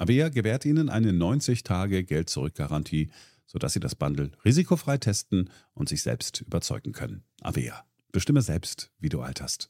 Avea gewährt Ihnen eine 90-Tage-Geld-Zurück-Garantie, sodass Sie das Bundle risikofrei testen und sich selbst überzeugen können. Avea. Bestimme selbst, wie du alterst.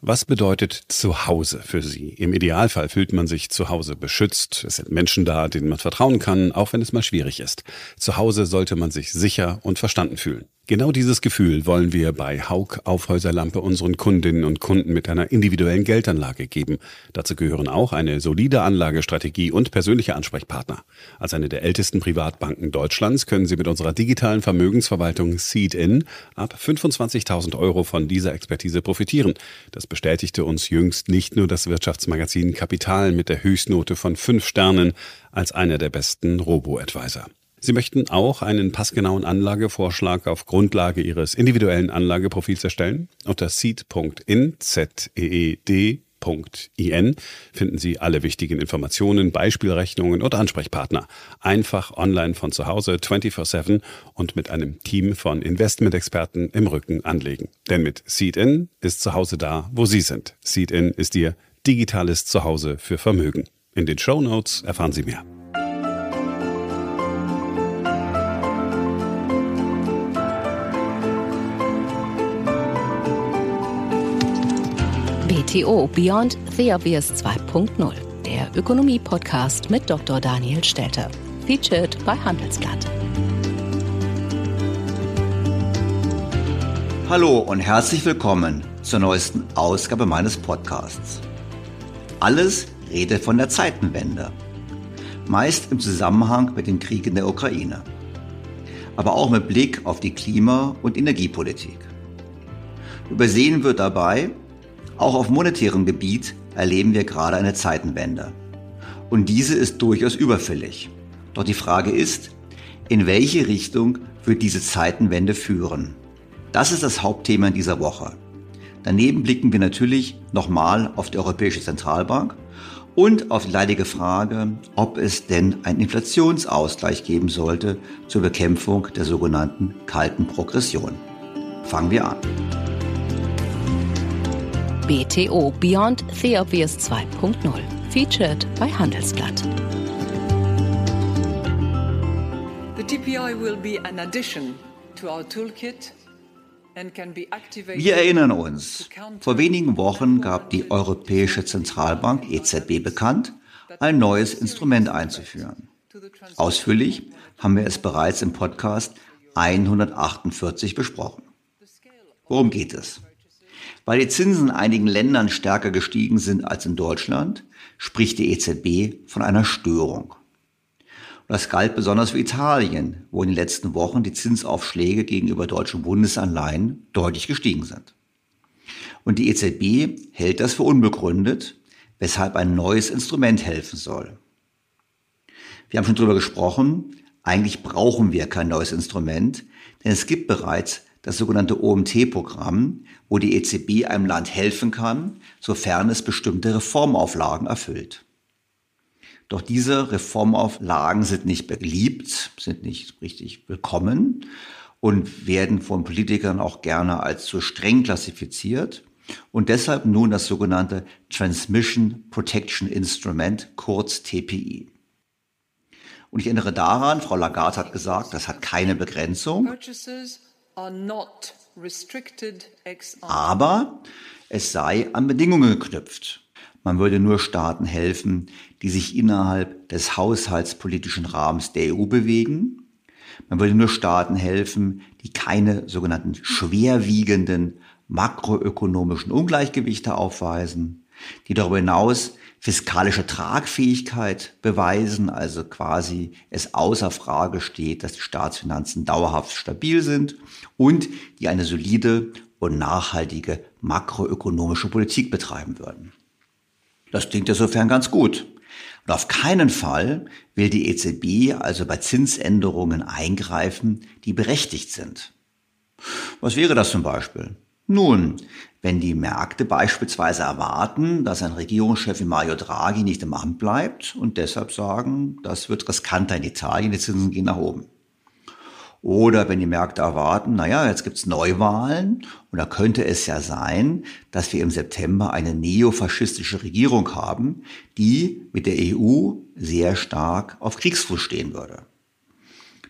Was bedeutet Zuhause für Sie? Im Idealfall fühlt man sich zu Hause beschützt. Es sind Menschen da, denen man vertrauen kann, auch wenn es mal schwierig ist. Zu Hause sollte man sich sicher und verstanden fühlen. Genau dieses Gefühl wollen wir bei Haug Aufhäuserlampe unseren Kundinnen und Kunden mit einer individuellen Geldanlage geben. Dazu gehören auch eine solide Anlagestrategie und persönliche Ansprechpartner. Als eine der ältesten Privatbanken Deutschlands können Sie mit unserer digitalen Vermögensverwaltung Seed-In ab 25.000 Euro von dieser Expertise profitieren. Das bestätigte uns jüngst nicht nur das Wirtschaftsmagazin Kapital mit der Höchstnote von fünf Sternen als einer der besten Robo-Advisor. Sie möchten auch einen passgenauen Anlagevorschlag auf Grundlage Ihres individuellen Anlageprofils erstellen? Unter seed.in, Z-E-E-D, In finden Sie alle wichtigen Informationen, Beispielrechnungen und Ansprechpartner. Einfach online von zu Hause 24-7 und mit einem Team von Investmentexperten im Rücken anlegen. Denn mit Seed-In ist zu Hause da, wo Sie sind. Seed-In ist Ihr digitales Zuhause für Vermögen. In den Show Notes erfahren Sie mehr. BTO Beyond the Obvious 2.0, der Ökonomie-Podcast mit Dr. Daniel Stelter. Featured bei Handelsblatt. Hallo und herzlich willkommen zur neuesten Ausgabe meines Podcasts. Alles redet von der Zeitenwende. Meist im Zusammenhang mit dem Krieg in der Ukraine. Aber auch mit Blick auf die Klima- und Energiepolitik. Übersehen wird dabei, auch auf monetärem Gebiet erleben wir gerade eine Zeitenwende. Und diese ist durchaus überfällig. Doch die Frage ist, in welche Richtung wird diese Zeitenwende führen? Das ist das Hauptthema in dieser Woche. Daneben blicken wir natürlich nochmal auf die Europäische Zentralbank und auf die leidige Frage, ob es denn einen Inflationsausgleich geben sollte zur Bekämpfung der sogenannten kalten Progression. Fangen wir an. BTO Beyond the Obvious 2.0. Featured bei Handelsblatt. The TPI will be an addition to our toolkit wir erinnern uns, vor wenigen Wochen gab die Europäische Zentralbank EZB bekannt, ein neues Instrument einzuführen. Ausführlich haben wir es bereits im Podcast 148 besprochen. Worum geht es? Weil die Zinsen in einigen Ländern stärker gestiegen sind als in Deutschland, spricht die EZB von einer Störung. Das galt besonders für Italien, wo in den letzten Wochen die Zinsaufschläge gegenüber deutschen Bundesanleihen deutlich gestiegen sind. Und die EZB hält das für unbegründet, weshalb ein neues Instrument helfen soll. Wir haben schon darüber gesprochen, eigentlich brauchen wir kein neues Instrument, denn es gibt bereits das sogenannte OMT-Programm, wo die EZB einem Land helfen kann, sofern es bestimmte Reformauflagen erfüllt. Doch diese Reformauflagen sind nicht beliebt, sind nicht richtig willkommen und werden von Politikern auch gerne als zu streng klassifiziert und deshalb nun das sogenannte Transmission Protection Instrument, kurz TPI. Und ich erinnere daran, Frau Lagarde hat gesagt, das hat keine Begrenzung. Aber es sei an Bedingungen geknüpft. Man würde nur Staaten helfen, die sich innerhalb des haushaltspolitischen Rahmens der EU bewegen. Man würde nur Staaten helfen, die keine sogenannten schwerwiegenden makroökonomischen Ungleichgewichte aufweisen, die darüber hinaus fiskalische Tragfähigkeit beweisen, also quasi es außer Frage steht, dass die Staatsfinanzen dauerhaft stabil sind und die eine solide und nachhaltige makroökonomische Politik betreiben würden. Das klingt insofern ganz gut. Und auf keinen Fall will die EZB also bei Zinsänderungen eingreifen, die berechtigt sind. Was wäre das zum Beispiel? Nun, wenn die Märkte beispielsweise erwarten, dass ein Regierungschef wie Mario Draghi nicht im Amt bleibt und deshalb sagen, das wird riskanter in Italien, die Zinsen gehen nach oben. Oder wenn die Märkte erwarten, naja, jetzt gibt's Neuwahlen und da könnte es ja sein, dass wir im September eine neofaschistische Regierung haben, die mit der EU sehr stark auf Kriegsfuß stehen würde.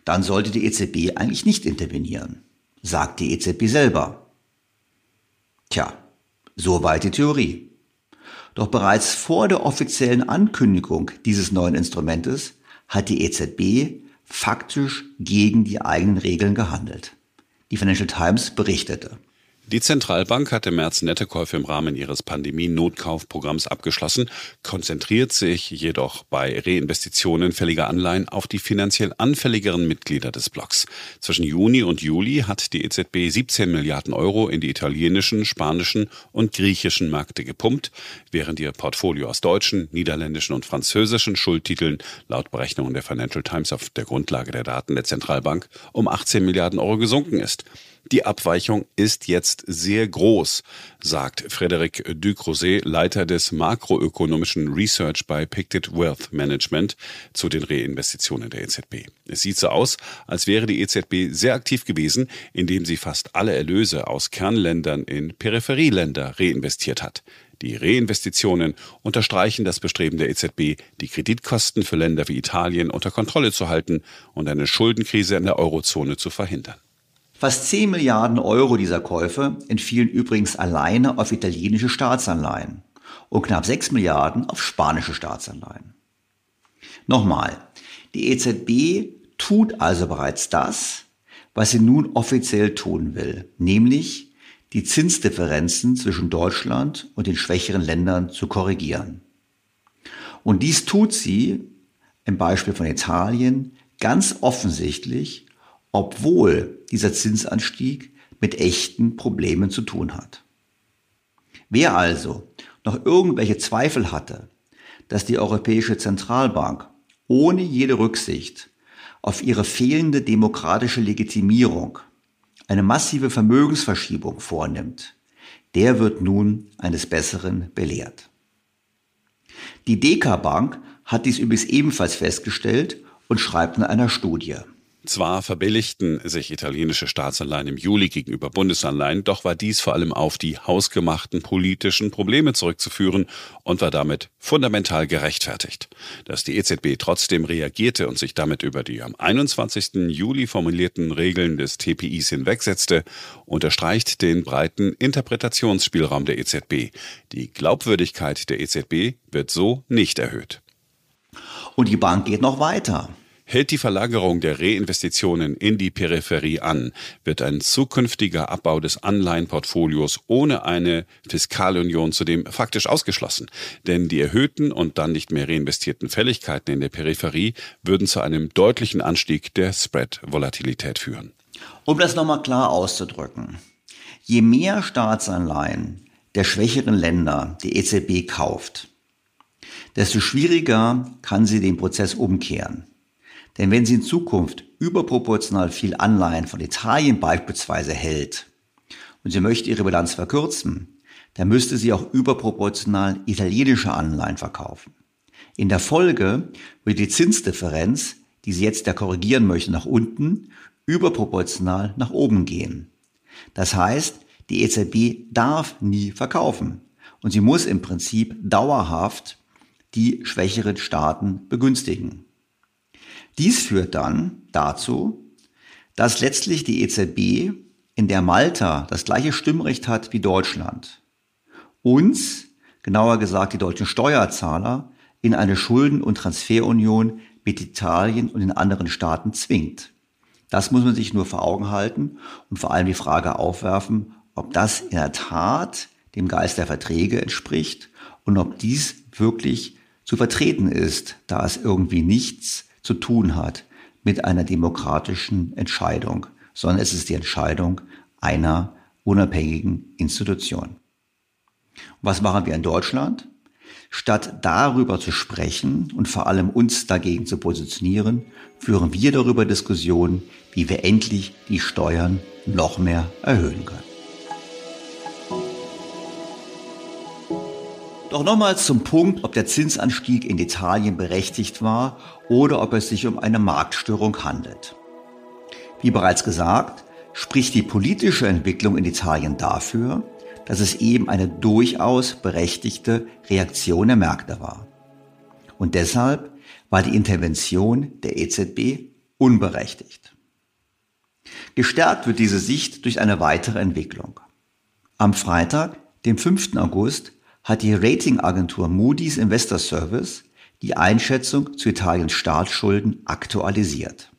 Dann sollte die EZB eigentlich nicht intervenieren, sagt die EZB selber. Tja, soweit die Theorie. Doch bereits vor der offiziellen Ankündigung dieses neuen Instrumentes hat die EZB faktisch gegen die eigenen Regeln gehandelt. Die Financial Times berichtete. Die Zentralbank hat im März Nettokäufe im Rahmen ihres Pandemie-Notkaufprogramms abgeschlossen, konzentriert sich jedoch bei Reinvestitionen fälliger Anleihen auf die finanziell anfälligeren Mitglieder des Blocks. Zwischen Juni und Juli hat die EZB 17 Milliarden Euro in die italienischen, spanischen und griechischen Märkte gepumpt, während ihr Portfolio aus deutschen, niederländischen und französischen Schuldtiteln laut Berechnungen der Financial Times auf der Grundlage der Daten der Zentralbank um 18 Milliarden Euro gesunken ist. Die Abweichung ist jetzt sehr groß, sagt Frédéric Ducrozet, Leiter des makroökonomischen Research bei Pictet Wealth Management, zu den Reinvestitionen der EZB. Es sieht so aus, als wäre die EZB sehr aktiv gewesen, indem sie fast alle Erlöse aus Kernländern in Peripherieländer reinvestiert hat. Die Reinvestitionen unterstreichen das Bestreben der EZB, die Kreditkosten für Länder wie Italien unter Kontrolle zu halten und eine Schuldenkrise in der Eurozone zu verhindern. Fast 10 Milliarden Euro dieser Käufe entfielen übrigens alleine auf italienische Staatsanleihen und knapp 6 Milliarden auf spanische Staatsanleihen. Nochmal, die EZB tut also bereits das, was sie nun offiziell tun will, nämlich die Zinsdifferenzen zwischen Deutschland und den schwächeren Ländern zu korrigieren. Und dies tut sie, im Beispiel von Italien, ganz offensichtlich obwohl dieser Zinsanstieg mit echten Problemen zu tun hat. Wer also noch irgendwelche Zweifel hatte, dass die Europäische Zentralbank ohne jede Rücksicht auf ihre fehlende demokratische Legitimierung eine massive Vermögensverschiebung vornimmt, der wird nun eines Besseren belehrt. Die DK Bank hat dies übrigens ebenfalls festgestellt und schreibt in einer Studie. Zwar verbilligten sich italienische Staatsanleihen im Juli gegenüber Bundesanleihen, doch war dies vor allem auf die hausgemachten politischen Probleme zurückzuführen und war damit fundamental gerechtfertigt. Dass die EZB trotzdem reagierte und sich damit über die am 21. Juli formulierten Regeln des TPIs hinwegsetzte, unterstreicht den breiten Interpretationsspielraum der EZB. Die Glaubwürdigkeit der EZB wird so nicht erhöht. Und die Bank geht noch weiter. Hält die Verlagerung der Reinvestitionen in die Peripherie an, wird ein zukünftiger Abbau des Anleihenportfolios ohne eine Fiskalunion zudem faktisch ausgeschlossen. Denn die erhöhten und dann nicht mehr reinvestierten Fälligkeiten in der Peripherie würden zu einem deutlichen Anstieg der Spread-Volatilität führen. Um das nochmal klar auszudrücken. Je mehr Staatsanleihen der schwächeren Länder die EZB kauft, desto schwieriger kann sie den Prozess umkehren. Denn wenn sie in Zukunft überproportional viel Anleihen von Italien beispielsweise hält und sie möchte ihre Bilanz verkürzen, dann müsste sie auch überproportional italienische Anleihen verkaufen. In der Folge würde die Zinsdifferenz, die sie jetzt ja korrigieren möchte, nach unten überproportional nach oben gehen. Das heißt, die EZB darf nie verkaufen und sie muss im Prinzip dauerhaft die schwächeren Staaten begünstigen. Dies führt dann dazu, dass letztlich die EZB, in der Malta das gleiche Stimmrecht hat wie Deutschland, uns, genauer gesagt die deutschen Steuerzahler, in eine Schulden- und Transferunion mit Italien und den anderen Staaten zwingt. Das muss man sich nur vor Augen halten und vor allem die Frage aufwerfen, ob das in der Tat dem Geist der Verträge entspricht und ob dies wirklich zu vertreten ist, da es irgendwie nichts zu tun hat mit einer demokratischen Entscheidung, sondern es ist die Entscheidung einer unabhängigen Institution. Was machen wir in Deutschland? Statt darüber zu sprechen und vor allem uns dagegen zu positionieren, führen wir darüber Diskussionen, wie wir endlich die Steuern noch mehr erhöhen können. Doch nochmals zum Punkt, ob der Zinsanstieg in Italien berechtigt war oder ob es sich um eine Marktstörung handelt. Wie bereits gesagt, spricht die politische Entwicklung in Italien dafür, dass es eben eine durchaus berechtigte Reaktion der Märkte war. Und deshalb war die Intervention der EZB unberechtigt. Gestärkt wird diese Sicht durch eine weitere Entwicklung. Am Freitag, dem 5. August, hat die Ratingagentur Moody's Investor Service die Einschätzung zu Italiens Staatsschulden aktualisiert.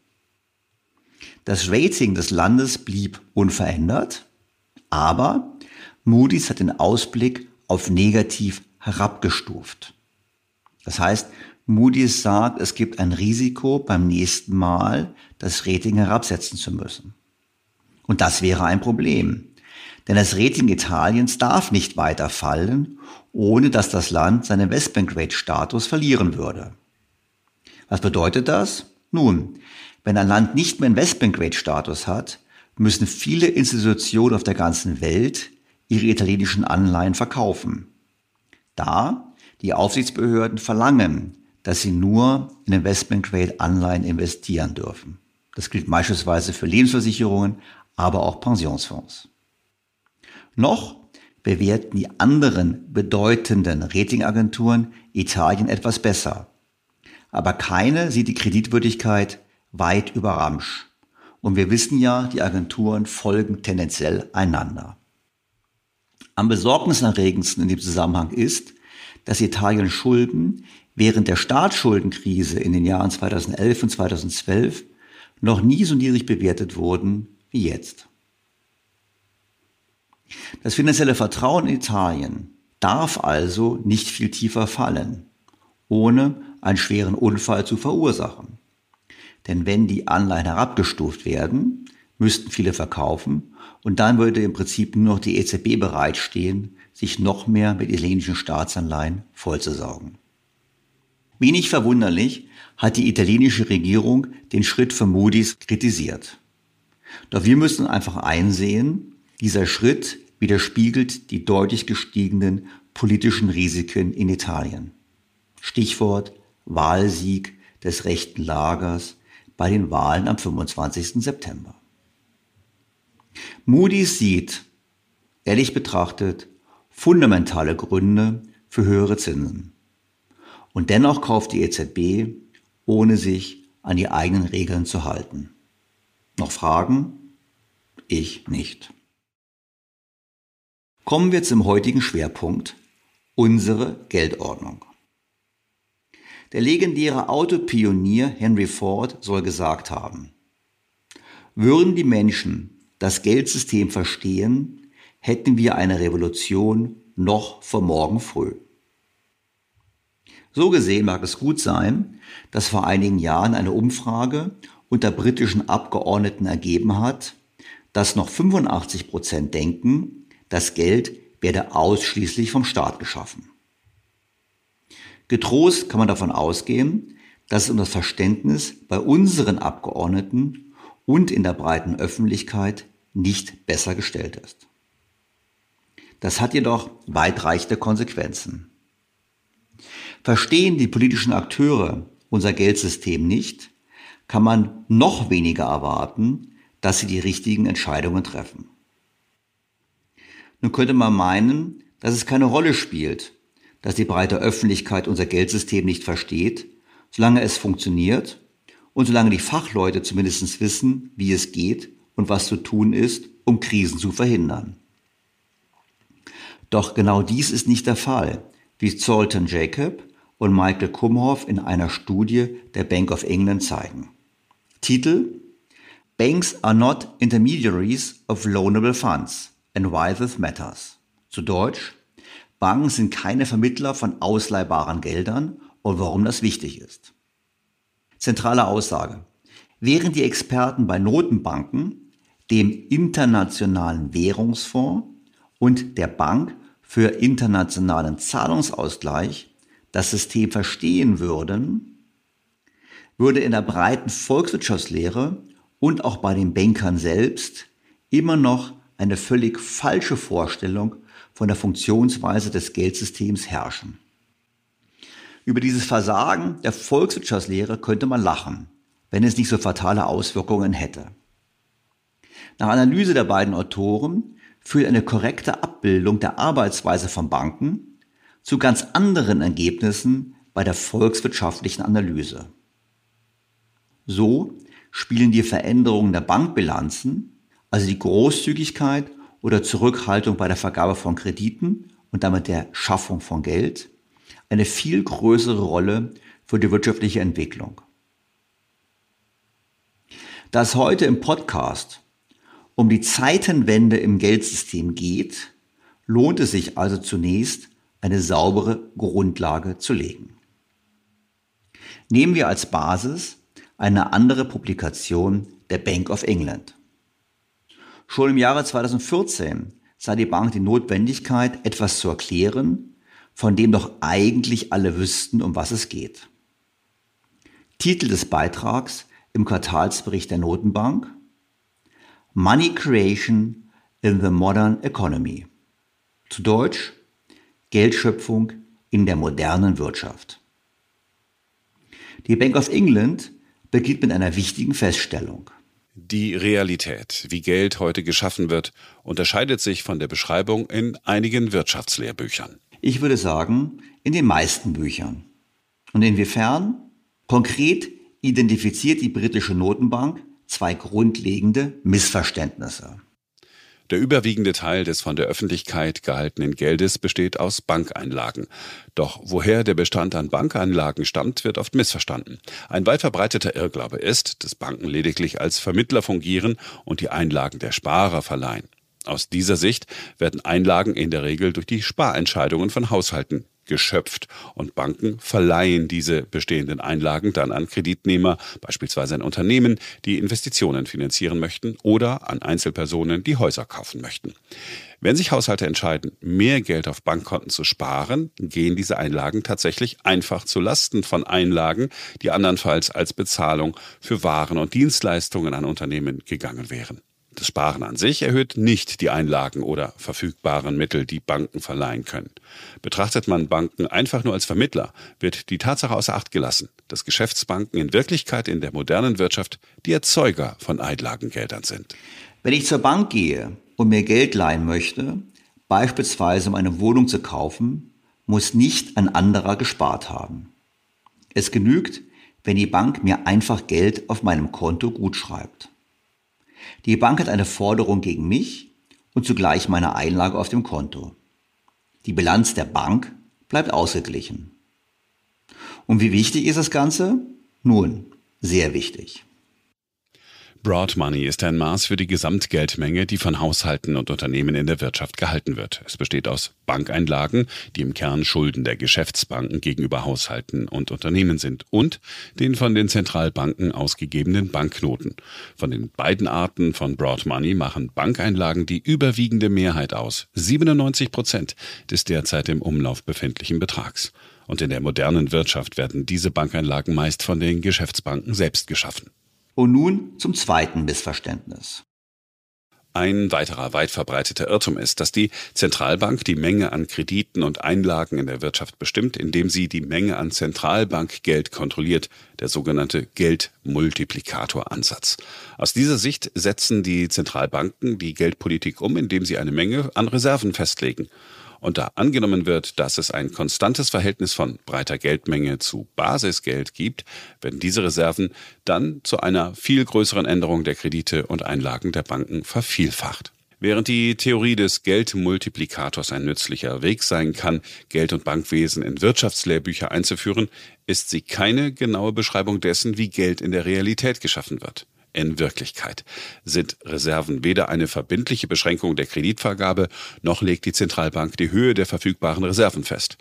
Das Rating des Landes blieb unverändert, aber Moody's hat den Ausblick auf negativ herabgestuft. Das heißt, Moody's sagt, es gibt ein Risiko, beim nächsten Mal das Rating herabsetzen zu müssen. Und das wäre ein Problem. Denn das Rating Italiens darf nicht weiter fallen, ohne dass das Land seinen Investment-Grade-Status verlieren würde. Was bedeutet das? Nun, wenn ein Land nicht mehr Investment-Grade-Status hat, müssen viele Institutionen auf der ganzen Welt ihre italienischen Anleihen verkaufen. Da die Aufsichtsbehörden verlangen, dass sie nur in Investment-Grade-Anleihen investieren dürfen. Das gilt beispielsweise für Lebensversicherungen, aber auch Pensionsfonds. Noch bewerten die anderen bedeutenden Ratingagenturen Italien etwas besser. Aber keine sieht die Kreditwürdigkeit weit über Ramsch. Und wir wissen ja, die Agenturen folgen tendenziell einander. Am besorgniserregendsten in dem Zusammenhang ist, dass Italien Schulden während der Staatsschuldenkrise in den Jahren 2011 und 2012 noch nie so niedrig bewertet wurden wie jetzt. Das finanzielle Vertrauen in Italien darf also nicht viel tiefer fallen, ohne einen schweren Unfall zu verursachen. Denn wenn die Anleihen herabgestuft werden, müssten viele verkaufen und dann würde im Prinzip nur noch die EZB bereitstehen, sich noch mehr mit italienischen Staatsanleihen vollzusaugen. Wenig verwunderlich hat die italienische Regierung den Schritt von Moody's kritisiert. Doch wir müssen einfach einsehen, dieser Schritt widerspiegelt die deutlich gestiegenen politischen Risiken in Italien. Stichwort Wahlsieg des rechten Lagers, bei den Wahlen am 25. September. Moody's sieht, ehrlich betrachtet, fundamentale Gründe für höhere Zinsen. Und dennoch kauft die EZB, ohne sich an die eigenen Regeln zu halten. Noch Fragen? Ich nicht. Kommen wir zum heutigen Schwerpunkt, unsere Geldordnung. Der legendäre Autopionier Henry Ford soll gesagt haben, würden die Menschen das Geldsystem verstehen, hätten wir eine Revolution noch vor morgen früh. So gesehen mag es gut sein, dass vor einigen Jahren eine Umfrage unter britischen Abgeordneten ergeben hat, dass noch 85 Prozent denken, das Geld werde ausschließlich vom Staat geschaffen. Getrost kann man davon ausgehen, dass es um das Verständnis bei unseren Abgeordneten und in der breiten Öffentlichkeit nicht besser gestellt ist. Das hat jedoch weitreichende Konsequenzen. Verstehen die politischen Akteure unser Geldsystem nicht, kann man noch weniger erwarten, dass sie die richtigen Entscheidungen treffen. Nun könnte man meinen, dass es keine Rolle spielt, dass die breite Öffentlichkeit unser Geldsystem nicht versteht, solange es funktioniert und solange die Fachleute zumindest wissen, wie es geht und was zu tun ist, um Krisen zu verhindern. Doch genau dies ist nicht der Fall, wie Zoltan Jacob und Michael Kumhoff in einer Studie der Bank of England zeigen. Titel Banks are not intermediaries of loanable funds and why this matters. Zu Deutsch Banken sind keine Vermittler von ausleihbaren Geldern und warum das wichtig ist. Zentrale Aussage. Während die Experten bei Notenbanken, dem Internationalen Währungsfonds und der Bank für internationalen Zahlungsausgleich das System verstehen würden, würde in der breiten Volkswirtschaftslehre und auch bei den Bankern selbst immer noch eine völlig falsche Vorstellung von der Funktionsweise des Geldsystems herrschen. Über dieses Versagen der Volkswirtschaftslehre könnte man lachen, wenn es nicht so fatale Auswirkungen hätte. Nach Analyse der beiden Autoren führt eine korrekte Abbildung der Arbeitsweise von Banken zu ganz anderen Ergebnissen bei der volkswirtschaftlichen Analyse. So spielen die Veränderungen der Bankbilanzen, also die Großzügigkeit oder Zurückhaltung bei der Vergabe von Krediten und damit der Schaffung von Geld eine viel größere Rolle für die wirtschaftliche Entwicklung. Da es heute im Podcast um die Zeitenwende im Geldsystem geht, lohnt es sich also zunächst, eine saubere Grundlage zu legen. Nehmen wir als Basis eine andere Publikation der Bank of England. Schon im Jahre 2014 sah die Bank die Notwendigkeit, etwas zu erklären, von dem doch eigentlich alle wüssten, um was es geht. Titel des Beitrags im Quartalsbericht der Notenbank Money Creation in the Modern Economy. Zu Deutsch Geldschöpfung in der modernen Wirtschaft. Die Bank of England beginnt mit einer wichtigen Feststellung. Die Realität, wie Geld heute geschaffen wird, unterscheidet sich von der Beschreibung in einigen Wirtschaftslehrbüchern. Ich würde sagen, in den meisten Büchern. Und inwiefern? Konkret identifiziert die britische Notenbank zwei grundlegende Missverständnisse. Der überwiegende Teil des von der Öffentlichkeit gehaltenen Geldes besteht aus Bankeinlagen. Doch woher der Bestand an Bankeinlagen stammt, wird oft missverstanden. Ein weit verbreiteter Irrglaube ist, dass Banken lediglich als Vermittler fungieren und die Einlagen der Sparer verleihen. Aus dieser Sicht werden Einlagen in der Regel durch die Sparentscheidungen von Haushalten geschöpft und Banken verleihen diese bestehenden Einlagen dann an Kreditnehmer, beispielsweise an Unternehmen, die Investitionen finanzieren möchten oder an Einzelpersonen, die Häuser kaufen möchten. Wenn sich Haushalte entscheiden, mehr Geld auf Bankkonten zu sparen, gehen diese Einlagen tatsächlich einfach zu Lasten von Einlagen, die andernfalls als Bezahlung für Waren und Dienstleistungen an Unternehmen gegangen wären. Das Sparen an sich erhöht nicht die Einlagen oder verfügbaren Mittel, die Banken verleihen können. Betrachtet man Banken einfach nur als Vermittler, wird die Tatsache außer Acht gelassen, dass Geschäftsbanken in Wirklichkeit in der modernen Wirtschaft die Erzeuger von Einlagengeldern sind. Wenn ich zur Bank gehe und mir Geld leihen möchte, beispielsweise um eine Wohnung zu kaufen, muss nicht ein anderer gespart haben. Es genügt, wenn die Bank mir einfach Geld auf meinem Konto gutschreibt. Die Bank hat eine Forderung gegen mich und zugleich meine Einlage auf dem Konto. Die Bilanz der Bank bleibt ausgeglichen. Und wie wichtig ist das Ganze? Nun, sehr wichtig. Broad Money ist ein Maß für die Gesamtgeldmenge, die von Haushalten und Unternehmen in der Wirtschaft gehalten wird. Es besteht aus Bankeinlagen, die im Kern Schulden der Geschäftsbanken gegenüber Haushalten und Unternehmen sind, und den von den Zentralbanken ausgegebenen Banknoten. Von den beiden Arten von Broad Money machen Bankeinlagen die überwiegende Mehrheit aus, 97 Prozent des derzeit im Umlauf befindlichen Betrags. Und in der modernen Wirtschaft werden diese Bankeinlagen meist von den Geschäftsbanken selbst geschaffen. Und nun zum zweiten Missverständnis. Ein weiterer weit verbreiteter Irrtum ist, dass die Zentralbank die Menge an Krediten und Einlagen in der Wirtschaft bestimmt, indem sie die Menge an Zentralbankgeld kontrolliert, der sogenannte Geldmultiplikatoransatz. Aus dieser Sicht setzen die Zentralbanken die Geldpolitik um, indem sie eine Menge an Reserven festlegen und da angenommen wird, dass es ein konstantes Verhältnis von breiter Geldmenge zu Basisgeld gibt, werden diese Reserven dann zu einer viel größeren Änderung der Kredite und Einlagen der Banken vervielfacht. Während die Theorie des Geldmultiplikators ein nützlicher Weg sein kann, Geld- und Bankwesen in Wirtschaftslehrbücher einzuführen, ist sie keine genaue Beschreibung dessen, wie Geld in der Realität geschaffen wird in Wirklichkeit sind Reserven weder eine verbindliche Beschränkung der Kreditvergabe, noch legt die Zentralbank die Höhe der verfügbaren Reserven fest.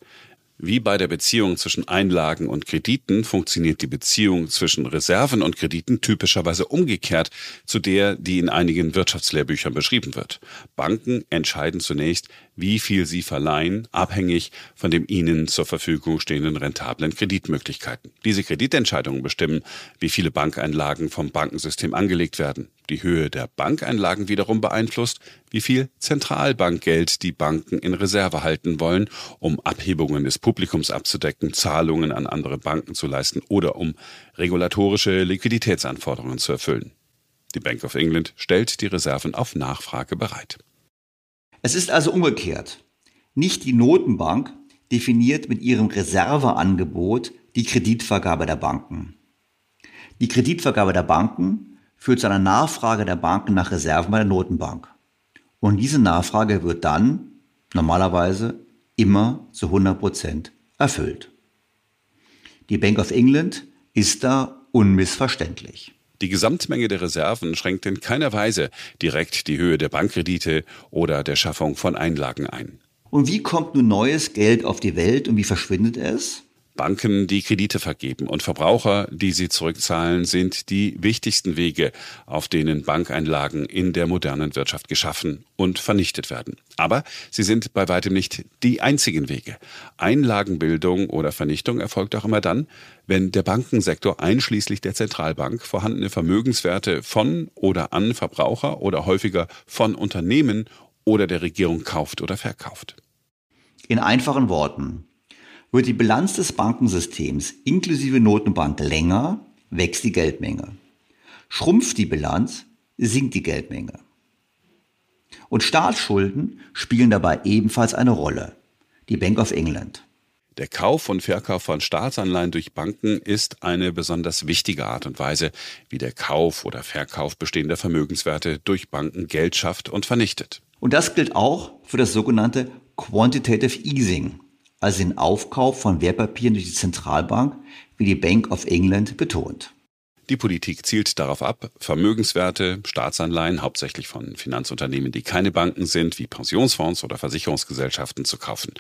Wie bei der Beziehung zwischen Einlagen und Krediten funktioniert die Beziehung zwischen Reserven und Krediten typischerweise umgekehrt zu der, die in einigen Wirtschaftslehrbüchern beschrieben wird. Banken entscheiden zunächst, wie viel sie verleihen, abhängig von den ihnen zur Verfügung stehenden rentablen Kreditmöglichkeiten. Diese Kreditentscheidungen bestimmen, wie viele Bankeinlagen vom Bankensystem angelegt werden. Die Höhe der Bankeinlagen wiederum beeinflusst, wie viel Zentralbankgeld die Banken in Reserve halten wollen, um Abhebungen des Publikums abzudecken, Zahlungen an andere Banken zu leisten oder um regulatorische Liquiditätsanforderungen zu erfüllen. Die Bank of England stellt die Reserven auf Nachfrage bereit. Es ist also umgekehrt. Nicht die Notenbank definiert mit ihrem Reserveangebot die Kreditvergabe der Banken. Die Kreditvergabe der Banken führt zu einer Nachfrage der Banken nach Reserven bei der Notenbank. Und diese Nachfrage wird dann normalerweise immer zu 100 Prozent erfüllt. Die Bank of England ist da unmissverständlich. Die Gesamtmenge der Reserven schränkt in keiner Weise direkt die Höhe der Bankkredite oder der Schaffung von Einlagen ein. Und wie kommt nun neues Geld auf die Welt und wie verschwindet es? Banken, die Kredite vergeben und Verbraucher, die sie zurückzahlen, sind die wichtigsten Wege, auf denen Bankeinlagen in der modernen Wirtschaft geschaffen und vernichtet werden. Aber sie sind bei weitem nicht die einzigen Wege. Einlagenbildung oder Vernichtung erfolgt auch immer dann, wenn der Bankensektor einschließlich der Zentralbank vorhandene Vermögenswerte von oder an Verbraucher oder häufiger von Unternehmen oder der Regierung kauft oder verkauft. In einfachen Worten, wird die Bilanz des Bankensystems inklusive Notenbank länger, wächst die Geldmenge. Schrumpft die Bilanz, sinkt die Geldmenge. Und Staatsschulden spielen dabei ebenfalls eine Rolle. Die Bank of England. Der Kauf und Verkauf von Staatsanleihen durch Banken ist eine besonders wichtige Art und Weise, wie der Kauf oder Verkauf bestehender Vermögenswerte durch Banken Geld schafft und vernichtet. Und das gilt auch für das sogenannte Quantitative Easing, also den Aufkauf von Wertpapieren durch die Zentralbank, wie die Bank of England betont. Die Politik zielt darauf ab, Vermögenswerte, Staatsanleihen, hauptsächlich von Finanzunternehmen, die keine Banken sind, wie Pensionsfonds oder Versicherungsgesellschaften zu kaufen.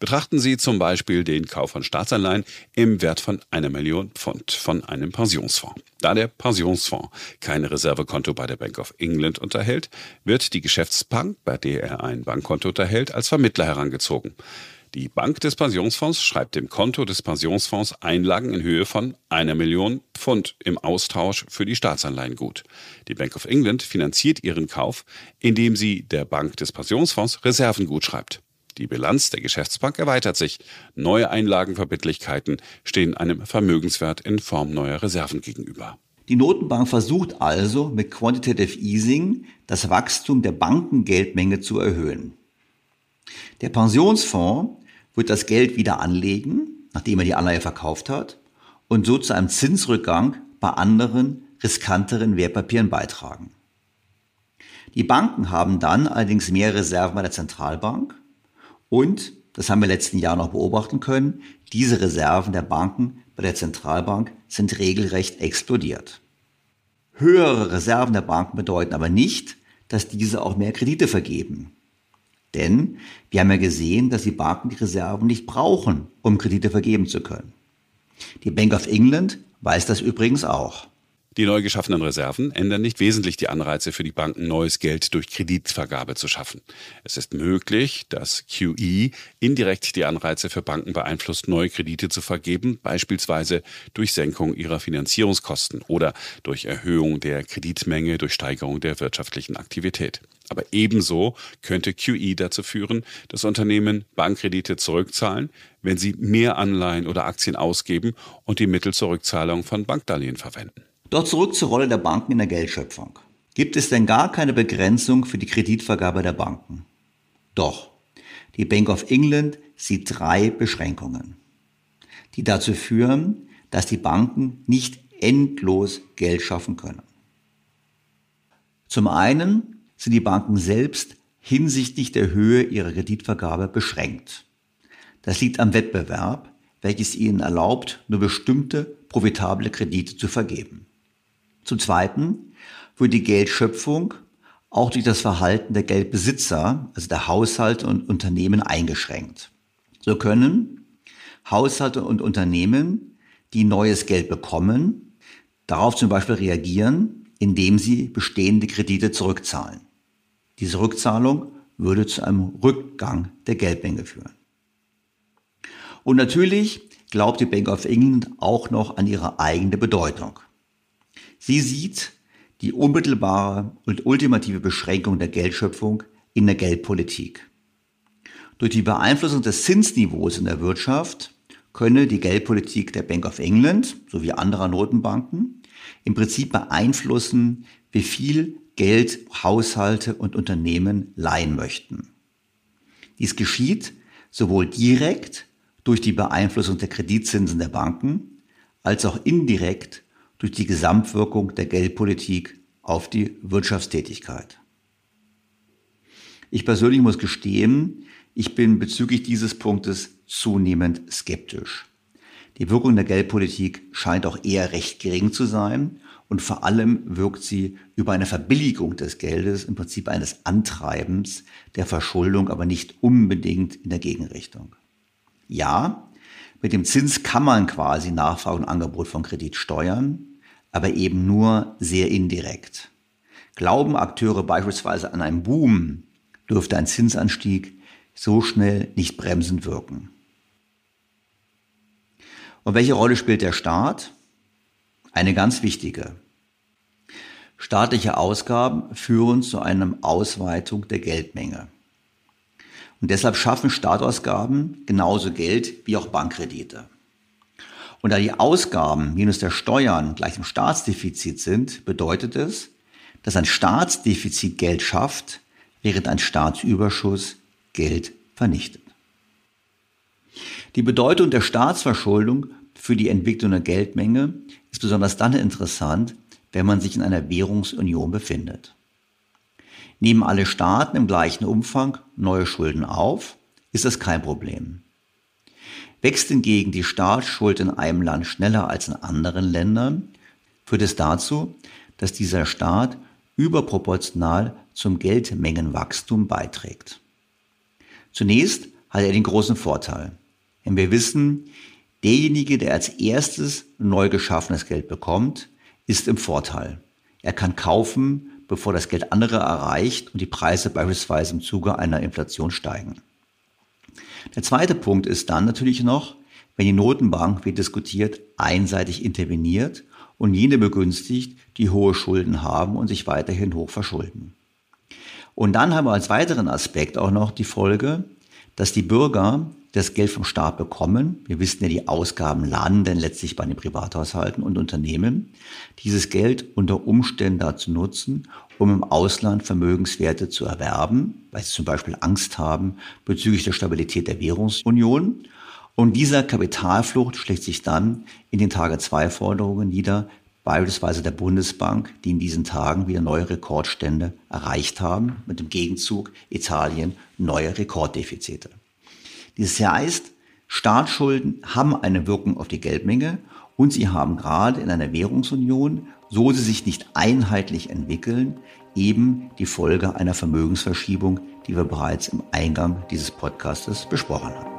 Betrachten Sie zum Beispiel den Kauf von Staatsanleihen im Wert von einer Million Pfund von einem Pensionsfonds. Da der Pensionsfonds kein Reservekonto bei der Bank of England unterhält, wird die Geschäftsbank, bei der er ein Bankkonto unterhält, als Vermittler herangezogen. Die Bank des Pensionsfonds schreibt dem Konto des Pensionsfonds Einlagen in Höhe von einer Million Pfund im Austausch für die Staatsanleihen gut. Die Bank of England finanziert ihren Kauf, indem sie der Bank des Pensionsfonds Reserven gut schreibt. Die Bilanz der Geschäftsbank erweitert sich. Neue Einlagenverbindlichkeiten stehen einem Vermögenswert in Form neuer Reserven gegenüber. Die Notenbank versucht also mit Quantitative Easing das Wachstum der Bankengeldmenge zu erhöhen. Der Pensionsfonds wird das Geld wieder anlegen, nachdem er die Anleihe verkauft hat, und so zu einem Zinsrückgang bei anderen riskanteren Wertpapieren beitragen. Die Banken haben dann allerdings mehr Reserven bei der Zentralbank und, das haben wir letzten Jahr noch beobachten können, diese Reserven der Banken bei der Zentralbank sind regelrecht explodiert. Höhere Reserven der Banken bedeuten aber nicht, dass diese auch mehr Kredite vergeben. Denn wir haben ja gesehen, dass die Banken die Reserven nicht brauchen, um Kredite vergeben zu können. Die Bank of England weiß das übrigens auch. Die neu geschaffenen Reserven ändern nicht wesentlich die Anreize für die Banken, neues Geld durch Kreditvergabe zu schaffen. Es ist möglich, dass QE indirekt die Anreize für Banken beeinflusst, neue Kredite zu vergeben, beispielsweise durch Senkung ihrer Finanzierungskosten oder durch Erhöhung der Kreditmenge durch Steigerung der wirtschaftlichen Aktivität. Aber ebenso könnte QE dazu führen, dass Unternehmen Bankkredite zurückzahlen, wenn sie mehr Anleihen oder Aktien ausgeben und die Mittel zur Rückzahlung von Bankdarlehen verwenden. Doch zurück zur Rolle der Banken in der Geldschöpfung. Gibt es denn gar keine Begrenzung für die Kreditvergabe der Banken? Doch. Die Bank of England sieht drei Beschränkungen, die dazu führen, dass die Banken nicht endlos Geld schaffen können. Zum einen sind die Banken selbst hinsichtlich der Höhe ihrer Kreditvergabe beschränkt. Das liegt am Wettbewerb, welches ihnen erlaubt, nur bestimmte profitable Kredite zu vergeben. Zum Zweiten wird die Geldschöpfung auch durch das Verhalten der Geldbesitzer, also der Haushalte und Unternehmen, eingeschränkt. So können Haushalte und Unternehmen, die neues Geld bekommen, darauf zum Beispiel reagieren, indem sie bestehende Kredite zurückzahlen. Diese Rückzahlung würde zu einem Rückgang der Geldmenge führen. Und natürlich glaubt die Bank of England auch noch an ihre eigene Bedeutung. Sie sieht die unmittelbare und ultimative Beschränkung der Geldschöpfung in der Geldpolitik. Durch die Beeinflussung des Zinsniveaus in der Wirtschaft könne die Geldpolitik der Bank of England sowie anderer Notenbanken im Prinzip beeinflussen, wie viel Geld Haushalte und Unternehmen leihen möchten. Dies geschieht sowohl direkt durch die Beeinflussung der Kreditzinsen der Banken als auch indirekt durch die Gesamtwirkung der Geldpolitik auf die Wirtschaftstätigkeit. Ich persönlich muss gestehen, ich bin bezüglich dieses Punktes zunehmend skeptisch. Die Wirkung der Geldpolitik scheint auch eher recht gering zu sein und vor allem wirkt sie über eine Verbilligung des Geldes, im Prinzip eines Antreibens der Verschuldung, aber nicht unbedingt in der Gegenrichtung. Ja, mit dem Zins kann man quasi Nachfrage und Angebot von Kredit steuern, aber eben nur sehr indirekt. Glauben Akteure beispielsweise an einen Boom, dürfte ein Zinsanstieg so schnell nicht bremsend wirken. Und welche Rolle spielt der Staat? Eine ganz wichtige. Staatliche Ausgaben führen zu einer Ausweitung der Geldmenge. Und deshalb schaffen Staatsausgaben genauso Geld wie auch Bankkredite. Und da die Ausgaben minus der Steuern gleich dem Staatsdefizit sind, bedeutet es, dass ein Staatsdefizit Geld schafft, während ein Staatsüberschuss Geld vernichtet. Die Bedeutung der Staatsverschuldung für die Entwicklung der Geldmenge ist besonders dann interessant, wenn man sich in einer Währungsunion befindet. Nehmen alle Staaten im gleichen Umfang neue Schulden auf, ist das kein Problem. Wächst hingegen die Staatsschuld in einem Land schneller als in anderen Ländern, führt es dazu, dass dieser Staat überproportional zum Geldmengenwachstum beiträgt. Zunächst hat er den großen Vorteil, denn wir wissen, derjenige, der als erstes neu geschaffenes Geld bekommt, ist im Vorteil. Er kann kaufen, bevor das Geld andere erreicht und die Preise beispielsweise im Zuge einer Inflation steigen. Der zweite Punkt ist dann natürlich noch, wenn die Notenbank, wie diskutiert, einseitig interveniert und jene begünstigt, die hohe Schulden haben und sich weiterhin hoch verschulden. Und dann haben wir als weiteren Aspekt auch noch die Folge, dass die Bürger das Geld vom Staat bekommen. Wir wissen ja, die Ausgaben landen letztlich bei den Privathaushalten und Unternehmen. Dieses Geld unter Umständen dazu nutzen, um im Ausland Vermögenswerte zu erwerben, weil sie zum Beispiel Angst haben bezüglich der Stabilität der Währungsunion. Und dieser Kapitalflucht schlägt sich dann in den Tage-2-Forderungen nieder, beispielsweise der Bundesbank, die in diesen Tagen wieder neue Rekordstände erreicht haben, mit dem Gegenzug Italien neue Rekorddefizite. Dieses heißt, Staatsschulden haben eine Wirkung auf die Geldmenge und sie haben gerade in einer Währungsunion, so sie sich nicht einheitlich entwickeln, eben die Folge einer Vermögensverschiebung, die wir bereits im Eingang dieses Podcastes besprochen haben.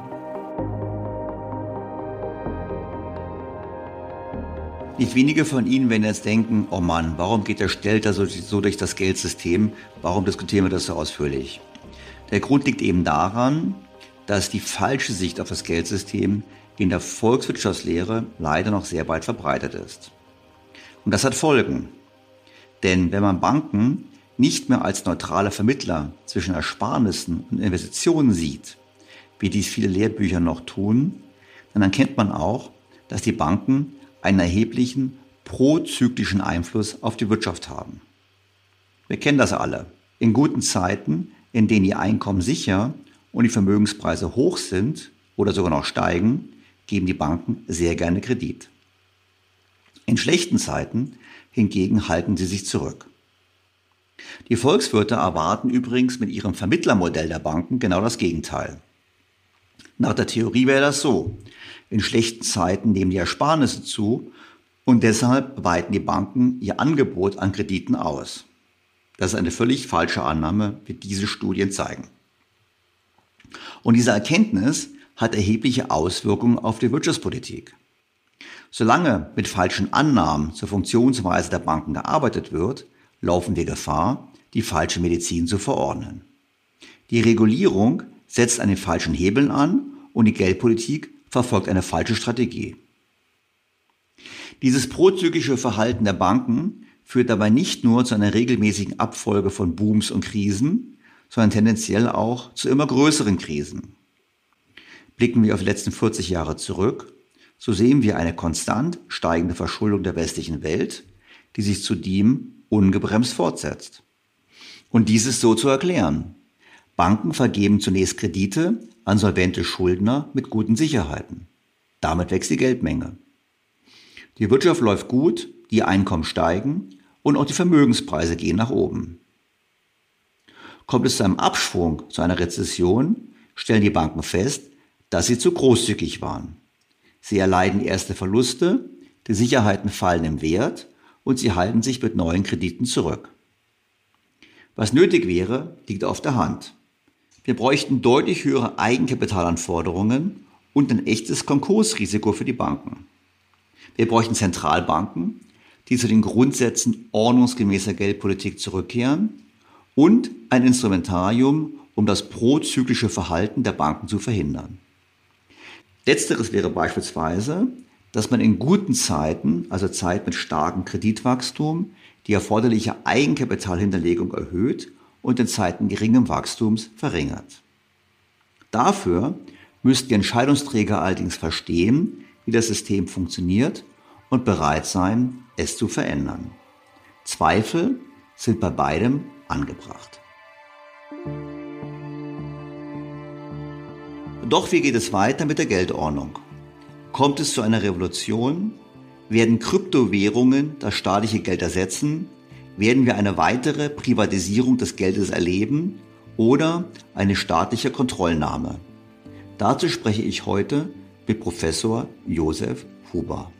Nicht wenige von Ihnen werden jetzt denken, oh Mann, warum geht der Stelter so, so durch das Geldsystem? Warum diskutieren wir das so ausführlich? Der Grund liegt eben daran, dass die falsche Sicht auf das Geldsystem in der Volkswirtschaftslehre leider noch sehr weit verbreitet ist. Und das hat Folgen. Denn wenn man Banken nicht mehr als neutrale Vermittler zwischen Ersparnissen und Investitionen sieht, wie dies viele Lehrbücher noch tun, dann erkennt man auch, dass die Banken einen erheblichen prozyklischen Einfluss auf die Wirtschaft haben. Wir kennen das alle. In guten Zeiten, in denen die Einkommen sicher und die Vermögenspreise hoch sind oder sogar noch steigen, geben die Banken sehr gerne Kredit. In schlechten Zeiten hingegen halten sie sich zurück. Die Volkswirte erwarten übrigens mit ihrem Vermittlermodell der Banken genau das Gegenteil. Nach der Theorie wäre das so. In schlechten Zeiten nehmen die Ersparnisse zu und deshalb weiten die Banken ihr Angebot an Krediten aus. Das ist eine völlig falsche Annahme, wie diese Studien zeigen. Und diese Erkenntnis hat erhebliche Auswirkungen auf die Wirtschaftspolitik. Solange mit falschen Annahmen zur Funktionsweise der Banken gearbeitet wird, laufen wir Gefahr, die falsche Medizin zu verordnen. Die Regulierung setzt an den falschen Hebeln an und die Geldpolitik verfolgt eine falsche Strategie. Dieses prozyklische Verhalten der Banken führt dabei nicht nur zu einer regelmäßigen Abfolge von Booms und Krisen, sondern tendenziell auch zu immer größeren Krisen. Blicken wir auf die letzten 40 Jahre zurück, so sehen wir eine konstant steigende Verschuldung der westlichen Welt, die sich zudem ungebremst fortsetzt. Und dies ist so zu erklären. Banken vergeben zunächst Kredite an solvente Schuldner mit guten Sicherheiten. Damit wächst die Geldmenge. Die Wirtschaft läuft gut, die Einkommen steigen und auch die Vermögenspreise gehen nach oben. Kommt es zu einem Abschwung, zu einer Rezession, stellen die Banken fest, dass sie zu großzügig waren. Sie erleiden erste Verluste, die Sicherheiten fallen im Wert und sie halten sich mit neuen Krediten zurück. Was nötig wäre, liegt auf der Hand. Wir bräuchten deutlich höhere Eigenkapitalanforderungen und ein echtes Konkursrisiko für die Banken. Wir bräuchten Zentralbanken, die zu den Grundsätzen ordnungsgemäßer Geldpolitik zurückkehren und ein Instrumentarium, um das prozyklische Verhalten der Banken zu verhindern. Letzteres wäre beispielsweise, dass man in guten Zeiten, also Zeit mit starkem Kreditwachstum, die erforderliche Eigenkapitalhinterlegung erhöht und in Zeiten geringem Wachstums verringert. Dafür müssten die Entscheidungsträger allerdings verstehen, wie das System funktioniert und bereit sein, es zu verändern. Zweifel sind bei beidem angebracht. Doch wie geht es weiter mit der Geldordnung? Kommt es zu einer Revolution? Werden Kryptowährungen das staatliche Geld ersetzen? Werden wir eine weitere Privatisierung des Geldes erleben oder eine staatliche Kontrollnahme? Dazu spreche ich heute mit Professor Josef Huber.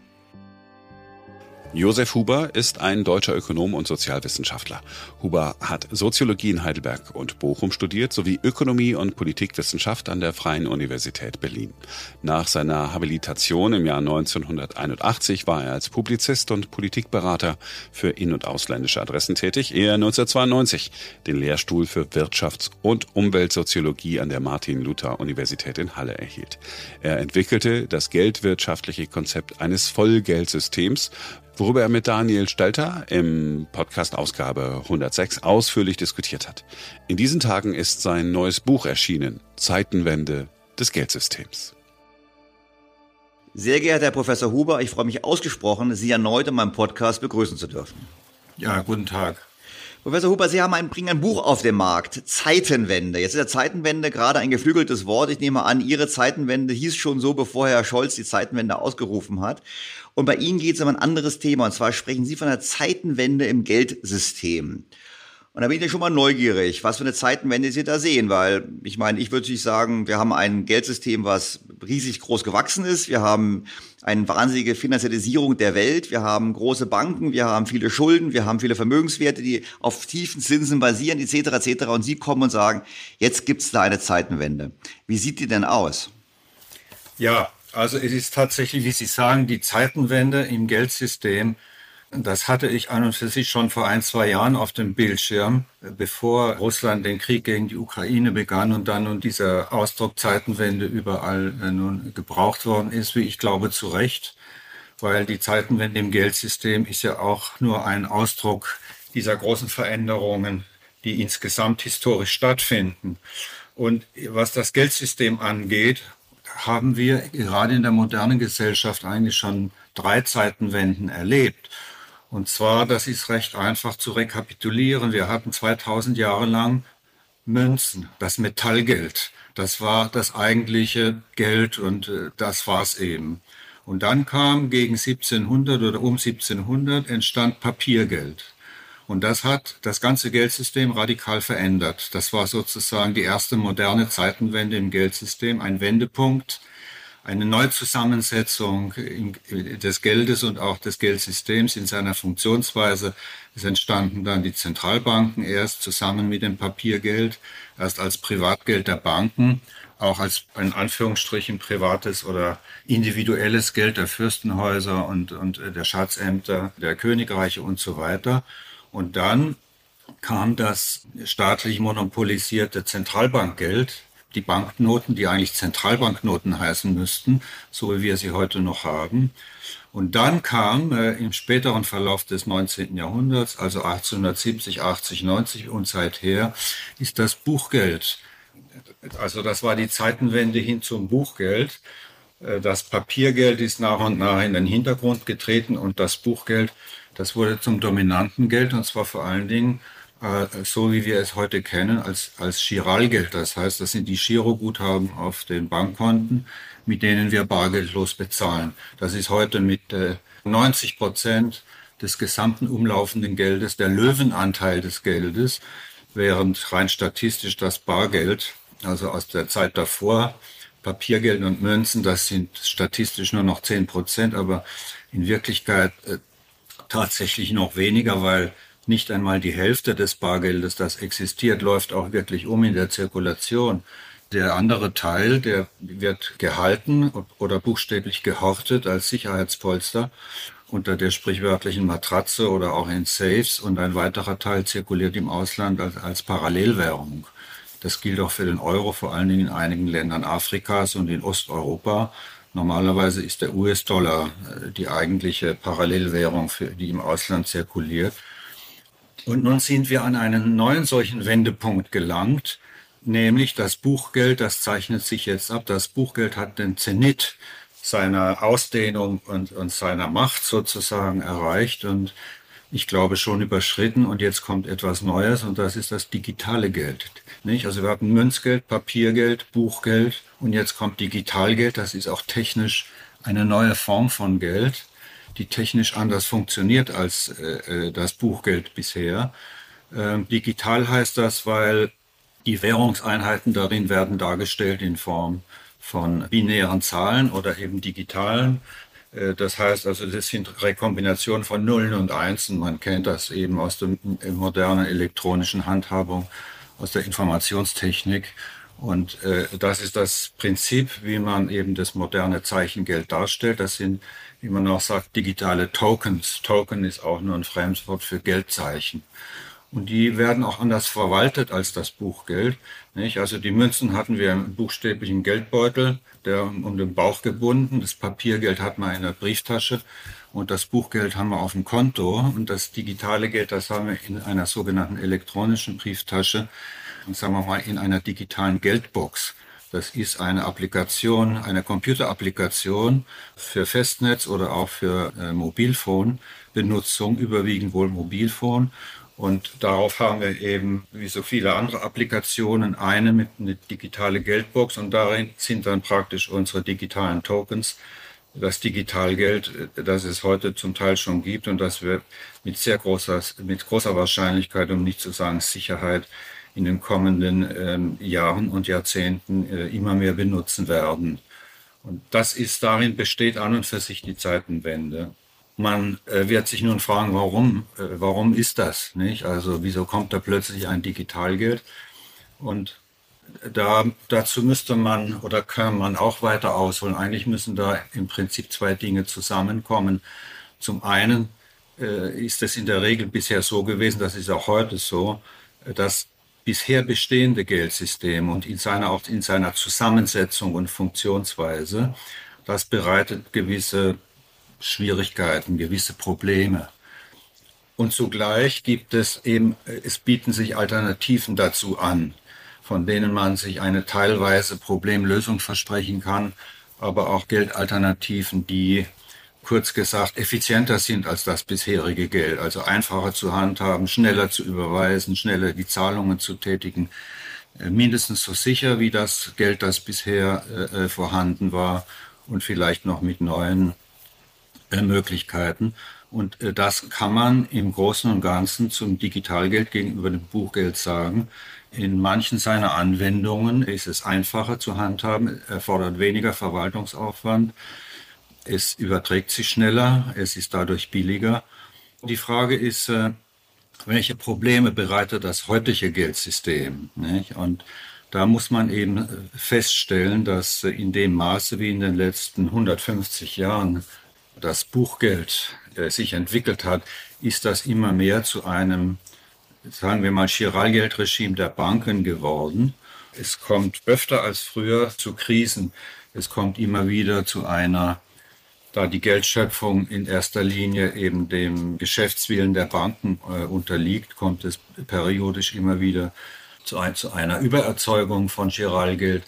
Josef Huber ist ein deutscher Ökonom und Sozialwissenschaftler. Huber hat Soziologie in Heidelberg und Bochum studiert sowie Ökonomie und Politikwissenschaft an der Freien Universität Berlin. Nach seiner Habilitation im Jahr 1981 war er als Publizist und Politikberater für in- und ausländische Adressen tätig, ehe er 1992 den Lehrstuhl für Wirtschafts- und Umweltsoziologie an der Martin-Luther-Universität in Halle erhielt. Er entwickelte das geldwirtschaftliche Konzept eines Vollgeldsystems, worüber er mit Daniel Stelter im Podcast Ausgabe 106 ausführlich diskutiert hat. In diesen Tagen ist sein neues Buch erschienen, Zeitenwende des Geldsystems. Sehr geehrter Herr Professor Huber, ich freue mich ausgesprochen, Sie erneut in meinem Podcast begrüßen zu dürfen. Ja, guten Tag. Professor Huber, Sie haben ein, bringen ein Buch auf den Markt, Zeitenwende. Jetzt ist der Zeitenwende gerade ein geflügeltes Wort. Ich nehme an, Ihre Zeitenwende hieß schon so, bevor Herr Scholz die Zeitenwende ausgerufen hat. Und bei Ihnen geht es um ein anderes Thema. Und zwar sprechen Sie von einer Zeitenwende im Geldsystem. Und da bin ich schon mal neugierig, was für eine Zeitenwende Sie da sehen, weil ich meine, ich würde natürlich sagen, wir haben ein Geldsystem, was riesig groß gewachsen ist. Wir haben eine wahnsinnige Finanzialisierung der Welt. Wir haben große Banken, wir haben viele Schulden, wir haben viele Vermögenswerte, die auf tiefen Zinsen basieren, etc. etc. Und Sie kommen und sagen, jetzt gibt es da eine Zeitenwende. Wie sieht die denn aus? Ja, also es ist tatsächlich, wie Sie sagen, die Zeitenwende im Geldsystem. Das hatte ich an und für sich schon vor ein, zwei Jahren auf dem Bildschirm, bevor Russland den Krieg gegen die Ukraine begann und dann nun dieser Ausdruck Zeitenwende überall äh, nun gebraucht worden ist, wie ich glaube, zu Recht, weil die Zeitenwende im Geldsystem ist ja auch nur ein Ausdruck dieser großen Veränderungen, die insgesamt historisch stattfinden. Und was das Geldsystem angeht, haben wir gerade in der modernen Gesellschaft eigentlich schon drei Zeitenwenden erlebt. Und zwar, das ist recht einfach zu rekapitulieren. Wir hatten 2000 Jahre lang Münzen, das Metallgeld. Das war das eigentliche Geld und äh, das war's eben. Und dann kam gegen 1700 oder um 1700 entstand Papiergeld. Und das hat das ganze Geldsystem radikal verändert. Das war sozusagen die erste moderne Zeitenwende im Geldsystem, ein Wendepunkt, eine Neuzusammensetzung des Geldes und auch des Geldsystems in seiner Funktionsweise. Es entstanden dann die Zentralbanken erst zusammen mit dem Papiergeld, erst als Privatgeld der Banken, auch als in Anführungsstrichen privates oder individuelles Geld der Fürstenhäuser und, und der Schatzämter der Königreiche und so weiter. Und dann kam das staatlich monopolisierte Zentralbankgeld, die Banknoten, die eigentlich Zentralbanknoten heißen müssten, so wie wir sie heute noch haben. Und dann kam äh, im späteren Verlauf des 19. Jahrhunderts, also 1870, 80, 90 und seither, ist das Buchgeld. Also das war die Zeitenwende hin zum Buchgeld. Äh, das Papiergeld ist nach und nach in den Hintergrund getreten und das Buchgeld das wurde zum dominanten Geld und zwar vor allen Dingen äh, so, wie wir es heute kennen, als, als Chiralgeld. Das heißt, das sind die Giroguthaben auf den Bankkonten, mit denen wir bargeldlos bezahlen. Das ist heute mit äh, 90 Prozent des gesamten umlaufenden Geldes der Löwenanteil des Geldes, während rein statistisch das Bargeld, also aus der Zeit davor, Papiergeld und Münzen, das sind statistisch nur noch 10 Prozent, aber in Wirklichkeit äh, tatsächlich noch weniger, weil nicht einmal die Hälfte des Bargeldes, das existiert, läuft auch wirklich um in der Zirkulation. Der andere Teil, der wird gehalten oder buchstäblich gehortet als Sicherheitspolster unter der sprichwörtlichen Matratze oder auch in Safes und ein weiterer Teil zirkuliert im Ausland als, als Parallelwährung. Das gilt auch für den Euro, vor allen Dingen in einigen Ländern Afrikas und in Osteuropa. Normalerweise ist der US-Dollar äh, die eigentliche Parallelwährung, für, die im Ausland zirkuliert. Und nun sind wir an einen neuen solchen Wendepunkt gelangt, nämlich das Buchgeld, das zeichnet sich jetzt ab. Das Buchgeld hat den Zenit seiner Ausdehnung und, und seiner Macht sozusagen erreicht und ich glaube schon überschritten. Und jetzt kommt etwas Neues und das ist das digitale Geld. Nicht? Also wir hatten Münzgeld, Papiergeld, Buchgeld und jetzt kommt Digitalgeld. Das ist auch technisch eine neue Form von Geld, die technisch anders funktioniert als äh, äh das Buchgeld bisher. Ähm, digital heißt das, weil die Währungseinheiten darin werden dargestellt in Form von binären Zahlen oder eben digitalen Äh, das heißt also, das sind Rekombinationen von Nullen und Einsen. Man kennt das eben aus der modernen elektronischen Handhabung, aus der Informationstechnik. Und äh, das ist das Prinzip, wie man eben das moderne Zeichengeld darstellt. Das sind, wie man auch sagt, digitale Tokens. Token ist auch nur ein Fremdwort für Geldzeichen. Und die werden auch anders verwaltet als das Buchgeld. Nicht? Also die Münzen hatten wir im buchstäblichen Geldbeutel, der um den Bauch gebunden. Das Papiergeld hat man in der Brieftasche und das Buchgeld haben wir auf dem Konto. Und das digitale Geld, das haben wir in einer sogenannten elektronischen Brieftasche und sagen wir mal in einer digitalen Geldbox. Das ist eine Applikation, eine Computerapplikation für Festnetz oder auch für äh, Mobilfonbenutzung, überwiegend wohl Mobilfon. Und darauf haben wir eben, wie so viele andere Applikationen, eine mit einer digitale Geldbox und darin sind dann praktisch unsere digitalen Tokens, das Digitalgeld, das es heute zum Teil schon gibt und das wir mit sehr großer, mit großer Wahrscheinlichkeit, um nicht zu sagen Sicherheit, in den kommenden ähm, Jahren und Jahrzehnten äh, immer mehr benutzen werden. Und das ist darin besteht an und für sich die Zeitenwende. Man äh, wird sich nun fragen, warum, äh, warum ist das? Nicht? Also wieso kommt da plötzlich ein Digitalgeld? Und da, dazu müsste man oder kann man auch weiter ausholen. Eigentlich müssen da im Prinzip zwei Dinge zusammenkommen. Zum einen äh, ist es in der Regel bisher so gewesen, das ist auch heute so, dass bisher bestehende Geldsystem und in seiner, auch in seiner Zusammensetzung und Funktionsweise, das bereitet gewisse Schwierigkeiten, gewisse Probleme. Und zugleich gibt es eben, es bieten sich Alternativen dazu an, von denen man sich eine teilweise Problemlösung versprechen kann, aber auch Geldalternativen, die kurz gesagt effizienter sind als das bisherige Geld, also einfacher zu handhaben, schneller zu überweisen, schneller die Zahlungen zu tätigen, äh, mindestens so sicher wie das Geld, das bisher äh, äh vorhanden war und vielleicht noch mit neuen äh, Möglichkeiten. Und äh, das kann man im Großen und Ganzen zum Digitalgeld gegenüber dem Buchgeld sagen. In manchen seiner Anwendungen ist es einfacher zu handhaben, erfordert weniger Verwaltungsaufwand, es überträgt sich schneller, es ist dadurch billiger. Die Frage ist, äh, welche Probleme bereitet das heutige Geldsystem? Und da muss man eben feststellen, dass in dem Maße wie in den letzten 150 Jahren das Buchgeld äh, sich entwickelt hat, ist das immer mehr zu einem, sagen wir mal, Chiralgeldregime der Banken geworden. Es kommt öfter als früher zu Krisen. Es kommt immer wieder zu einer, da die Geldschöpfung in erster Linie eben dem Geschäftswillen der Banken äh, unterliegt, kommt es periodisch immer wieder zu, ein, zu einer Übererzeugung von Giralgeld.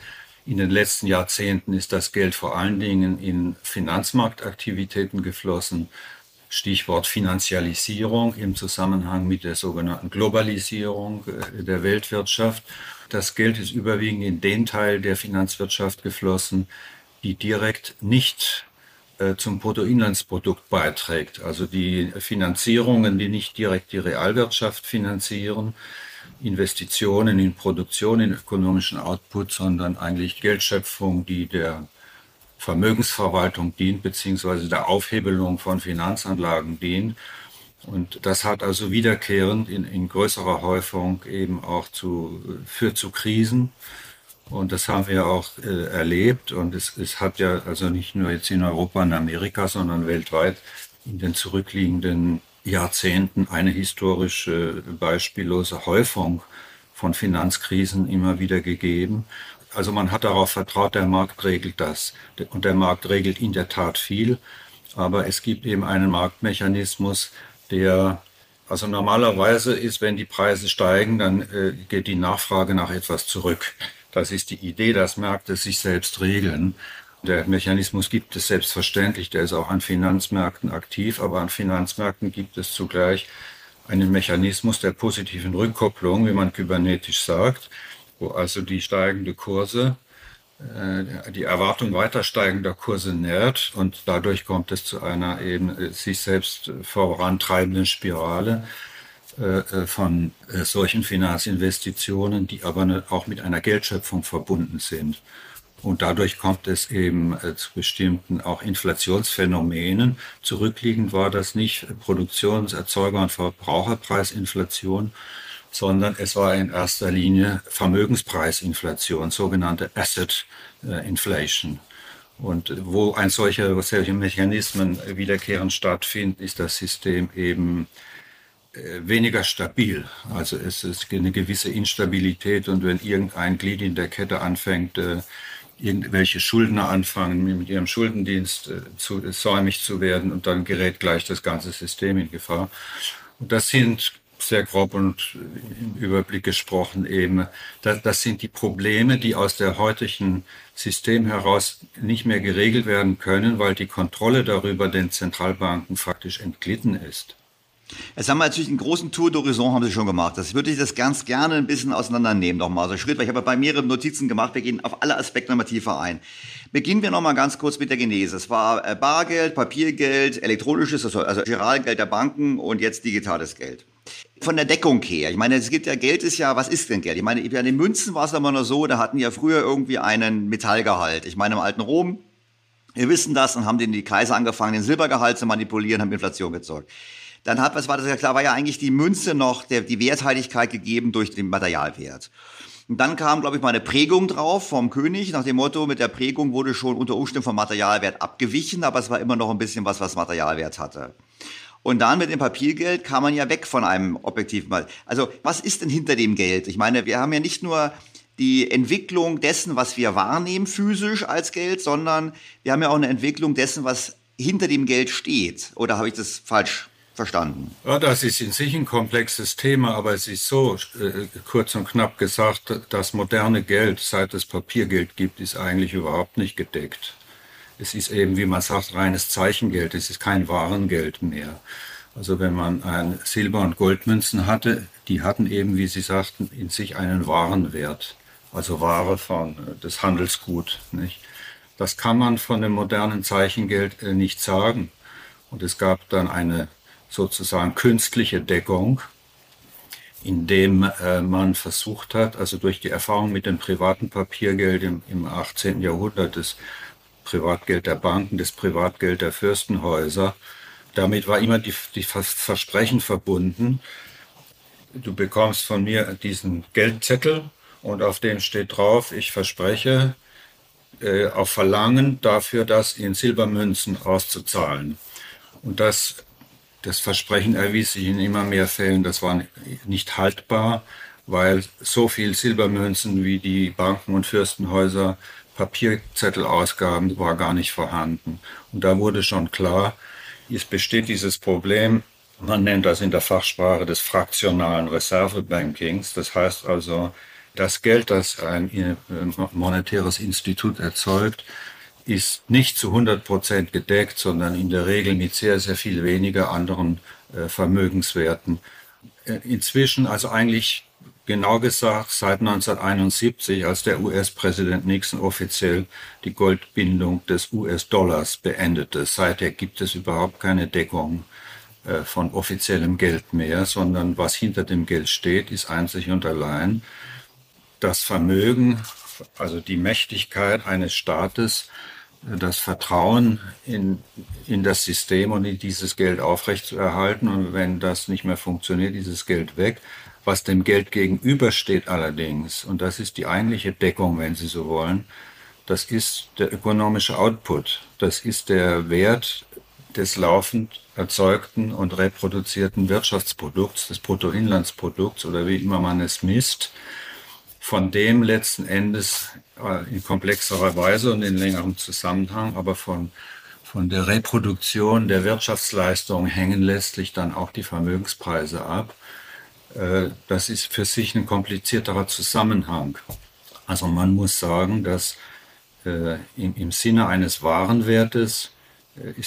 In den letzten Jahrzehnten ist das Geld vor allen Dingen in Finanzmarktaktivitäten geflossen. Stichwort Finanzialisierung im Zusammenhang mit der sogenannten Globalisierung äh, der Weltwirtschaft. Das Geld ist überwiegend in den Teil der Finanzwirtschaft geflossen, die direkt nicht äh, zum Bruttoinlandsprodukt beiträgt. Also die Finanzierungen, die nicht direkt die Realwirtschaft finanzieren, Investitionen in Produktion, in ökonomischen Output, sondern eigentlich Geldschöpfung, die der Vermögensverwaltung dient, beziehungsweise der Aufhebelung von Finanzanlagen dient. Und das hat also wiederkehrend in, in größerer Häufung eben auch zu, führt zu Krisen. Und das haben wir auch äh, erlebt. Und es, es hat ja also nicht nur jetzt in Europa und Amerika, sondern weltweit in den zurückliegenden Jahrzehnten eine historische beispiellose Häufung von Finanzkrisen immer wieder gegeben. Also man hat darauf vertraut, der Markt regelt das. Und der Markt regelt in der Tat viel. Aber es gibt eben einen Marktmechanismus, der, also normalerweise ist, wenn die Preise steigen, dann äh, geht die Nachfrage nach etwas zurück. Das ist die Idee, dass Märkte sich selbst regeln. Der Mechanismus gibt es selbstverständlich, der ist auch an Finanzmärkten aktiv, aber an Finanzmärkten gibt es zugleich einen Mechanismus der positiven Rückkopplung, wie man kybernetisch sagt, also die steigende Kurse äh, die Erwartung weiter steigender Kurse nährt und dadurch kommt es zu einer eben äh, sich selbst vorantreibenden Spirale äh, von solchen Finanzinvestitionen, die aber ne, auch mit einer Geldschöpfung verbunden sind. Und dadurch kommt es eben zu bestimmten auch Inflationsphänomenen. Zurückliegend war das nicht Produktions-, Erzeuger- und Verbraucherpreisinflation, sondern es war in erster Linie Vermögenspreisinflation, sogenannte Asset äh, Inflation. Und wo ein solcher, solche Mechanismen wiederkehrend stattfinden, ist das System eben äh, weniger stabil. Also es ist eine gewisse Instabilität und wenn irgendein Glied in der Kette anfängt, äh, irgendwelche Schuldner anfangen, mit ihrem Schuldendienst zu, säumig zu werden und dann gerät gleich das ganze System in Gefahr. Und das sind sehr grob und im Überblick gesprochen eben, das, das sind die Probleme, die aus der heutigen System heraus nicht mehr geregelt werden können, weil die Kontrolle darüber den Zentralbanken faktisch entglitten ist. Jetzt haben wir natürlich einen großen Tour d'Horizon haben Sie schon gemacht. Das würde ich das ganz gerne ein bisschen auseinandernehmen nochmal, so Schritt, weil ich habe bei mehreren Notizen gemacht. Wir gehen auf alle Aspekte nochmal tiefer ein. Beginnen wir nochmal ganz kurz mit der Genese. Es war äh, Bargeld, Papiergeld, elektronisches, also, also Giralgeld der Banken und jetzt digitales Geld. Von der Deckung her, ich meine, es gibt ja, Geld ist ja, was ist denn Geld? Ich meine, bei den Münzen war es immer nur so, da hatten ja früher irgendwie einen Metallgehalt. Ich meine, im alten Rom, wir wissen das und haben den die Kaiser angefangen, den Silbergehalt zu manipulieren, haben Inflation gezeugt. Dann hat, was war das ja klar, war ja eigentlich die Münze noch der, die Werthaltigkeit gegeben durch den Materialwert. Und dann kam, glaube ich, mal eine Prägung drauf vom König, nach dem Motto, mit der Prägung wurde schon unter Umständen vom Materialwert abgewichen, aber es war immer noch ein bisschen was, was Materialwert hatte. Und dann mit dem Papiergeld kam man ja weg von einem objektiven. Also, was ist denn hinter dem Geld? Ich meine, wir haben ja nicht nur die Entwicklung dessen, was wir wahrnehmen physisch als Geld, sondern wir haben ja auch eine Entwicklung dessen, was hinter dem Geld steht. Oder habe ich das falsch verstanden. Ja, das ist in sich ein komplexes Thema, aber es ist so, äh, kurz und knapp gesagt, das moderne Geld, seit es Papiergeld gibt, ist eigentlich überhaupt nicht gedeckt. Es ist eben, wie man sagt, reines Zeichengeld, es ist kein Warengeld mehr. Also wenn man ein Silber- und Goldmünzen hatte, die hatten eben, wie Sie sagten, in sich einen Warenwert, also Ware von äh, das Handelsgut. Nicht? Das kann man von dem modernen Zeichengeld äh, nicht sagen. Und es gab dann eine sozusagen künstliche Deckung, indem äh, man versucht hat, also durch die Erfahrung mit dem privaten Papiergeld im, im 18. Jahrhundert, das Privatgeld der Banken, das Privatgeld der Fürstenhäuser, damit war immer die, die Versprechen verbunden, du bekommst von mir diesen Geldzettel und auf dem steht drauf, ich verspreche äh, auf Verlangen dafür, das in Silbermünzen auszuzahlen. Und das das Versprechen erwies sich in immer mehr Fällen, das war nicht haltbar, weil so viel Silbermünzen wie die Banken und Fürstenhäuser Papierzettel ausgaben, war gar nicht vorhanden. Und da wurde schon klar, es besteht dieses Problem, man nennt das in der Fachsprache des fraktionalen Reservebankings. Das heißt also, das Geld, das ein äh, monetäres Institut erzeugt, ist nicht zu 100 Prozent gedeckt, sondern in der Regel mit sehr, sehr viel weniger anderen äh, Vermögenswerten. Äh, inzwischen, also eigentlich genau gesagt seit 1971, als der US-Präsident Nixon offiziell die Goldbindung des US-Dollars beendete. Seither gibt es überhaupt keine Deckung äh, von offiziellem Geld mehr, sondern was hinter dem Geld steht, ist einzig und allein das Vermögen, also die Mächtigkeit eines Staates, das Vertrauen in, in das System und in dieses Geld aufrechtzuerhalten. Und wenn das nicht mehr funktioniert, dieses Geld weg. Was dem Geld gegenübersteht allerdings, und das ist die eigentliche Deckung, wenn Sie so wollen, das ist der ökonomische Output. Das ist der Wert des laufend erzeugten und reproduzierten Wirtschaftsprodukts, des Bruttoinlandsprodukts oder wie immer man es misst von dem letzten Endes äh, in komplexerer Weise und in längerem Zusammenhang, aber von, von der Reproduktion der Wirtschaftsleistung hängen letztlich dann auch die Vermögenspreise ab. Äh, das ist für sich ein komplizierterer Zusammenhang. Also man muss sagen, dass äh, im, Sinne eines Warenwertes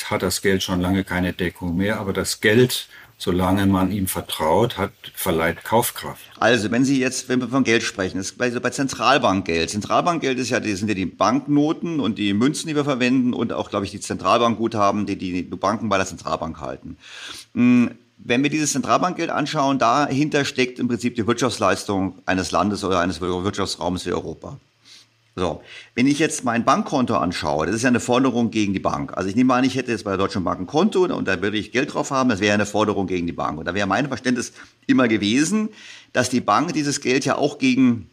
hat das Geld schon lange keine Deckung mehr, aber das Geld solange man ihm vertraut, hat, verleiht Kaufkraft. Also, wenn Sie jetzt, wenn wir von Geld sprechen, ist bei, bei Zentralbankgeld. Zentralbankgeld ist ja, die sind ja die Banknoten und die Münzen, die wir verwenden und auch, glaube ich, die Zentralbankguthaben, die die Banken bei der Zentralbank halten. Hm, wenn wir dieses Zentralbankgeld anschauen, dahinter steckt im Prinzip die Wirtschaftsleistung eines Landes oder eines Wirtschaftsraums wie Europa. So, wenn ich jetzt mein Bankkonto anschaue, das ist ja eine Forderung gegen die Bank. Also ich nehme an, ich hätte jetzt bei der Deutschen Bank ein Konto und da würde ich Geld drauf haben, das wäre eine Forderung gegen die Bank. Und da wäre mein Verständnis immer gewesen, dass die Bank dieses Geld ja auch gegen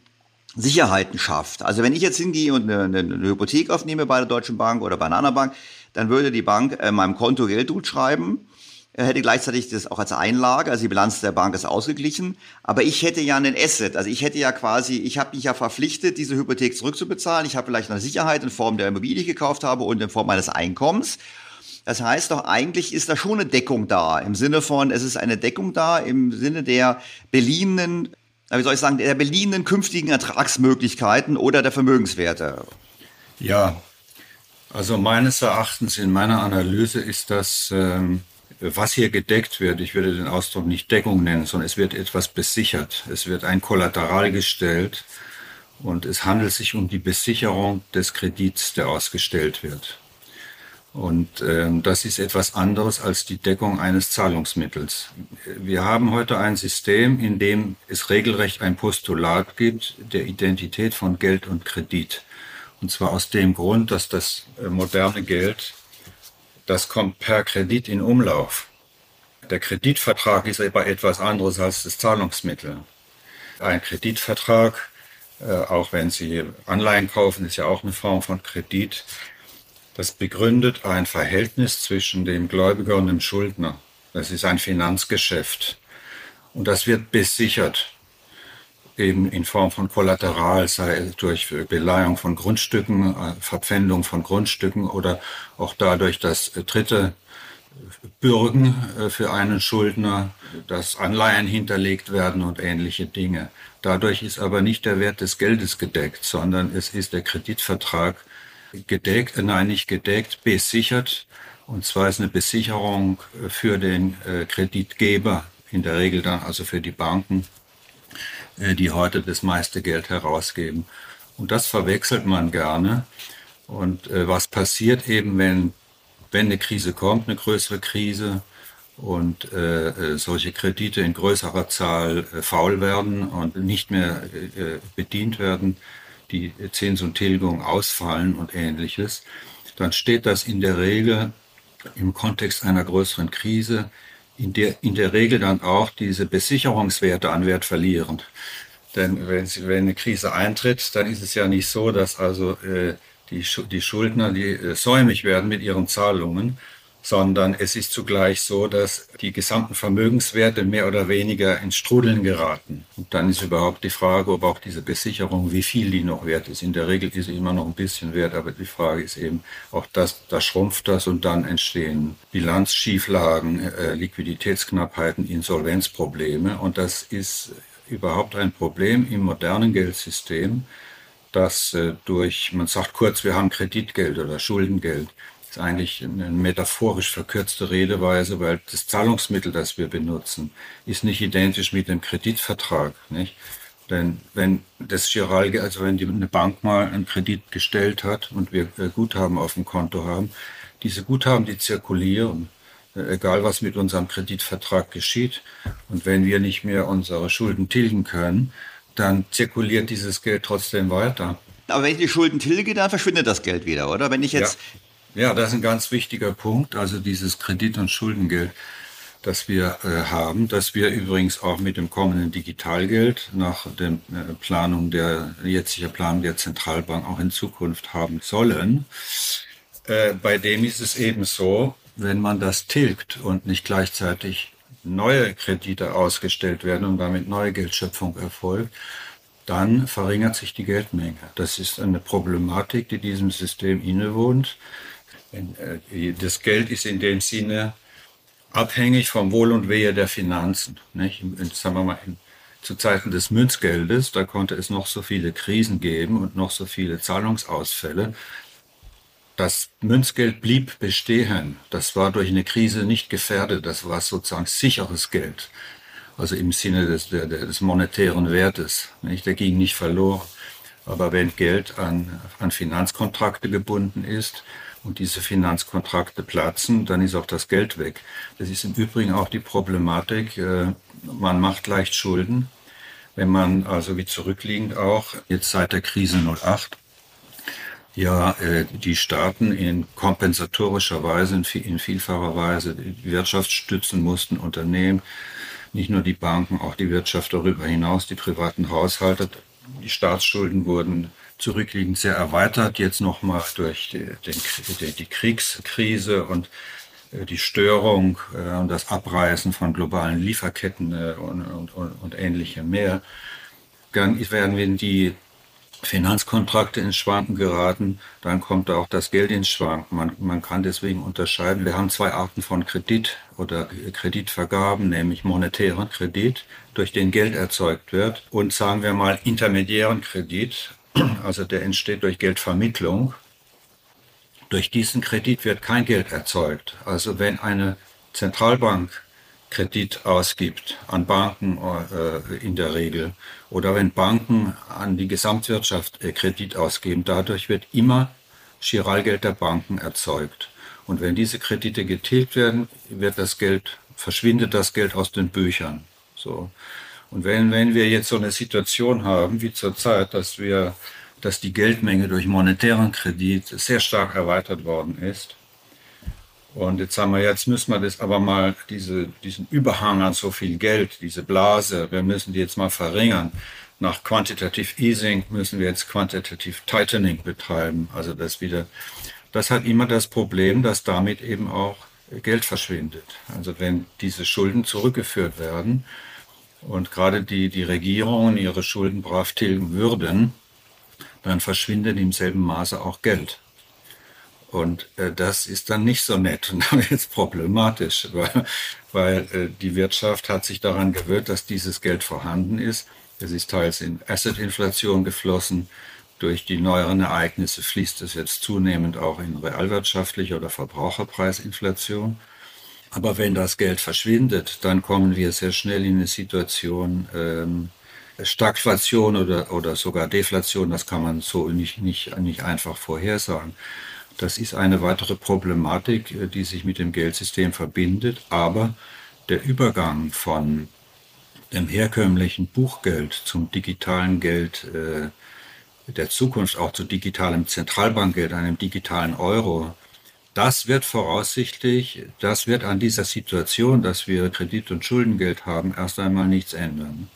Sicherheiten schafft. Also wenn ich jetzt hingehe und eine, eine, Hypothek aufnehme bei der Deutschen Bank oder bei einer anderen Bank, dann würde die Bank äh, meinem Konto Geld gut schreiben er hätte gleichzeitig das auch als Einlage, also die Bilanz der Bank ist ausgeglichen, aber ich hätte ja einen Asset, also ich hätte ja quasi, ich habe mich ja verpflichtet, diese Hypothek zurückzubezahlen. Ich habe vielleicht eine Sicherheit in Form der Immobilie, die ich gekauft habe und in Form meines Einkommens. Das heißt doch, eigentlich ist da schon eine Deckung da, im Sinne von, es ist eine Deckung da, im Sinne der beliehenen, wie soll ich sagen, der beliehenen künftigen Ertragsmöglichkeiten oder der Vermögenswerte. Ja, also meines Erachtens in meiner Analyse ist das ähm, was hier gedeckt wird, ich würde den Ausdruck nicht Deckung nennen, sondern es wird etwas besichert. Es wird ein Kollateral gestellt und es handelt sich um die Besicherung des Kredits, der ausgestellt wird. Und ähm, das ist etwas anderes als die Deckung eines Zahlungsmittels. Wir haben heute ein System, in dem es regelrecht ein Postulat gibt der Identität von Geld und Kredit. Und zwar aus dem Grund, dass das äh, moderne Geld das kommt per Kredit in Umlauf. Der Kreditvertrag ist aber etwas anderes als das Zahlungsmittel. Ein Kreditvertrag, äh, auch wenn Sie Anleihen kaufen, ist ja auch eine Form von Kredit. Das begründet ein Verhältnis zwischen dem Gläubiger und dem Schuldner. Das ist ein Finanzgeschäft. Und das wird besichert eben in Form von Kollateral, sei es durch Beleihung von Grundstücken, äh, Verpfändung von Grundstücken oder auch dadurch, dass Dritte bürgen äh, für einen Schuldner, dass Anleihen hinterlegt werden und ähnliche Dinge. Dadurch ist aber nicht der Wert des Geldes gedeckt, sondern es ist der Kreditvertrag gedeckt, äh, nein, nicht gedeckt, besichert. Und zwar ist eine Besicherung für den Kreditgeber, in der Regel dann also für die Banken, äh, die heute das meiste Geld herausgeben. Und das verwechselt man gerne. Und äh, was passiert eben, wenn, wenn eine Krise kommt, eine größere Krise, und äh, äh solche Kredite in größerer Zahl äh, faul werden und nicht mehr äh, bedient werden, die Zins und Tilgung ausfallen und ähnliches, dann steht das in der Regel im Kontext einer größeren Krise in der, in der Regel dann auch diese Besicherungswerte an Wert verlieren. Denn wenn, wenn eine Krise eintritt, dann ist es ja nicht so, dass also äh, die, die Schuldner die äh, säumig werden mit ihren Zahlungen, sondern es ist zugleich so, dass die gesamten Vermögenswerte mehr oder weniger ins Strudeln geraten. Und dann ist überhaupt die Frage, ob auch diese Besicherung, wie viel die noch wert ist. In der Regel ist sie immer noch ein bisschen wert, aber die Frage ist eben auch das, da schrumpft das und dann entstehen Bilanzschieflagen, äh, Liquiditätsknappheiten, Insolvenzprobleme. Und das ist überhaupt ein Problem im modernen Geldsystem, dass äh, durch, man sagt kurz, wir haben Kreditgeld oder Schuldengeld ist eigentlich eine metaphorisch verkürzte Redeweise, weil das Zahlungsmittel, das wir benutzen, ist nicht identisch mit dem Kreditvertrag. Nicht? Denn wenn das Giral, also wenn die, eine Bank mal einen Kredit gestellt hat und wir äh, Guthaben auf dem Konto haben, diese Guthaben, die zirkulieren, äh, egal was mit unserem Kreditvertrag geschieht. Und wenn wir nicht mehr unsere Schulden tilgen können, dann zirkuliert dieses Geld trotzdem weiter. Aber wenn ich die Schulden tilge, dann verschwindet das Geld wieder, oder? Wenn ich jetzt ja. Das ist ein ganz wichtiger Punkt. Also dieses Kredit- und Schuldengeld, das wir äh, haben, das wir übrigens auch mit dem kommenden Digitalgeld nach der äh, Planung der jetziger Planung der Zentralbank auch in Zukunft haben sollen. Äh, bei dem ist es eben so, wenn man das tilgt und nicht gleichzeitig neue Kredite ausgestellt werden und damit neue Geldschöpfung erfolgt, dann verringert sich die Geldmenge. Das ist eine Problematik, die diesem System innewohnt. Äh, das Geld ist in dem Sinne abhängig vom Wohl und Wehe der Finanzen. Nicht? Sagen wir mal, zu Zeiten des Münzgeldes, da konnte es noch so viele Krisen geben und noch so viele Zahlungsausfälle. Das Münzgeld blieb bestehen. Das war durch eine Krise nicht gefährdet. Das war sozusagen sicheres Geld. Also im Sinne des, des monetären Wertes. Nicht? Der ging nicht verloren. Aber wenn Geld an, an Finanzkontrakte gebunden ist, und diese Finanzkontrakte platzen, dann ist auch das Geld weg. Das ist im Übrigen auch die Problematik, äh, man macht leicht Schulden, wenn man also wie zurückliegend auch, jetzt seit der Krise 08, Ja, äh, die Staaten in kompensatorischer Weise, in vielfacher Weise die Wirtschaft stützen mussten, Unternehmen, nicht nur die Banken, auch die Wirtschaft darüber hinaus, die privaten Haushalte. Die Staatsschulden wurden zurückliegend sehr erweitert, jetzt nochmal durch die, den, die Kriegskrise und äh, die Störung äh, und das Abreißen von globalen Lieferketten und, und, und ähnlichem mehr. Dann werden wir die Finanzkontrakte ins Schwanken geraten, dann kommt auch das Geld ins Schwanken. Man, man kann deswegen unterscheiden. Wir haben zwei Arten von Kredit oder Kreditvergaben, nämlich monetären Kredit, durch den Geld erzeugt wird, und sagen wir mal intermediären Kredit, also der entsteht durch Geldvermittlung. Durch diesen Kredit wird kein Geld erzeugt. Also wenn eine Zentralbank Kredit ausgibt an Banken äh, in der Regel oder wenn Banken an die Gesamtwirtschaft äh, Kredit ausgeben, dadurch wird immer Chiralgeld der Banken erzeugt. Und wenn diese Kredite getilgt werden, wird das Geld, verschwindet das Geld aus den Büchern. So. Und wenn, wenn wir jetzt so eine Situation haben wie zurzeit, dass wir, dass die Geldmenge durch monetären Kredit sehr stark erweitert worden ist, und jetzt sagen wir, jetzt müssen wir das aber mal, diese, diesen Überhang an so viel Geld, diese Blase, wir müssen die jetzt mal verringern. Nach Quantitative Easing müssen wir jetzt Quantitative Tightening betreiben. Also das wieder, das hat immer das Problem, dass damit eben auch Geld verschwindet. Also wenn diese Schulden zurückgeführt werden und gerade die, die Regierungen ihre Schulden brav tilgen würden, dann verschwindet im selben Maße auch Geld. Und äh, das ist dann nicht so nett und damit jetzt problematisch, weil, weil äh, die Wirtschaft hat sich daran gewöhnt, dass dieses Geld vorhanden ist. Es ist teils in Asset-Inflation geflossen. Durch die neueren Ereignisse fließt es jetzt zunehmend auch in realwirtschaftliche oder Verbraucherpreisinflation. Aber wenn das Geld verschwindet, dann kommen wir sehr schnell in eine Situation, ähm, Stagflation oder, oder sogar Deflation, das kann man so nicht, nicht, nicht einfach vorhersagen. Das ist eine weitere Problematik, äh, die sich mit dem Geldsystem verbindet. Aber der Übergang von dem herkömmlichen Buchgeld zum digitalen Geld äh, der Zukunft, auch zu digitalem Zentralbankgeld, einem digitalen Euro, das wird voraussichtlich, das wird an dieser Situation, dass wir Kredit- und Schuldengeld haben, erst einmal nichts ändern.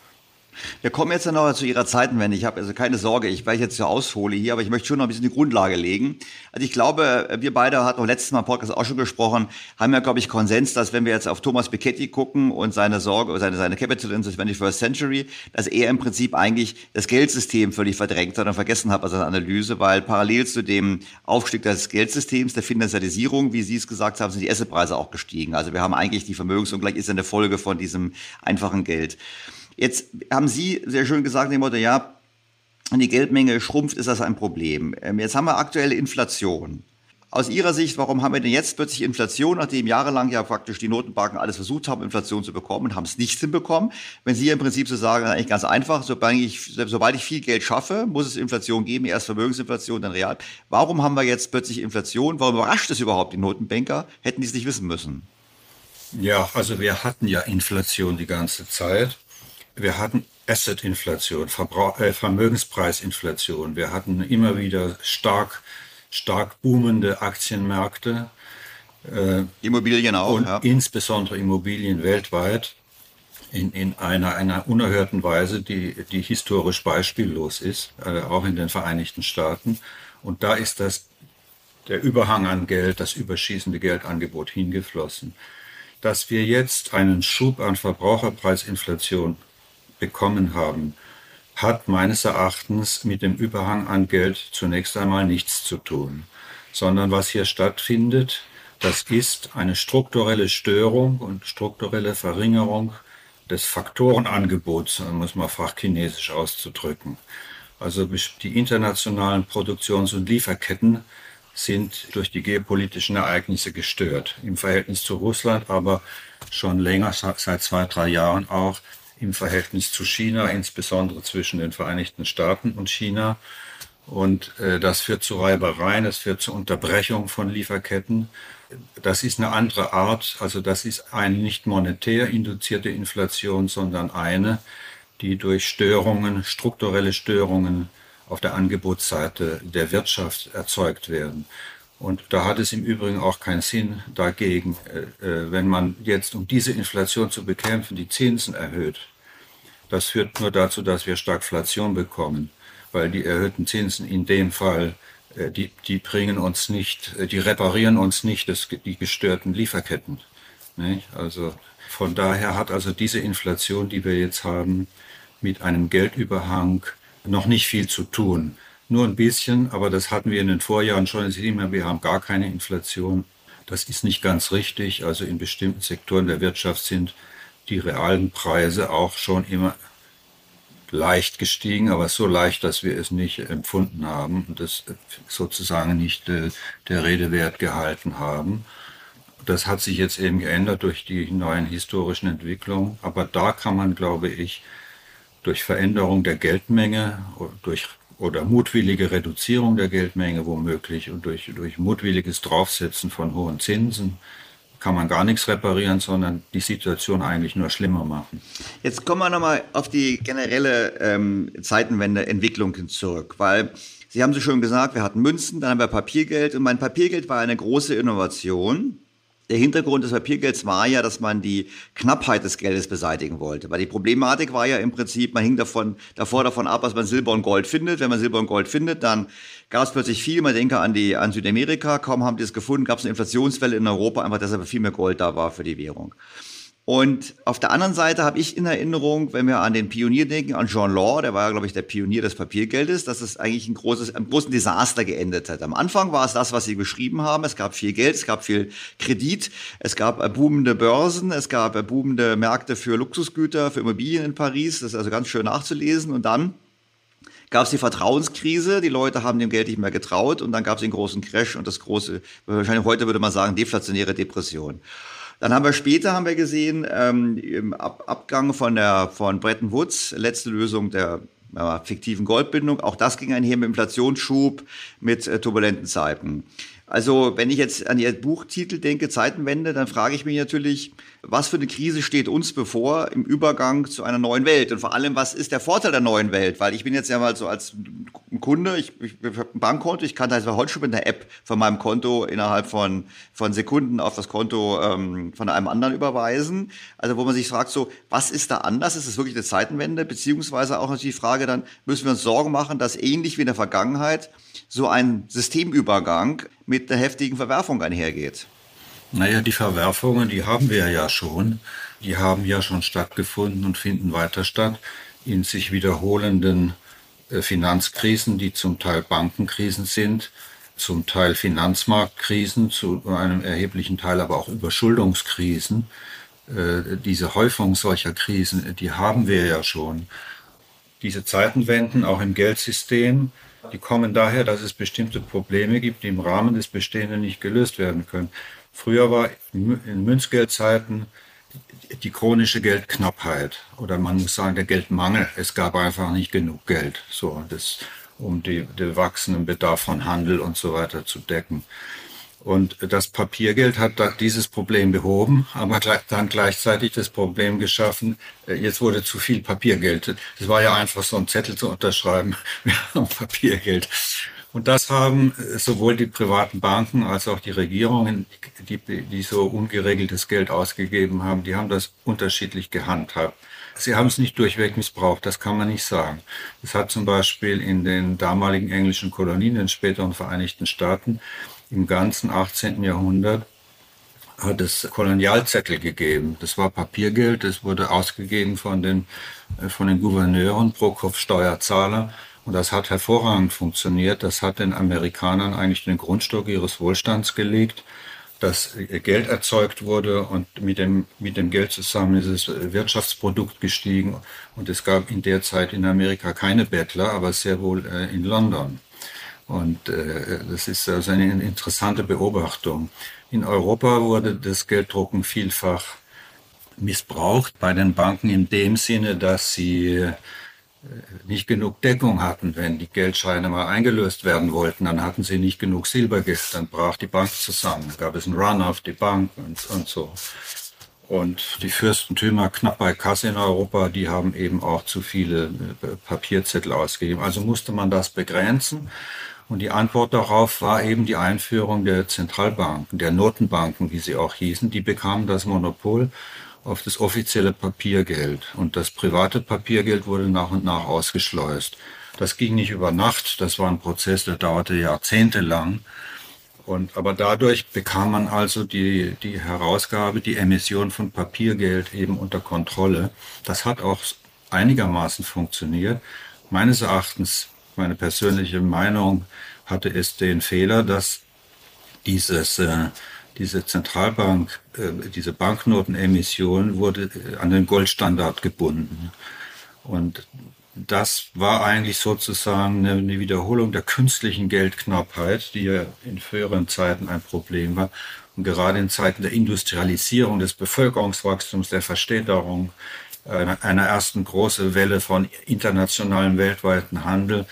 Wir kommen jetzt noch zu Ihrer Zeitenwende. Ich habe also keine Sorge, ich ich jetzt so aushole hier, aber ich möchte schon noch ein bisschen die Grundlage legen. Also ich glaube, wir beide hatten auch letztes Mal im Podcast auch schon gesprochen, haben ja, glaube ich, Konsens, dass wenn wir jetzt auf Thomas Piketty gucken und seine Sorge, seine, seine Capital in the 21st Century, dass er im Prinzip eigentlich das Geldsystem völlig verdrängt hat und vergessen hat bei seiner Analyse, weil parallel zu dem Aufstieg des Geldsystems, der Finanzialisierung, wie Sie es gesagt haben, sind die Assetpreise auch gestiegen. Also wir haben eigentlich die Vermögensungleich ist eine Folge von diesem einfachen Geld. Jetzt haben Sie sehr schön gesagt, dem Motto, ja, wenn die Geldmenge schrumpft, ist das ein Problem. Ähm, jetzt haben wir aktuelle Inflation. Aus Ihrer Sicht, warum haben wir denn jetzt plötzlich Inflation, nachdem jahrelang ja praktisch die Notenbanken alles versucht haben, Inflation zu bekommen und haben es nicht hinbekommen? Wenn Sie im Prinzip so sagen, eigentlich ganz einfach, sobald ich, sobald ich viel Geld schaffe, muss es Inflation geben, erst Vermögensinflation, dann real. Warum haben wir jetzt plötzlich Inflation? Warum überrascht es überhaupt die Notenbanker? Hätten die es nicht wissen müssen? Ja, also wir hatten ja Inflation die ganze Zeit. Wir hatten Asset-Inflation, äh, Vermögenspreisinflation. Wir hatten immer wieder stark, stark boomende Aktienmärkte. Äh, Immobilien auch. Und ja. insbesondere Immobilien weltweit in, in einer, einer unerhörten Weise, die, die historisch beispiellos ist, äh, auch in den Vereinigten Staaten. Und da ist das, der Überhang an Geld, das überschießende Geldangebot hingeflossen. Dass wir jetzt einen Schub an Verbraucherpreisinflation bekommen haben, hat meines Erachtens mit dem Überhang an Geld zunächst einmal nichts zu tun, sondern was hier stattfindet, das ist eine strukturelle Störung und strukturelle Verringerung des Faktorenangebots, muss man fachchinesisch auszudrücken. Also die internationalen Produktions- und Lieferketten sind durch die geopolitischen Ereignisse gestört. Im Verhältnis zu Russland, aber schon länger, seit zwei, drei Jahren auch im Verhältnis zu China, insbesondere zwischen den Vereinigten Staaten und China. Und äh, das führt zu Reibereien, es führt zu Unterbrechung von Lieferketten. Das ist eine andere Art, also das ist eine nicht monetär induzierte Inflation, sondern eine, die durch Störungen, strukturelle Störungen auf der Angebotsseite der Wirtschaft erzeugt werden. Und da hat es im Übrigen auch keinen Sinn dagegen, äh, äh, wenn man jetzt, um diese Inflation zu bekämpfen, die Zinsen erhöht. Das führt nur dazu, dass wir Stagflation bekommen, weil die erhöhten Zinsen in dem Fall, äh, die, die bringen uns nicht, die reparieren uns nicht das, die gestörten Lieferketten. Nicht? Also von daher hat also diese Inflation, die wir jetzt haben, mit einem Geldüberhang noch nicht viel zu tun. Nur ein bisschen, aber das hatten wir in den Vorjahren schon. Wir haben gar keine Inflation. Das ist nicht ganz richtig. Also in bestimmten Sektoren der Wirtschaft sind die realen Preise auch schon immer leicht gestiegen, aber so leicht, dass wir es nicht empfunden haben und das sozusagen nicht äh, der Rede wert gehalten haben. Das hat sich jetzt eben geändert durch die neuen historischen Entwicklungen, aber da kann man, glaube ich, durch Veränderung der Geldmenge, durch oder mutwillige Reduzierung der Geldmenge womöglich und durch, durch mutwilliges Draufsetzen von hohen Zinsen kann man gar nichts reparieren, sondern die Situation eigentlich nur schlimmer machen. Jetzt kommen wir nochmal auf die generelle ähm, Zeitenwende-Entwicklung zurück, weil Sie haben so schön gesagt, wir hatten Münzen, dann haben wir Papiergeld und mein Papiergeld war eine große Innovation. Der Hintergrund des Papiergelds war ja, dass man die Knappheit des Geldes beseitigen wollte. Weil die Problematik war ja im Prinzip, man hing davon, davor davon ab, was man Silber und Gold findet. Wenn man Silber und Gold findet, dann gab es plötzlich viel. Man denke an, die, an Südamerika, kaum haben die es gefunden, gab es eine Inflationswelle in Europa, einfach deshalb viel mehr Gold da war für die Währung. Und auf der anderen Seite habe ich in Erinnerung, wenn wir an den Pionier denken, an Jean Law, der war ja, glaube ich, der Pionier des Papiergeldes, dass es eigentlich ein großes, ein großen Desaster geendet hat. Am Anfang war es das, was Sie beschrieben haben. Es gab viel Geld, es gab viel Kredit, es gab äh, boomende Börsen, es gab äh, boomende Märkte für Luxusgüter, für Immobilien in Paris. Das ist also ganz schön nachzulesen. Und dann gab es die Vertrauenskrise, die Leute haben dem Geld nicht mehr getraut und dann gab es den großen Crash und das große, wahrscheinlich heute würde man sagen, deflationäre Depression. Dann haben wir später haben wir gesehen ähm, im Ab Abgang von der von Bretton Woods letzte Lösung der ja, fiktiven Goldbindung. Auch das ging einher mit Inflationsschub, mit äh, turbulenten Zeiten. Also wenn ich jetzt an Ihr Buchtitel denke, Zeitenwende, dann frage ich mich natürlich, was für eine Krise steht uns bevor im Übergang zu einer neuen Welt? Und vor allem, was ist der Vorteil der neuen Welt? Weil ich bin jetzt ja mal so als Kunde, ich, ich, ich habe ein Bankkonto, ich kann da jetzt heute schon mit einer App von meinem Konto innerhalb von, von Sekunden auf das Konto ähm, von einem anderen überweisen. Also wo man sich fragt, so, was ist da anders? Ist es wirklich eine Zeitenwende? Beziehungsweise auch natürlich die Frage dann, müssen wir uns Sorgen machen, dass ähnlich wie in der Vergangenheit so ein Systemübergang mit der heftigen Verwerfung einhergeht? Naja, die Verwerfungen, die haben wir ja schon. Die haben ja schon stattgefunden und finden weiter statt in sich wiederholenden äh, Finanzkrisen, die zum Teil Bankenkrisen sind, zum Teil Finanzmarktkrisen, zu einem erheblichen Teil aber auch Überschuldungskrisen. Äh, diese Häufung solcher Krisen, die haben wir ja schon. Diese Zeitenwenden auch im Geldsystem, die kommen daher, dass es bestimmte Probleme gibt, die im Rahmen des Bestehenden nicht gelöst werden können. Früher war in Münzgeldzeiten die chronische Geldknappheit oder man muss sagen der Geldmangel. Es gab einfach nicht genug Geld, so das, um den wachsenden Bedarf von Handel und so weiter zu decken. Und das Papiergeld hat dieses Problem behoben, aber dann gleichzeitig das Problem geschaffen, äh, jetzt wurde zu viel Papiergeld. Es war ja einfach so ein Zettel zu unterschreiben, wir haben Papiergeld. Und das haben äh, sowohl die privaten Banken als auch die Regierungen, die, die so ungeregeltes Geld ausgegeben haben, die haben das unterschiedlich gehandhabt. Sie haben es nicht durchweg missbraucht, das kann man nicht sagen. Es hat zum Beispiel in den damaligen englischen Kolonien, den späteren Vereinigten Staaten, im ganzen 18. Jahrhundert hat es Kolonialzettel gegeben. Das war Papiergeld, das wurde ausgegeben von den, äh, von den Gouverneuren pro Kopf Steuerzahler. Und das hat hervorragend funktioniert. Das hat den Amerikanern eigentlich den Grundstock ihres Wohlstands gelegt, dass Geld erzeugt wurde und mit dem, mit dem Geld zusammen ist das Wirtschaftsprodukt gestiegen. Und es gab in der Zeit in Amerika keine Bettler, aber sehr wohl äh, in London. Und äh, das ist also eine interessante Beobachtung. In Europa wurde das Gelddrucken vielfach missbraucht bei den Banken in dem Sinne, dass sie äh, nicht genug Deckung hatten. Wenn die Geldscheine mal eingelöst werden wollten, dann hatten sie nicht genug Silbergeld, dann brach die Bank zusammen. Gab es einen Run auf die Bank und, und so. Und die Fürstentümer knapp bei Kasse in Europa, die haben eben auch zu viele äh, Papierzettel ausgegeben. Also musste man das begrenzen. Und die Antwort darauf war eben die Einführung der Zentralbanken, der Notenbanken, wie sie auch hießen. Die bekamen das Monopol auf das offizielle Papiergeld. Und das private Papiergeld wurde nach und nach ausgeschleust. Das ging nicht über Nacht. Das war ein Prozess, der dauerte jahrzehntelang. Und, aber dadurch bekam man also die, die Herausgabe, die Emission von Papiergeld eben unter Kontrolle. Das hat auch einigermaßen funktioniert. Meines Erachtens, meine persönliche Meinung, hatte es den Fehler, dass dieses, äh, diese Zentralbank, äh, diese Banknotenemission wurde äh, an den Goldstandard gebunden. Und das war eigentlich sozusagen eine Wiederholung der künstlichen Geldknappheit, die ja in früheren Zeiten ein Problem war. Und gerade in Zeiten der Industrialisierung, des Bevölkerungswachstums, der Verstädterung, einer ersten großen Welle von internationalem weltweiten Handel,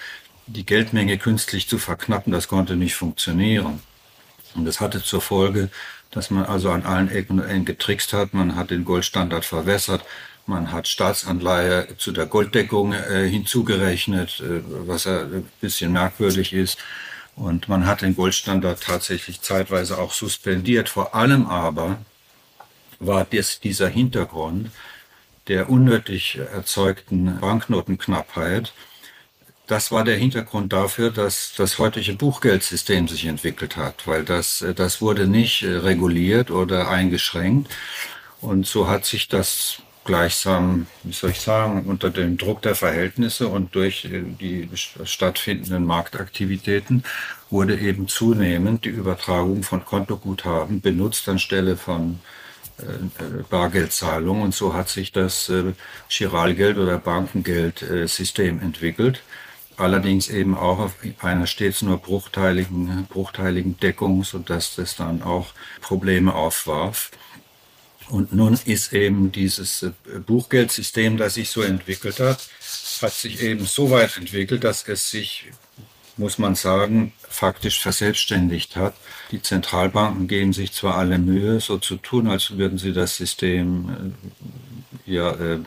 die Geldmenge künstlich zu verknappen, das konnte nicht funktionieren. Und das hatte zur Folge, dass man also an allen Ecken getrickst hat, man hat den Goldstandard verwässert, man hat Staatsanleihe zu der Golddeckung äh, hinzugerechnet, äh, was ja ein bisschen merkwürdig ist. Und man hat den Goldstandard tatsächlich zeitweise auch suspendiert. Vor allem aber war das, dieser Hintergrund der unnötig erzeugten Banknotenknappheit. Das war der Hintergrund dafür, dass das heutige Buchgeldsystem sich entwickelt hat, weil das, das wurde nicht reguliert oder eingeschränkt. Und so hat sich das gleichsam, wie soll ich sagen, unter dem Druck der Verhältnisse und durch äh, die stattfindenden Marktaktivitäten wurde eben zunehmend die Übertragung von Kontoguthaben benutzt anstelle von Bargeldzahlung. Und so hat sich das äh, Chiralgeld- oder Bankengeldsystem entwickelt. Allerdings eben auch auf einer stets nur bruchteiligen, bruchteiligen Deckung, sodass das dann auch Probleme aufwarf. Und nun ist eben dieses äh, Buchgeldsystem, das sich so entwickelt hat, hat sich eben so weit entwickelt, dass es sich, muss man sagen, faktisch verselbstständigt hat. Die Zentralbanken geben sich zwar alle Mühe, so zu tun, als würden sie das System äh, ja, äh,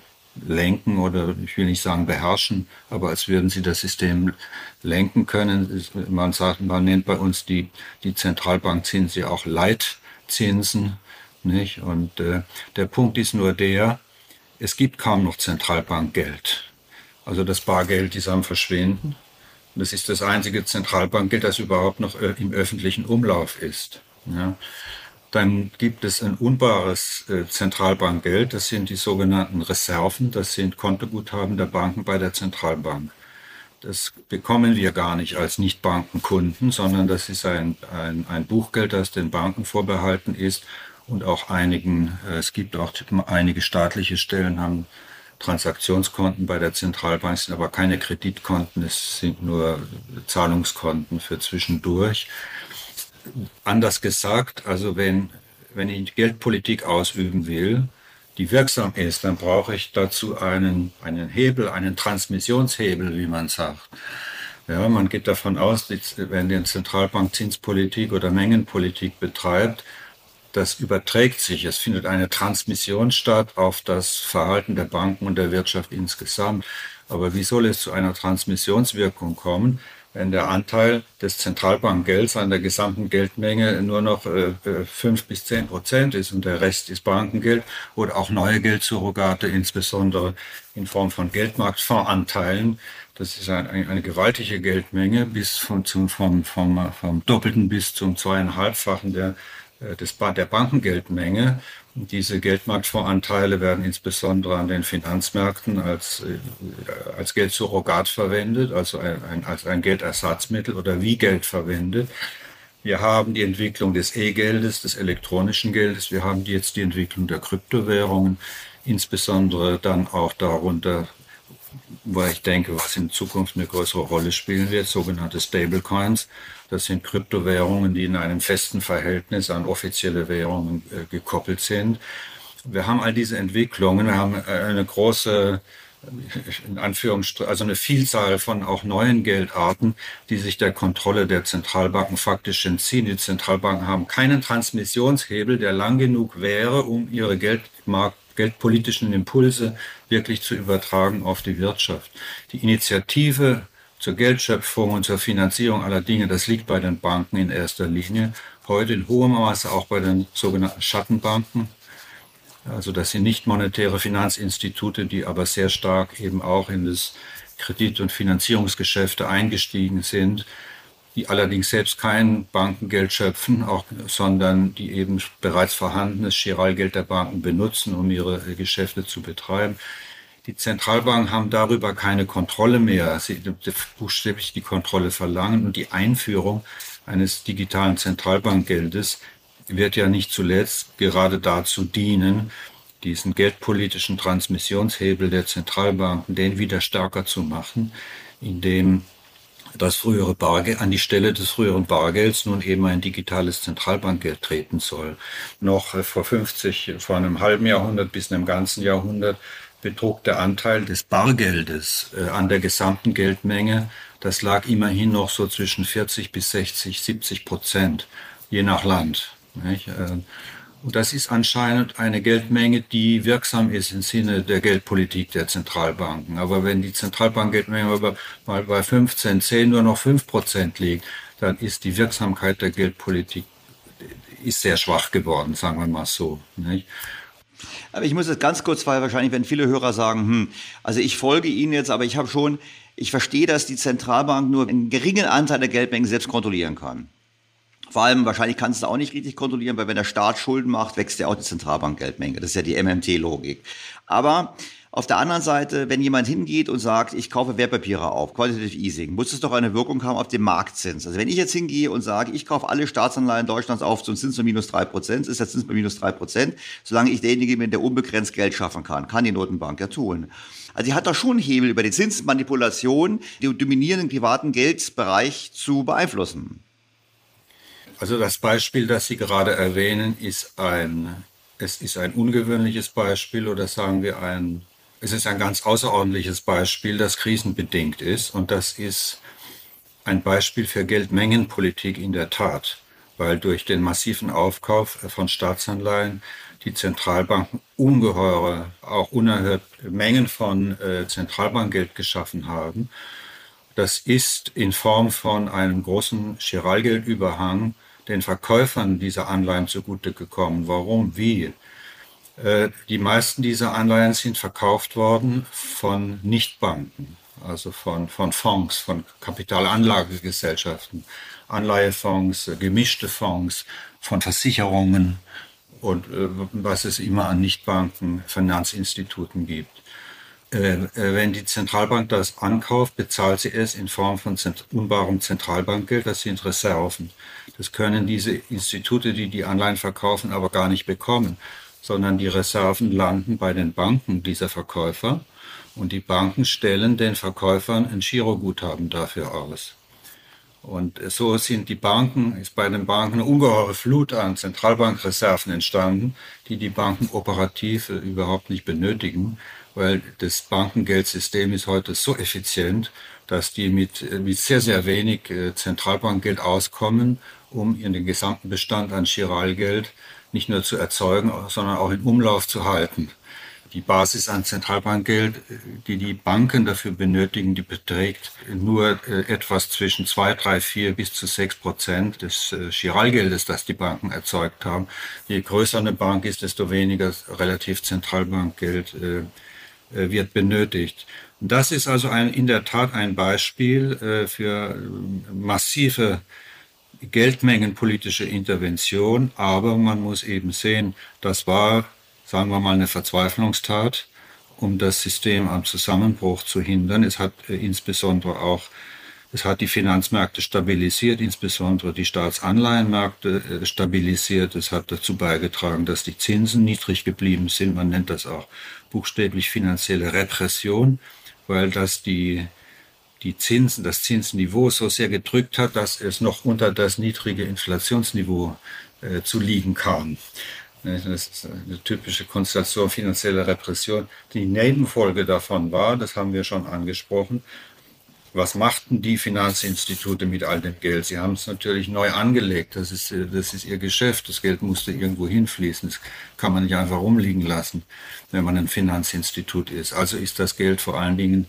lenken oder ich will nicht sagen beherrschen, aber als würden sie das System lenken können. Man sagt, man nennt bei uns die, die Zentralbankzinsen auch Leitzinsen nicht? Und äh, der Punkt ist nur der, es gibt kaum noch Zentralbankgeld. Also das Bargeld ist am Verschwinden. Und das ist das einzige Zentralbankgeld, das überhaupt noch äh, im öffentlichen Umlauf ist. Ja. Dann gibt es ein unbares äh, Zentralbankgeld, das sind die sogenannten Reserven, das sind Kontoguthaben der Banken bei der Zentralbank. Das bekommen wir gar nicht als Nichtbankenkunden, sondern das ist ein, ein, ein Buchgeld, das den Banken vorbehalten ist und auch einigen, äh, es gibt auch einige staatliche Stellen haben Transaktionskonten bei der Zentralbank, sind aber keine Kreditkonten, es sind nur Zahlungskonten für zwischendurch. Anders gesagt, also wenn, wenn ich Geldpolitik ausüben will, die wirksam ist, dann brauche ich dazu einen, einen Hebel, einen Transmissionshebel, wie man sagt. Ja, man geht davon aus, wenn die Zentralbank Zinspolitik oder Mengenpolitik betreibt, das überträgt sich. Es findet eine Transmission statt auf das Verhalten der Banken und der Wirtschaft insgesamt. Aber wie soll es zu einer Transmissionswirkung kommen, wenn der Anteil des Zentralbankgelds an der gesamten Geldmenge nur noch äh, fünf bis zehn Prozent ist und der Rest ist Bankengeld oder auch neue Geldsurrogate, insbesondere in Form von Geldmarktfondsanteilen. Das ist eine, eine gewaltige Geldmenge bis von, zum, vom, vom, vom Doppelten bis zum zweieinhalbfachen der äh, des, der Bankengeldmenge. Diese Geldmarktfondsanteile werden insbesondere an den Finanzmärkten als, äh, als Geldsurrogat verwendet, also ein, ein, als ein Geldersatzmittel oder wie Geld verwendet. Wir haben die Entwicklung des E-Geldes, des elektronischen Geldes. Wir haben jetzt die Entwicklung der Kryptowährungen, insbesondere dann auch darunter, wo ich denke, was in Zukunft eine größere Rolle spielen wird, sogenannte Stablecoins. Das sind Kryptowährungen, die in einem festen Verhältnis an offizielle Währungen äh, gekoppelt sind. Wir haben all diese Entwicklungen, wir haben äh, eine große in Anführungsstrichen, also eine Vielzahl von auch neuen Geldarten, die sich der Kontrolle der Zentralbanken faktisch entziehen. Die Zentralbanken haben keinen Transmissionshebel, der lang genug wäre, um ihre Geldmarkt geldpolitischen Impulse wirklich zu übertragen auf die Wirtschaft. Die Initiative zur Geldschöpfung und zur Finanzierung aller Dinge, das liegt bei den Banken in erster Linie. Heute in hohem Maße auch bei den sogenannten Schattenbanken. Also das sind nicht monetäre Finanzinstitute, die aber sehr stark eben auch in das Kredit- und Finanzierungsgeschäfte eingestiegen sind, die allerdings selbst kein Bankengeld schöpfen, auch, sondern die eben bereits vorhandenes Chiralgeld der Banken benutzen, um ihre Geschäfte zu betreiben. Die Zentralbanken haben darüber keine Kontrolle mehr. Sie buchstäblich die Kontrolle verlangen und die Einführung eines digitalen Zentralbankgeldes wird ja nicht zuletzt gerade dazu dienen, diesen geldpolitischen Transmissionshebel der Zentralbanken, den wieder stärker zu machen, indem das frühere Bargeld an die Stelle des früheren Bargelds nun eben ein digitales Zentralbankgeld treten soll. Noch äh, vor 50, vor einem halben Jahrhundert bis einem ganzen Jahrhundert betrug der Anteil des Bargeldes äh, an der gesamten Geldmenge, das lag immerhin noch so zwischen 40 bis 60, 70 Prozent, je nach Land. Nicht? Und das ist anscheinend eine Geldmenge, die wirksam ist im Sinne der Geldpolitik der Zentralbanken. Aber wenn die Zentralbankgeldmenge mal bei 15, 10 nur noch 5 Prozent liegt, dann ist die Wirksamkeit der Geldpolitik ist sehr schwach geworden, sagen wir mal so. Nicht? Aber ich muss jetzt ganz kurz, weil wahrscheinlich wenn viele Hörer sagen, hm, also ich folge Ihnen jetzt, aber ich habe schon, ich verstehe, dass die Zentralbank nur einen geringen Anteil der Geldmengen selbst kontrollieren kann. Vor allem, wahrscheinlich kannst du auch nicht richtig kontrollieren, weil wenn der Staat Schulden macht, wächst ja auch die Zentralbankgeldmenge. Das ist ja die MMT-Logik. Aber auf der anderen Seite, wenn jemand hingeht und sagt, ich kaufe Wertpapiere auf, Quantitative Easing, muss es doch eine Wirkung haben auf den Marktzins. Also wenn ich jetzt hingehe und sage, ich kaufe alle Staatsanleihen Deutschlands auf zum Zins von minus drei Prozent, ist der Zins bei minus drei Prozent, solange ich derjenige bin, der unbegrenzt Geld schaffen kann, kann die Notenbank ja tun. Also die hat doch schon Hebel über die Zinsmanipulation, den dominierenden privaten Geldbereich zu beeinflussen. Also das Beispiel, das Sie gerade erwähnen, ist ein, es ist ein ungewöhnliches Beispiel oder sagen wir ein, es ist ein ganz außerordentliches Beispiel, das krisenbedingt ist und das ist ein Beispiel für Geldmengenpolitik in der Tat, weil durch den massiven Aufkauf von Staatsanleihen die Zentralbanken ungeheure, auch unerhört Mengen von äh, Zentralbankgeld geschaffen haben. Das ist in Form von einem großen Chiralgeldüberhang den Verkäufern dieser Anleihen zugute gekommen. Warum? Wie? Äh, die meisten dieser Anleihen sind verkauft worden von Nichtbanken, also von, von Fonds, von Kapitalanlagegesellschaften, Anleihefonds, äh, gemischte Fonds, von Versicherungen und äh, was es immer an Nichtbanken, Finanzinstituten gibt. Äh, äh, wenn die Zentralbank das ankauft, bezahlt sie es in Form von unbarem Zentralbankgeld, das sind Reserven. Das können diese Institute, die die Anleihen verkaufen, aber gar nicht bekommen, sondern die Reserven landen bei den Banken dieser Verkäufer und die Banken stellen den Verkäufern ein Giroguthaben dafür aus. Und so sind die Banken, ist bei den Banken eine ungeheure Flut an Zentralbankreserven entstanden, die die Banken operativ überhaupt nicht benötigen, weil das Bankengeldsystem ist heute so effizient, dass die mit, mit sehr, sehr wenig äh, Zentralbankgeld auskommen, um ihren gesamten Bestand an Chiralgeld nicht nur zu erzeugen, sondern auch in Umlauf zu halten. Die Basis an Zentralbankgeld, die die Banken dafür benötigen, die beträgt nur äh, etwas zwischen zwei, drei, vier bis zu sechs Prozent des äh, Chiralgeldes, das die Banken erzeugt haben. Je größer eine Bank ist, desto weniger relativ Zentralbankgeld äh, wird benötigt. Das ist also ein, in der Tat ein Beispiel äh, für massive geldmengenpolitische Intervention, aber man muss eben sehen, das war, sagen wir mal, eine Verzweiflungstat, um das System am Zusammenbruch zu hindern. Es hat äh, insbesondere auch es hat die Finanzmärkte stabilisiert, insbesondere die Staatsanleihenmärkte äh, stabilisiert. Es hat dazu beigetragen, dass die Zinsen niedrig geblieben sind. Man nennt das auch buchstäblich finanzielle Repression, weil das die, die Zinsen, das Zinsniveau so sehr gedrückt hat, dass es noch unter das niedrige Inflationsniveau äh, zu liegen kam. Das ist eine typische Konstellation finanzieller Repression. Die Nebenfolge davon war, das haben wir schon angesprochen, was machten die Finanzinstitute mit all dem Geld? Sie haben es natürlich neu angelegt. Das ist, das ist ihr Geschäft. Das Geld musste irgendwo hinfließen. Das kann man nicht einfach rumliegen lassen, wenn man ein Finanzinstitut ist. Also ist das Geld vor allen Dingen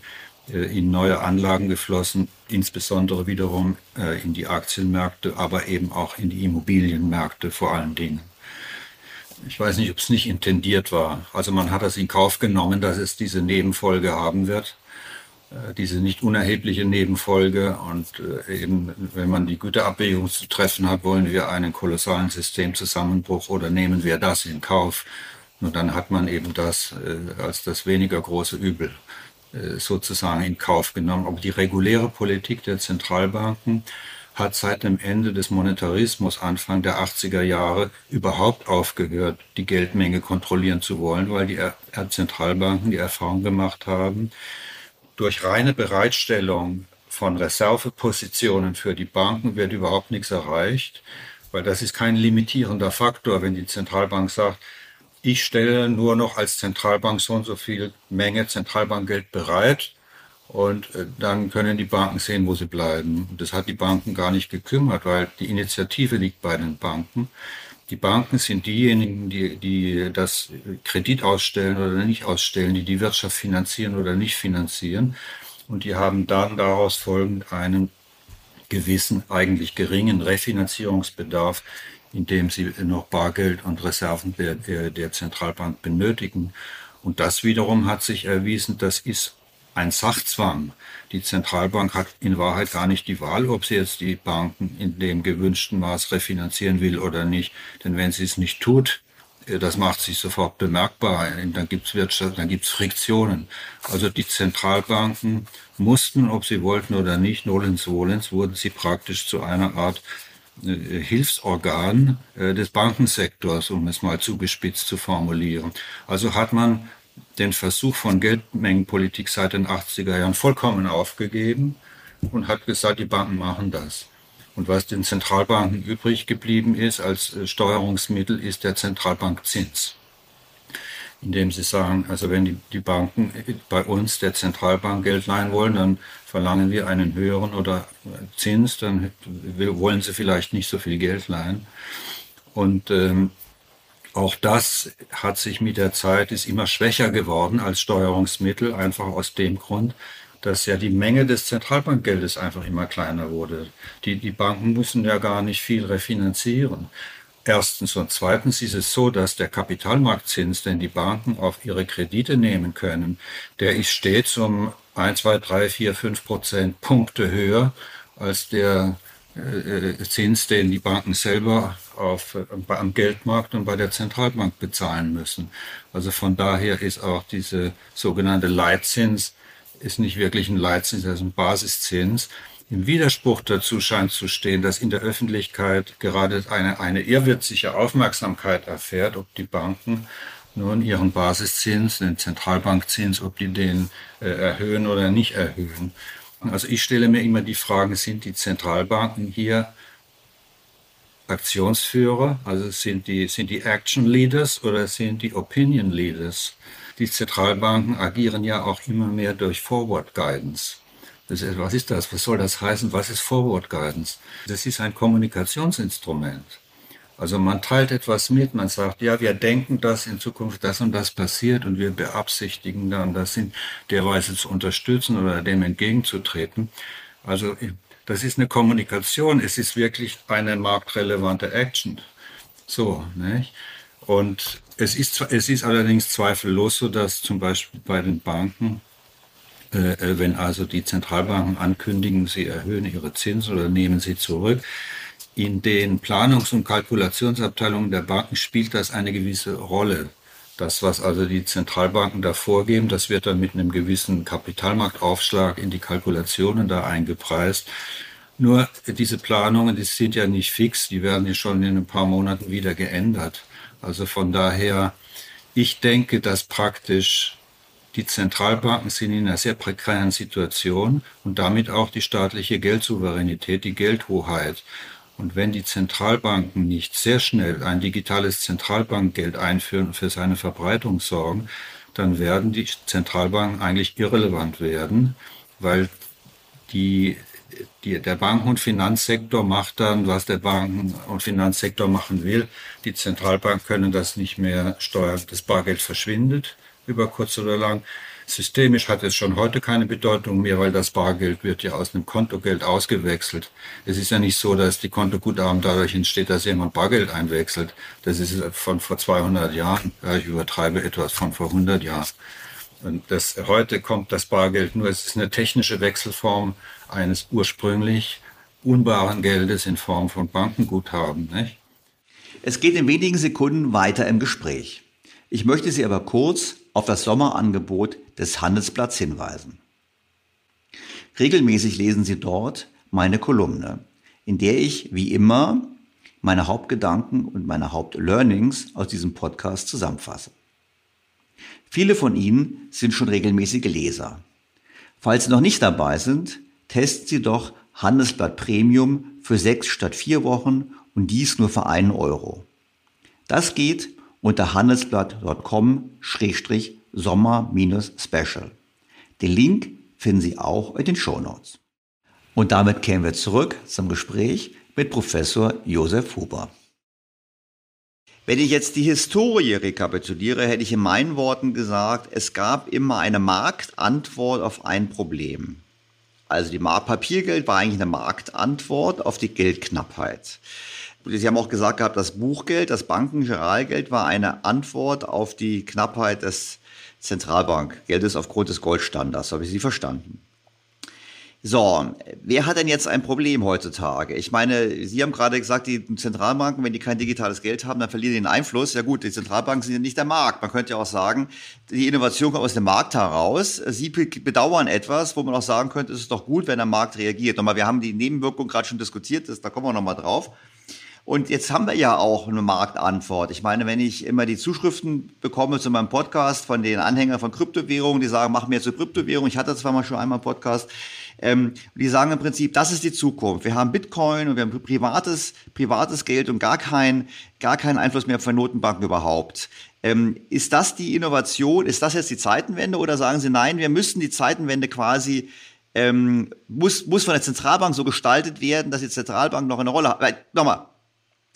äh, in neue Anlagen geflossen, insbesondere wiederum äh, in die Aktienmärkte, aber eben auch in die Immobilienmärkte vor allen Dingen. Ich weiß nicht, ob es nicht intendiert war. Also man hat das in Kauf genommen, dass es diese Nebenfolge haben wird. Äh, diese nicht unerhebliche Nebenfolge. Und äh, eben, wenn man die Güterabwägung zu treffen hat, wollen wir einen kolossalen Systemzusammenbruch oder nehmen wir das in Kauf? Nur dann hat man eben das äh, als das weniger große Übel sozusagen in Kauf genommen. Aber die reguläre Politik der Zentralbanken hat seit dem Ende des Monetarismus Anfang der 80er Jahre überhaupt aufgehört, die Geldmenge kontrollieren zu wollen, weil die Zentralbanken die Erfahrung gemacht haben, durch reine Bereitstellung von Reservepositionen für die Banken wird überhaupt nichts erreicht, weil das ist kein limitierender Faktor, wenn die Zentralbank sagt, ich stelle nur noch als Zentralbank so und so viel Menge Zentralbankgeld bereit und äh, dann können die Banken sehen, wo sie bleiben. Das hat die Banken gar nicht gekümmert, weil die Initiative liegt bei den Banken. Die Banken sind diejenigen, die, die das Kredit ausstellen oder nicht ausstellen, die die Wirtschaft finanzieren oder nicht finanzieren. Und die haben dann daraus folgend einen gewissen, eigentlich geringen Refinanzierungsbedarf, indem sie noch Bargeld und Reserven der, der, der Zentralbank benötigen. Und das wiederum hat sich erwiesen, das ist ein Sachzwang. Die Zentralbank hat in Wahrheit gar nicht die Wahl, ob sie jetzt die Banken in dem gewünschten Maß refinanzieren will oder nicht. Denn wenn sie es nicht tut, äh, das macht sich sofort bemerkbar. Dann gibt es Wirtschaft, dann gibt es Friktionen. Also die Zentralbanken mussten, ob sie wollten oder nicht, nolens volens, wurden sie praktisch zu einer Art äh, Hilfsorgan äh, des Bankensektors, um es mal zugespitzt zu formulieren. Also hat man den Versuch von Geldmengenpolitik seit den 80er Jahren vollkommen aufgegeben und hat gesagt, die Banken machen das. Und was den Zentralbanken übrig geblieben ist als äh, Steuerungsmittel, ist der Zentralbankzins. Indem sie sagen, also wenn die, die Banken äh, bei uns der Zentralbank Geld leihen wollen, dann verlangen wir einen höheren oder äh, Zins, dann wollen sie vielleicht nicht so viel Geld leihen. Und ähm, auch das hat sich mit der Zeit, ist immer schwächer geworden als Steuerungsmittel, einfach aus dem Grund, dass ja die Menge des Zentralbankgeldes einfach immer kleiner wurde. Die, die Banken müssen ja gar nicht viel refinanzieren. Erstens und zweitens ist es so, dass der Kapitalmarktzins, den die Banken auf ihre Kredite nehmen können, der ist stets um 1, 2, 3, 4, 5 Prozent Punkte höher als der äh, äh, Zins, den die Banken selber auf, äh, am Geldmarkt und bei der Zentralbank bezahlen müssen. Also von daher ist auch diese sogenannte Leitzins ist nicht wirklich ein Leitzins, das ist ein Basiszins. Im Widerspruch dazu scheint zu stehen, dass in der Öffentlichkeit gerade eine, eine irrwitzige Aufmerksamkeit erfährt, ob die Banken nun ihren Basiszins, den Zentralbankzins, ob die den äh, erhöhen oder nicht erhöhen. Also ich stelle mir immer die Frage, sind die Zentralbanken hier Aktionsführer, also sind die, sind die Action Leaders oder sind die Opinion Leaders? Die Zentralbanken agieren ja auch immer mehr durch Forward Guidance. Ist, was ist das? Was soll das heißen? Was ist Forward Guidance? Das ist ein Kommunikationsinstrument. Also man teilt etwas mit, man sagt, ja, wir denken, dass in Zukunft das und das passiert und wir beabsichtigen dann, das in der Weise zu unterstützen oder dem entgegenzutreten. Also das ist eine Kommunikation, es ist wirklich eine marktrelevante Action. So, nicht? Und es ist, es ist allerdings zweifellos so, dass zum Beispiel bei den Banken, äh, äh wenn also die Zentralbanken ankündigen, sie erhöhen ihre Zinsen oder nehmen sie zurück, in den Planungs- und Kalkulationsabteilungen der Banken spielt das eine gewisse Rolle. Das, was also die Zentralbanken da vorgeben, das wird dann mit einem gewissen Kapitalmarktaufschlag in die Kalkulationen da eingepreist. Nur diese Planungen, die sind ja nicht fix, die werden ja schon in ein paar Monaten wieder geändert. Also von daher, ich denke, dass praktisch die Zentralbanken sind in einer sehr prekären Situation und damit auch die staatliche Geldsouveränität, die Geldhoheit. Und wenn die Zentralbanken nicht sehr schnell ein digitales Zentralbankgeld einführen und für seine Verbreitung sorgen, dann werden die Zentralbanken eigentlich irrelevant werden, weil die, die, der Banken- und Finanzsektor macht dann, was der Banken- und Finanzsektor machen will. Die Zentralbanken können das nicht mehr steuern. Das Bargeld verschwindet über kurz oder lang. Systemisch hat es schon heute keine Bedeutung mehr, weil das Bargeld wird ja aus einem Kontogeld ausgewechselt. Es ist ja nicht so, dass die Kontoguthaben dadurch entsteht, dass jemand Bargeld einwechselt. Das ist von vor 200 Jahren. Ja, ich übertreibe etwas von vor 100 Jahren. Und das, heute kommt das Bargeld nur, es ist eine technische Wechselform eines ursprünglich unbaren Geldes in Form von Bankenguthaben. Nicht? Es geht in wenigen Sekunden weiter im Gespräch. Ich möchte Sie aber kurz auf das Sommerangebot des Handelsblatts hinweisen. Regelmäßig lesen Sie dort meine Kolumne, in der ich, wie immer, meine Hauptgedanken und meine Hauptlearnings aus diesem Podcast zusammenfasse. Viele von Ihnen sind schon regelmäßige Leser. Falls Sie noch nicht dabei sind, testen Sie doch Handelsblatt Premium für sechs statt vier Wochen und dies nur für einen Euro. Das geht unter handelsblatt.com-sommer-special. Den Link finden Sie auch in den Show Notes. Und damit kehren wir zurück zum Gespräch mit Professor Josef Huber. Wenn ich jetzt die Historie rekapituliere, hätte ich in meinen Worten gesagt, es gab immer eine Marktantwort auf ein Problem. Also die Papiergeld war eigentlich eine Marktantwort auf die Geldknappheit. Sie haben auch gesagt gehabt, das Buchgeld, das Bankengeralgeld war eine Antwort auf die Knappheit des Zentralbankgeldes aufgrund des Goldstandards. Habe ich Sie verstanden? So, wer hat denn jetzt ein Problem heutzutage? Ich meine, Sie haben gerade gesagt, die Zentralbanken, wenn die kein digitales Geld haben, dann verlieren die den Einfluss. Ja gut, die Zentralbanken sind ja nicht der Markt. Man könnte ja auch sagen, die Innovation kommt aus dem Markt heraus. Sie bedauern etwas, wo man auch sagen könnte, es ist doch gut, wenn der Markt reagiert. Nochmal, wir haben die Nebenwirkung gerade schon diskutiert, das, da kommen wir nochmal drauf. Und jetzt haben wir ja auch eine Marktantwort. Ich meine, wenn ich immer die Zuschriften bekomme zu meinem Podcast von den Anhängern von Kryptowährungen, die sagen, mach mir zur Kryptowährung. Ich hatte zwar mal schon einmal einen Podcast. Ähm, die sagen im Prinzip, das ist die Zukunft. Wir haben Bitcoin und wir haben privates, privates Geld und gar keinen gar keinen Einfluss mehr von Notenbanken überhaupt. Ähm, ist das die Innovation? Ist das jetzt die Zeitenwende? Oder sagen Sie, nein, wir müssen die Zeitenwende quasi ähm, muss, muss von der Zentralbank so gestaltet werden, dass die Zentralbank noch eine Rolle hat. Nochmal,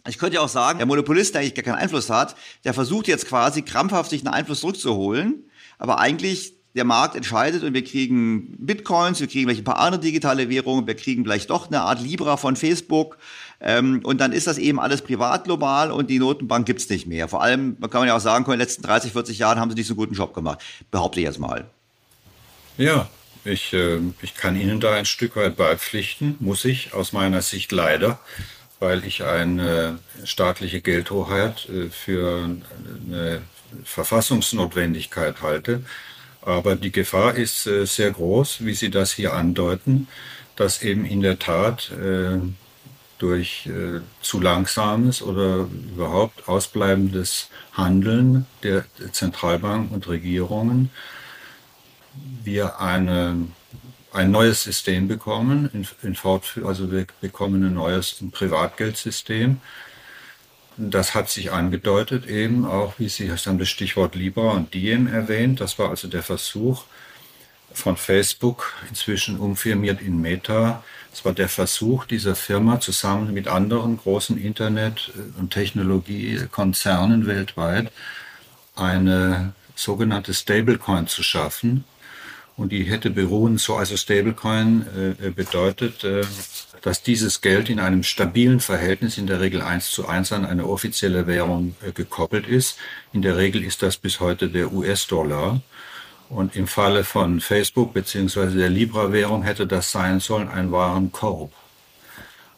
ich könnte ja auch sagen, der Monopolist, der eigentlich gar keinen Einfluss hat, der versucht jetzt quasi krampfhaft sich einen Einfluss zurückzuholen, aber eigentlich der Markt entscheidet und wir kriegen Bitcoins, wir kriegen vielleicht ein paar andere digitale Währungen, wir kriegen vielleicht doch eine Art Libra von Facebook ähm, und dann ist das eben alles privat global und die Notenbank gibt's nicht mehr. Vor allem, man kann man ja auch sagen, in den letzten 30, 40 Jahren haben sie nicht so einen guten Job gemacht, behaupte ich jetzt mal. Ja, ich, äh, ich kann Ihnen da ein Stück weit beipflichten, muss ich aus meiner Sicht leider weil ich eine staatliche Geldhoheit äh, für eine Verfassungsnotwendigkeit halte. Aber die Gefahr ist äh, sehr groß, wie Sie das hier andeuten, dass eben in der Tat äh, durch zu langsames oder überhaupt ausbleibendes Handeln der Zentralbanken und Regierungen wir eine ein neues System bekommen, in, in Fortführung, also wir bekommen ein neues ein Privatgeldsystem. Das hat sich angedeutet eben auch, wie Sie haben das Stichwort Libra und Diem erwähnt. Das war also der Versuch von Facebook, inzwischen umfirmiert in Meta. Es war der Versuch dieser Firma zusammen mit anderen großen Internet- und Technologiekonzernen weltweit eine sogenannte Stablecoin zu schaffen, und die hätte beruhen, so also Stablecoin äh, bedeutet, äh, dass dieses Geld in einem stabilen Verhältnis, in der Regel eins zu eins an eine offizielle Währung äh, gekoppelt ist. In der Regel ist das bis heute der US-Dollar. Und im Falle von Facebook beziehungsweise der Libra-Währung hätte das sein sollen ein Warenkorb.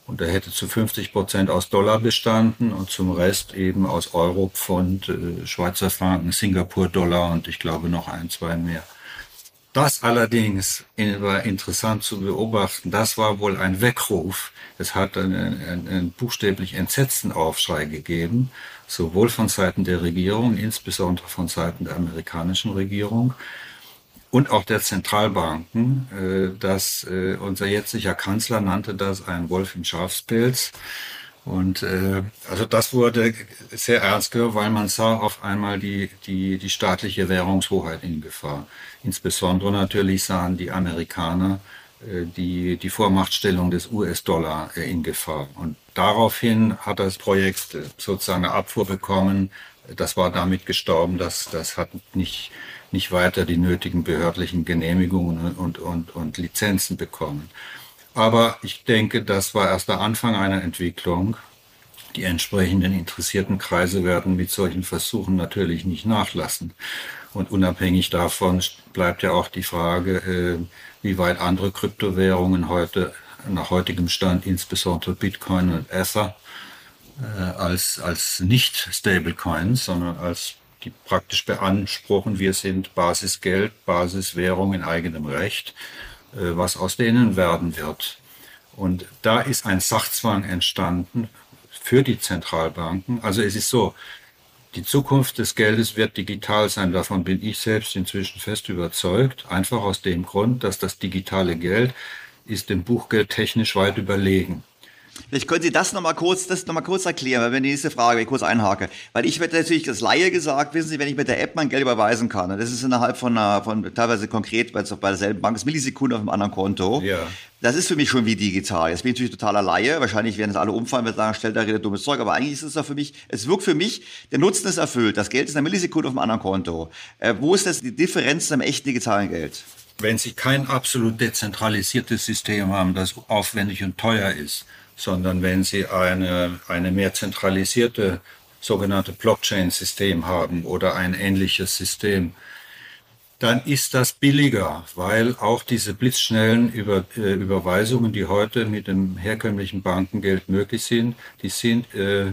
Und er hätte zu 50 Prozent aus Dollar bestanden und zum Rest eben aus Euro, Pfund, äh, Schweizer Franken, Singapur-Dollar und ich glaube noch ein, zwei mehr. Das allerdings war interessant zu beobachten. Das war wohl ein Weckruf. Es hat einen, einen, einen buchstäblich entsetzten Aufschrei gegeben, sowohl von Seiten der Regierung, insbesondere von Seiten der amerikanischen Regierung. und auch der Zentralbanken. Äh, dass äh, unser jetziger Kanzler nannte das ein Wolf im Schafspelz. Und äh, also das wurde sehr ernst gehört, weil man sah auf einmal die, die, die staatliche Währungshoheit in Gefahr. Insbesondere natürlich sahen die Amerikaner äh, die, die Vormachtstellung des US-Dollar äh, in Gefahr. Und daraufhin hat das Projekt sozusagen eine Abfuhr bekommen. Das war damit gestorben. Das, das hat nicht, nicht weiter die nötigen behördlichen Genehmigungen und, und, und Lizenzen bekommen. Aber ich denke, das war erst der Anfang einer Entwicklung. Die entsprechenden interessierten Kreise werden mit solchen Versuchen natürlich nicht nachlassen. Und unabhängig davon bleibt ja auch die Frage, äh, wie weit andere Kryptowährungen heute nach heutigem Stand, insbesondere Bitcoin und Ether, äh, als, als nicht Stablecoins, sondern als die praktisch beanspruchen, wir sind Basisgeld, Basiswährung in eigenem Recht äh, was aus denen werden wird. Und da ist ein Sachzwang entstanden für die Zentralbanken. Also es ist so, die Zukunft des Geldes wird digital sein. Davon bin ich selbst inzwischen fest überzeugt. Einfach aus dem Grund, dass das digitale Geld ist dem Buchgeld technisch weit überlegen. Vielleicht können Sie das nochmal kurz, das noch mal kurz erklären, weil wenn die nächste Frage, wenn ich kurz einhake. Weil ich werde natürlich das Laie gesagt, wissen Sie, wenn ich mit der App mein Geld überweisen kann, und das ist innerhalb von, einer, von teilweise konkret, weil es bei derselben Bank ist, Millisekunden auf einem anderen Konto. Ja. Das ist für mich schon wie digital. Jetzt bin ich natürlich totaler Laie. Wahrscheinlich werden es alle umfallen, werden sagen, stellt da redet dummes Zeug. Aber eigentlich ist es doch für mich, es wirkt für mich, der Nutzen ist erfüllt. Das Geld ist eine Millisekunde auf einem anderen Konto. Äh, wo ist das die Differenz zum echten digitalen Geld? Wenn Sie kein absolut dezentralisiertes System haben, das aufwendig und teuer ist, sondern wenn Sie eine, eine mehr zentralisierte sogenannte Blockchain-System haben oder ein ähnliches System, dann ist das billiger, weil auch diese blitzschnellen Über, äh, Überweisungen, die heute mit dem herkömmlichen Bankengeld möglich sind, die sind äh,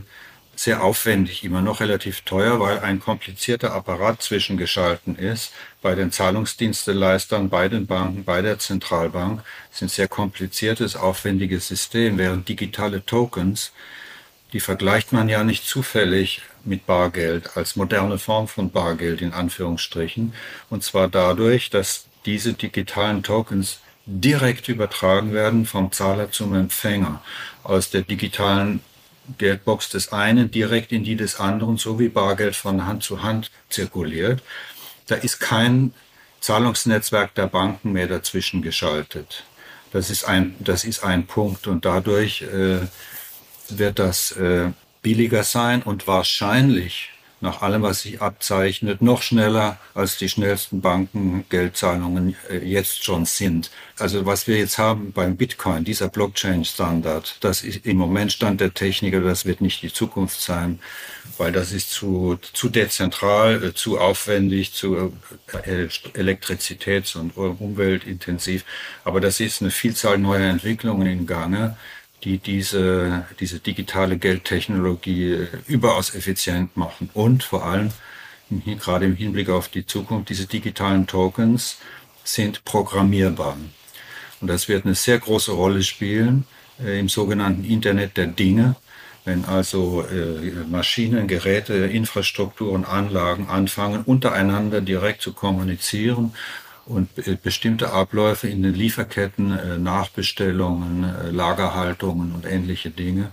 sehr aufwendig, immer noch relativ teuer, weil ein komplizierter Apparat zwischengeschalten ist. Bei den Zahlungsdiensteleistern, bei den Banken, bei der Zentralbank sind sehr kompliziertes, aufwendiges System, während digitale Tokens, die vergleicht man ja nicht zufällig mit Bargeld als moderne Form von Bargeld in Anführungsstrichen. Und zwar dadurch, dass diese digitalen Tokens direkt übertragen werden vom Zahler zum Empfänger aus der digitalen Geldbox des einen direkt in die des anderen, so wie Bargeld von Hand zu Hand zirkuliert. Da ist kein Zahlungsnetzwerk der Banken mehr dazwischen geschaltet. Das ist ein, das ist ein Punkt und dadurch äh, wird das äh, billiger sein und wahrscheinlich nach allem, was sich abzeichnet, noch schneller als die schnellsten Bankengeldzahlungen äh, jetzt schon sind. Also was wir jetzt haben beim Bitcoin, dieser Blockchain-Standard, das ist im Moment Stand der Techniker, das wird nicht die Zukunft sein, weil das ist zu, zu dezentral, äh, zu aufwendig, zu äh, elektrizitäts- und umweltintensiv. Aber das ist eine Vielzahl neuer Entwicklungen in Gange die diese, diese digitale Geldtechnologie überaus effizient machen. Und vor allem, gerade im Hinblick auf die Zukunft, diese digitalen Tokens sind programmierbar. Und das wird eine sehr große Rolle spielen äh, im sogenannten Internet der Dinge. Wenn also äh, Maschinen, Geräte, Infrastrukturen, Anlagen anfangen, untereinander direkt zu kommunizieren und bestimmte Abläufe in den Lieferketten, äh, Nachbestellungen, äh, Lagerhaltungen und ähnliche Dinge.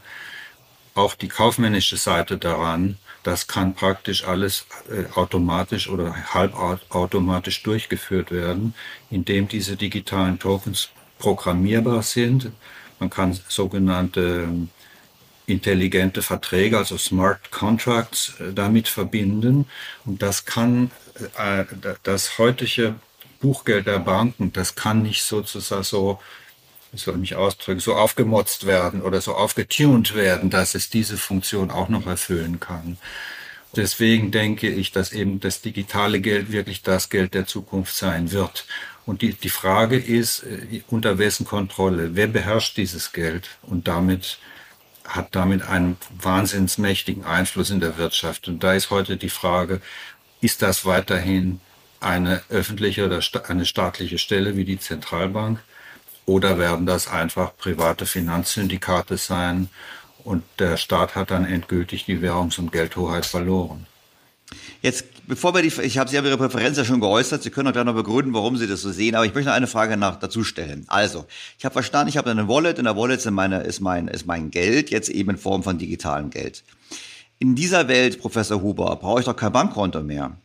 Auch die kaufmännische Seite daran, das kann praktisch alles äh, automatisch oder halbautomatisch durchgeführt werden, indem diese digitalen Tokens programmierbar sind. Man kann sogenannte ähm, intelligente Verträge, also Smart Contracts, damit verbinden. Und das kann das heutige Buchgeld der Banken, das kann nicht sozusagen so, ich soll mich ausdrücken, so aufgemotzt werden oder so aufgetunt werden, dass es diese Funktion auch noch erfüllen kann. Deswegen denke ich, dass eben das digitale Geld wirklich das Geld der Zukunft sein wird. Und die, die Frage ist, äh, unter wessen Kontrolle? Wer beherrscht dieses Geld? Und damit hat damit einen wahnsinnsmächtigen Einfluss in der Wirtschaft. Und da ist heute die Frage, ist das weiterhin eine öffentliche oder eine staatliche Stelle wie die Zentralbank oder werden das einfach private Finanzsyndikate sein und der Staat hat dann endgültig die Währungs- und Geldhoheit verloren. Jetzt bevor wir die, ich habe Sie Ihre Präferenz ja schon geäußert, Sie können auch gleich noch begründen, warum Sie das so sehen, aber ich möchte noch eine Frage nach, dazu stellen. Also, ich habe verstanden, ich habe eine Wallet, in der Wallet sind meine, ist, mein, ist mein Geld, jetzt eben in Form von digitalem Geld. In dieser Welt, Professor Huber, brauche ich doch kein Bankkonto mehr.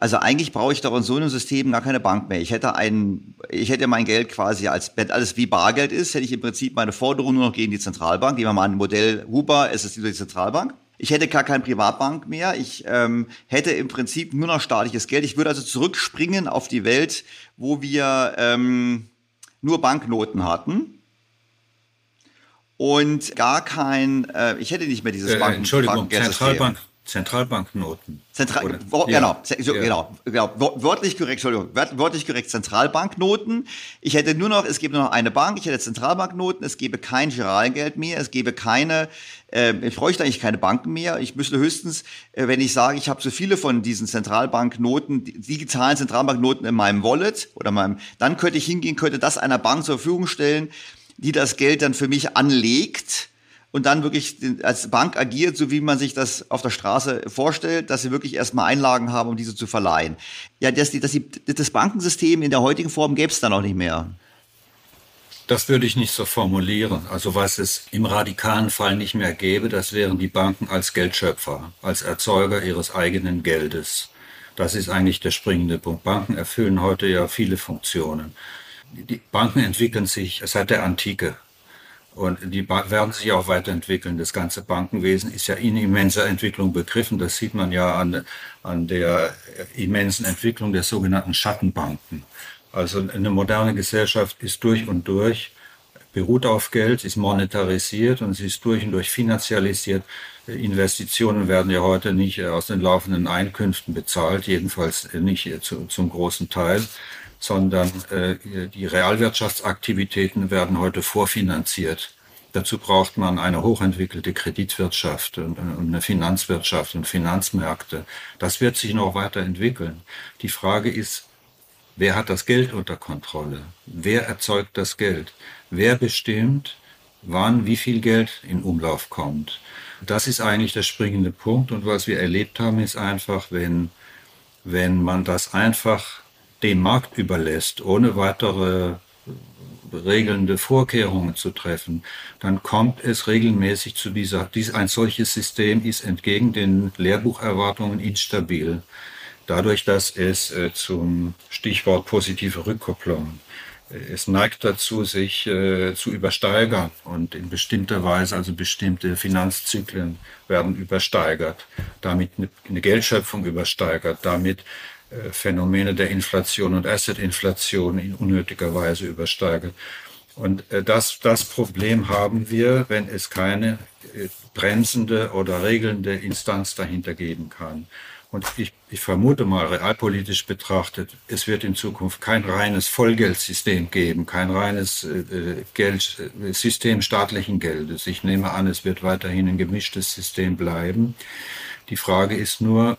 Also eigentlich brauche ich doch in so einem System gar keine Bank mehr. Ich hätte ein, ich hätte mein Geld quasi als, wenn alles wie Bargeld ist, hätte ich im Prinzip meine Forderung nur noch gegen die Zentralbank. Nehmen wir mal ein Modell Huber, es ist die Zentralbank. Ich hätte gar keine Privatbank mehr. Ich ähm, hätte im Prinzip nur noch staatliches Geld. Ich würde also zurückspringen auf die Welt, wo wir ähm, nur Banknoten hatten und gar kein, äh, ich hätte nicht mehr dieses äh, Banken Entschuldigung, Zentralbank, Zentralbanknoten. Zentral wo, ja. genau, so, ja. genau, genau, wörtlich korrekt, Entschuldigung, wörtlich korrekt Zentralbanknoten. Ich hätte nur noch, es gäbe nur noch eine Bank, ich hätte Zentralbanknoten, es gäbe kein Giralgeld mehr, es gäbe keine, äh, ich bräuchte eigentlich keine Banken mehr. Ich müsste höchstens, äh, wenn ich sage, ich habe so viele von diesen Zentralbanknoten, digitalen Zentralbanknoten in meinem Wallet oder meinem, dann könnte ich hingehen, könnte das einer Bank zur Verfügung stellen, die das Geld dann für mich anlegt und dann wirklich als Bank agiert, so wie man sich das auf der Straße vorstellt, dass sie wirklich erstmal Einlagen haben, um diese zu verleihen. Ja, das, das, das Bankensystem in der heutigen Form gäbe es dann auch nicht mehr. Das würde ich nicht so formulieren. Also was es im radikalen Fall nicht mehr gäbe, das wären die Banken als Geldschöpfer, als Erzeuger ihres eigenen Geldes. Das ist eigentlich der springende Punkt. Banken erfüllen heute ja viele Funktionen. Die Banken entwickeln sich seit der Antike. Und die werden sich auch weiterentwickeln. Das ganze Bankenwesen ist ja in immenser Entwicklung begriffen. Das sieht man ja an, an der immensen Entwicklung der sogenannten Schattenbanken. Also eine moderne Gesellschaft ist durch und durch, beruht auf Geld, ist monetarisiert und sie ist durch und durch finanzialisiert. Investitionen werden ja heute nicht aus den laufenden Einkünften bezahlt, jedenfalls nicht zu, zum großen Teil sondern äh, die Realwirtschaftsaktivitäten werden heute vorfinanziert. Dazu braucht man eine hochentwickelte Kreditwirtschaft und, und eine Finanzwirtschaft und Finanzmärkte. Das wird sich noch weiterentwickeln. Die Frage ist, wer hat das Geld unter Kontrolle? Wer erzeugt das Geld? Wer bestimmt, wann wie viel Geld in Umlauf kommt? Das ist eigentlich der springende Punkt. Und was wir erlebt haben, ist einfach, wenn, wenn man das einfach dem Markt überlässt, ohne weitere regelnde Vorkehrungen zu treffen, dann kommt es regelmäßig zu dieser, dies, ein solches System ist entgegen den Lehrbucherwartungen instabil. Dadurch, dass es äh, zum Stichwort positive Rückkopplung äh, es neigt dazu, sich äh, zu übersteigern und in bestimmter Weise, also bestimmte Finanzzyklen werden übersteigert, damit eine, Geldschöpfung übersteigert, damit Phänomene der Inflation und Asset-Inflation in unnötiger Weise übersteigert. Und äh, das, das Problem haben wir, wenn es keine äh, bremsende oder regelnde Instanz dahinter geben kann. Und ich, ich vermute mal, realpolitisch betrachtet, es wird in Zukunft kein reines Vollgeldsystem geben, kein reines äh, Geld, System staatlichen Geldes. Ich nehme an, es wird weiterhin ein gemischtes System bleiben. Die Frage ist nur,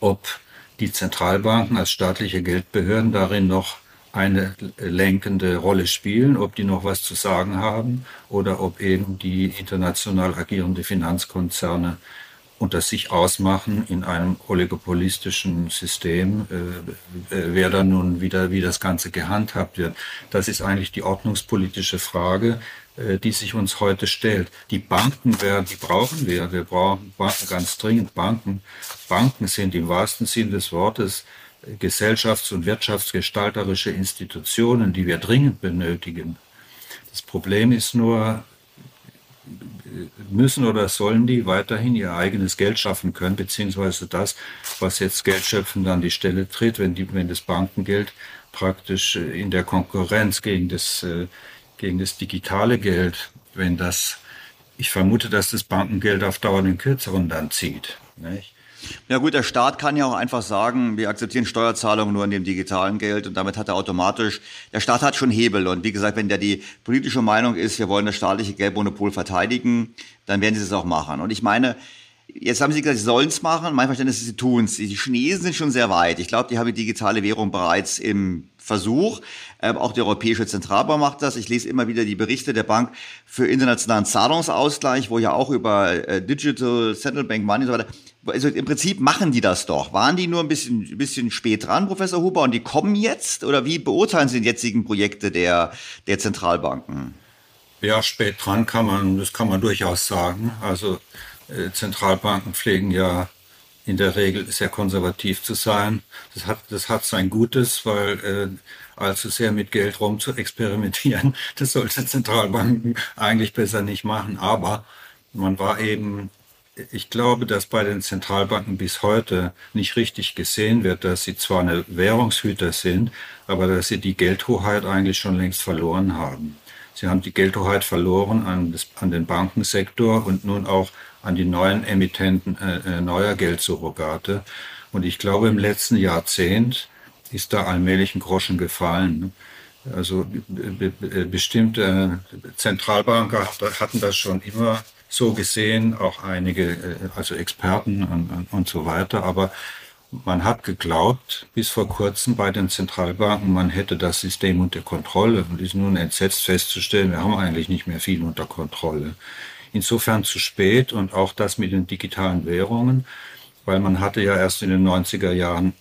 ob die Zentralbanken als staatliche Geldbehörden darin noch eine lenkende Rolle spielen, ob die noch was zu sagen haben oder ob eben die international agierende Finanzkonzerne unter sich ausmachen in einem oligopolistischen System, äh, äh, wer dann nun wieder, wie das Ganze gehandhabt wird. Das ist eigentlich die ordnungspolitische Frage, äh, die sich uns heute stellt. Die Banken werden, die brauchen wir. Wir brauchen Banken ganz dringend Banken. Banken sind im wahrsten Sinn des Wortes gesellschafts- und wirtschaftsgestalterische Institutionen, die wir dringend benötigen. Das Problem ist nur, müssen oder sollen die weiterhin ihr eigenes Geld schaffen können, beziehungsweise das, was jetzt Geld schöpfen an die Stelle tritt, wenn, die, wenn das Bankengeld praktisch in der Konkurrenz gegen das äh, gegen das digitale Geld, wenn das, ich vermute, dass das Bankengeld auf Dauer den kürzeren dann zieht. Nicht? Ja gut, der Staat kann ja auch einfach sagen, wir akzeptieren Steuerzahlungen nur in dem digitalen Geld und damit hat er automatisch, der Staat hat schon Hebel und wie gesagt, wenn der die politische Meinung ist, wir wollen das staatliche Geldmonopol verteidigen, dann werden sie es auch machen. Und ich meine, jetzt haben Sie gesagt, Sie sollen es machen. Mein Verständnis ist, Sie tun es. Die Chinesen sind schon sehr weit. Ich glaube, die haben die digitale Währung bereits im Versuch. Ähm, auch die Europäische Zentralbank macht das. Ich lese immer wieder die Berichte der Bank für internationalen Zahlungsausgleich, wo ja auch über äh, Digital Central Bank Money und so weiter. Also im Prinzip machen die das doch. Waren die nur ein bisschen, ein bisschen spät dran, Professor Huber, und die kommen jetzt? Oder wie beurteilen Sie die jetzigen Projekte der, der Zentralbanken? Ja, spät dran kann man, das kann man durchaus sagen. Also äh, Zentralbanken pflegen ja in der Regel sehr konservativ zu sein. Das hat, das hat sein Gutes, weil äh, allzu sehr mit Geld rum zu experimentieren, das sollte Zentralbanken eigentlich besser nicht machen. Aber man war eben, ich glaube, dass bei den Zentralbanken bis heute nicht richtig gesehen wird, dass sie zwar eine Währungshüter sind, aber dass sie die Geldhoheit eigentlich schon längst verloren haben. Sie haben die Geldhoheit verloren an, das, an den Bankensektor und nun auch an die neuen Emittenten äh, äh neuer Geldsurrogate. Und ich glaube, im letzten Jahrzehnt ist da allmählich ein Groschen gefallen. Also bestimmte Zentralbanker hatten das schon immer so gesehen, auch einige, äh, also Experten und, und so weiter. Aber man hat geglaubt, bis vor kurzem bei den Zentralbanken, man hätte das System unter Kontrolle und ist nun entsetzt festzustellen, wir haben eigentlich nicht mehr viel unter Kontrolle. Insofern zu spät und auch das mit den digitalen Währungen, weil man hatte ja erst in den 90er Jahren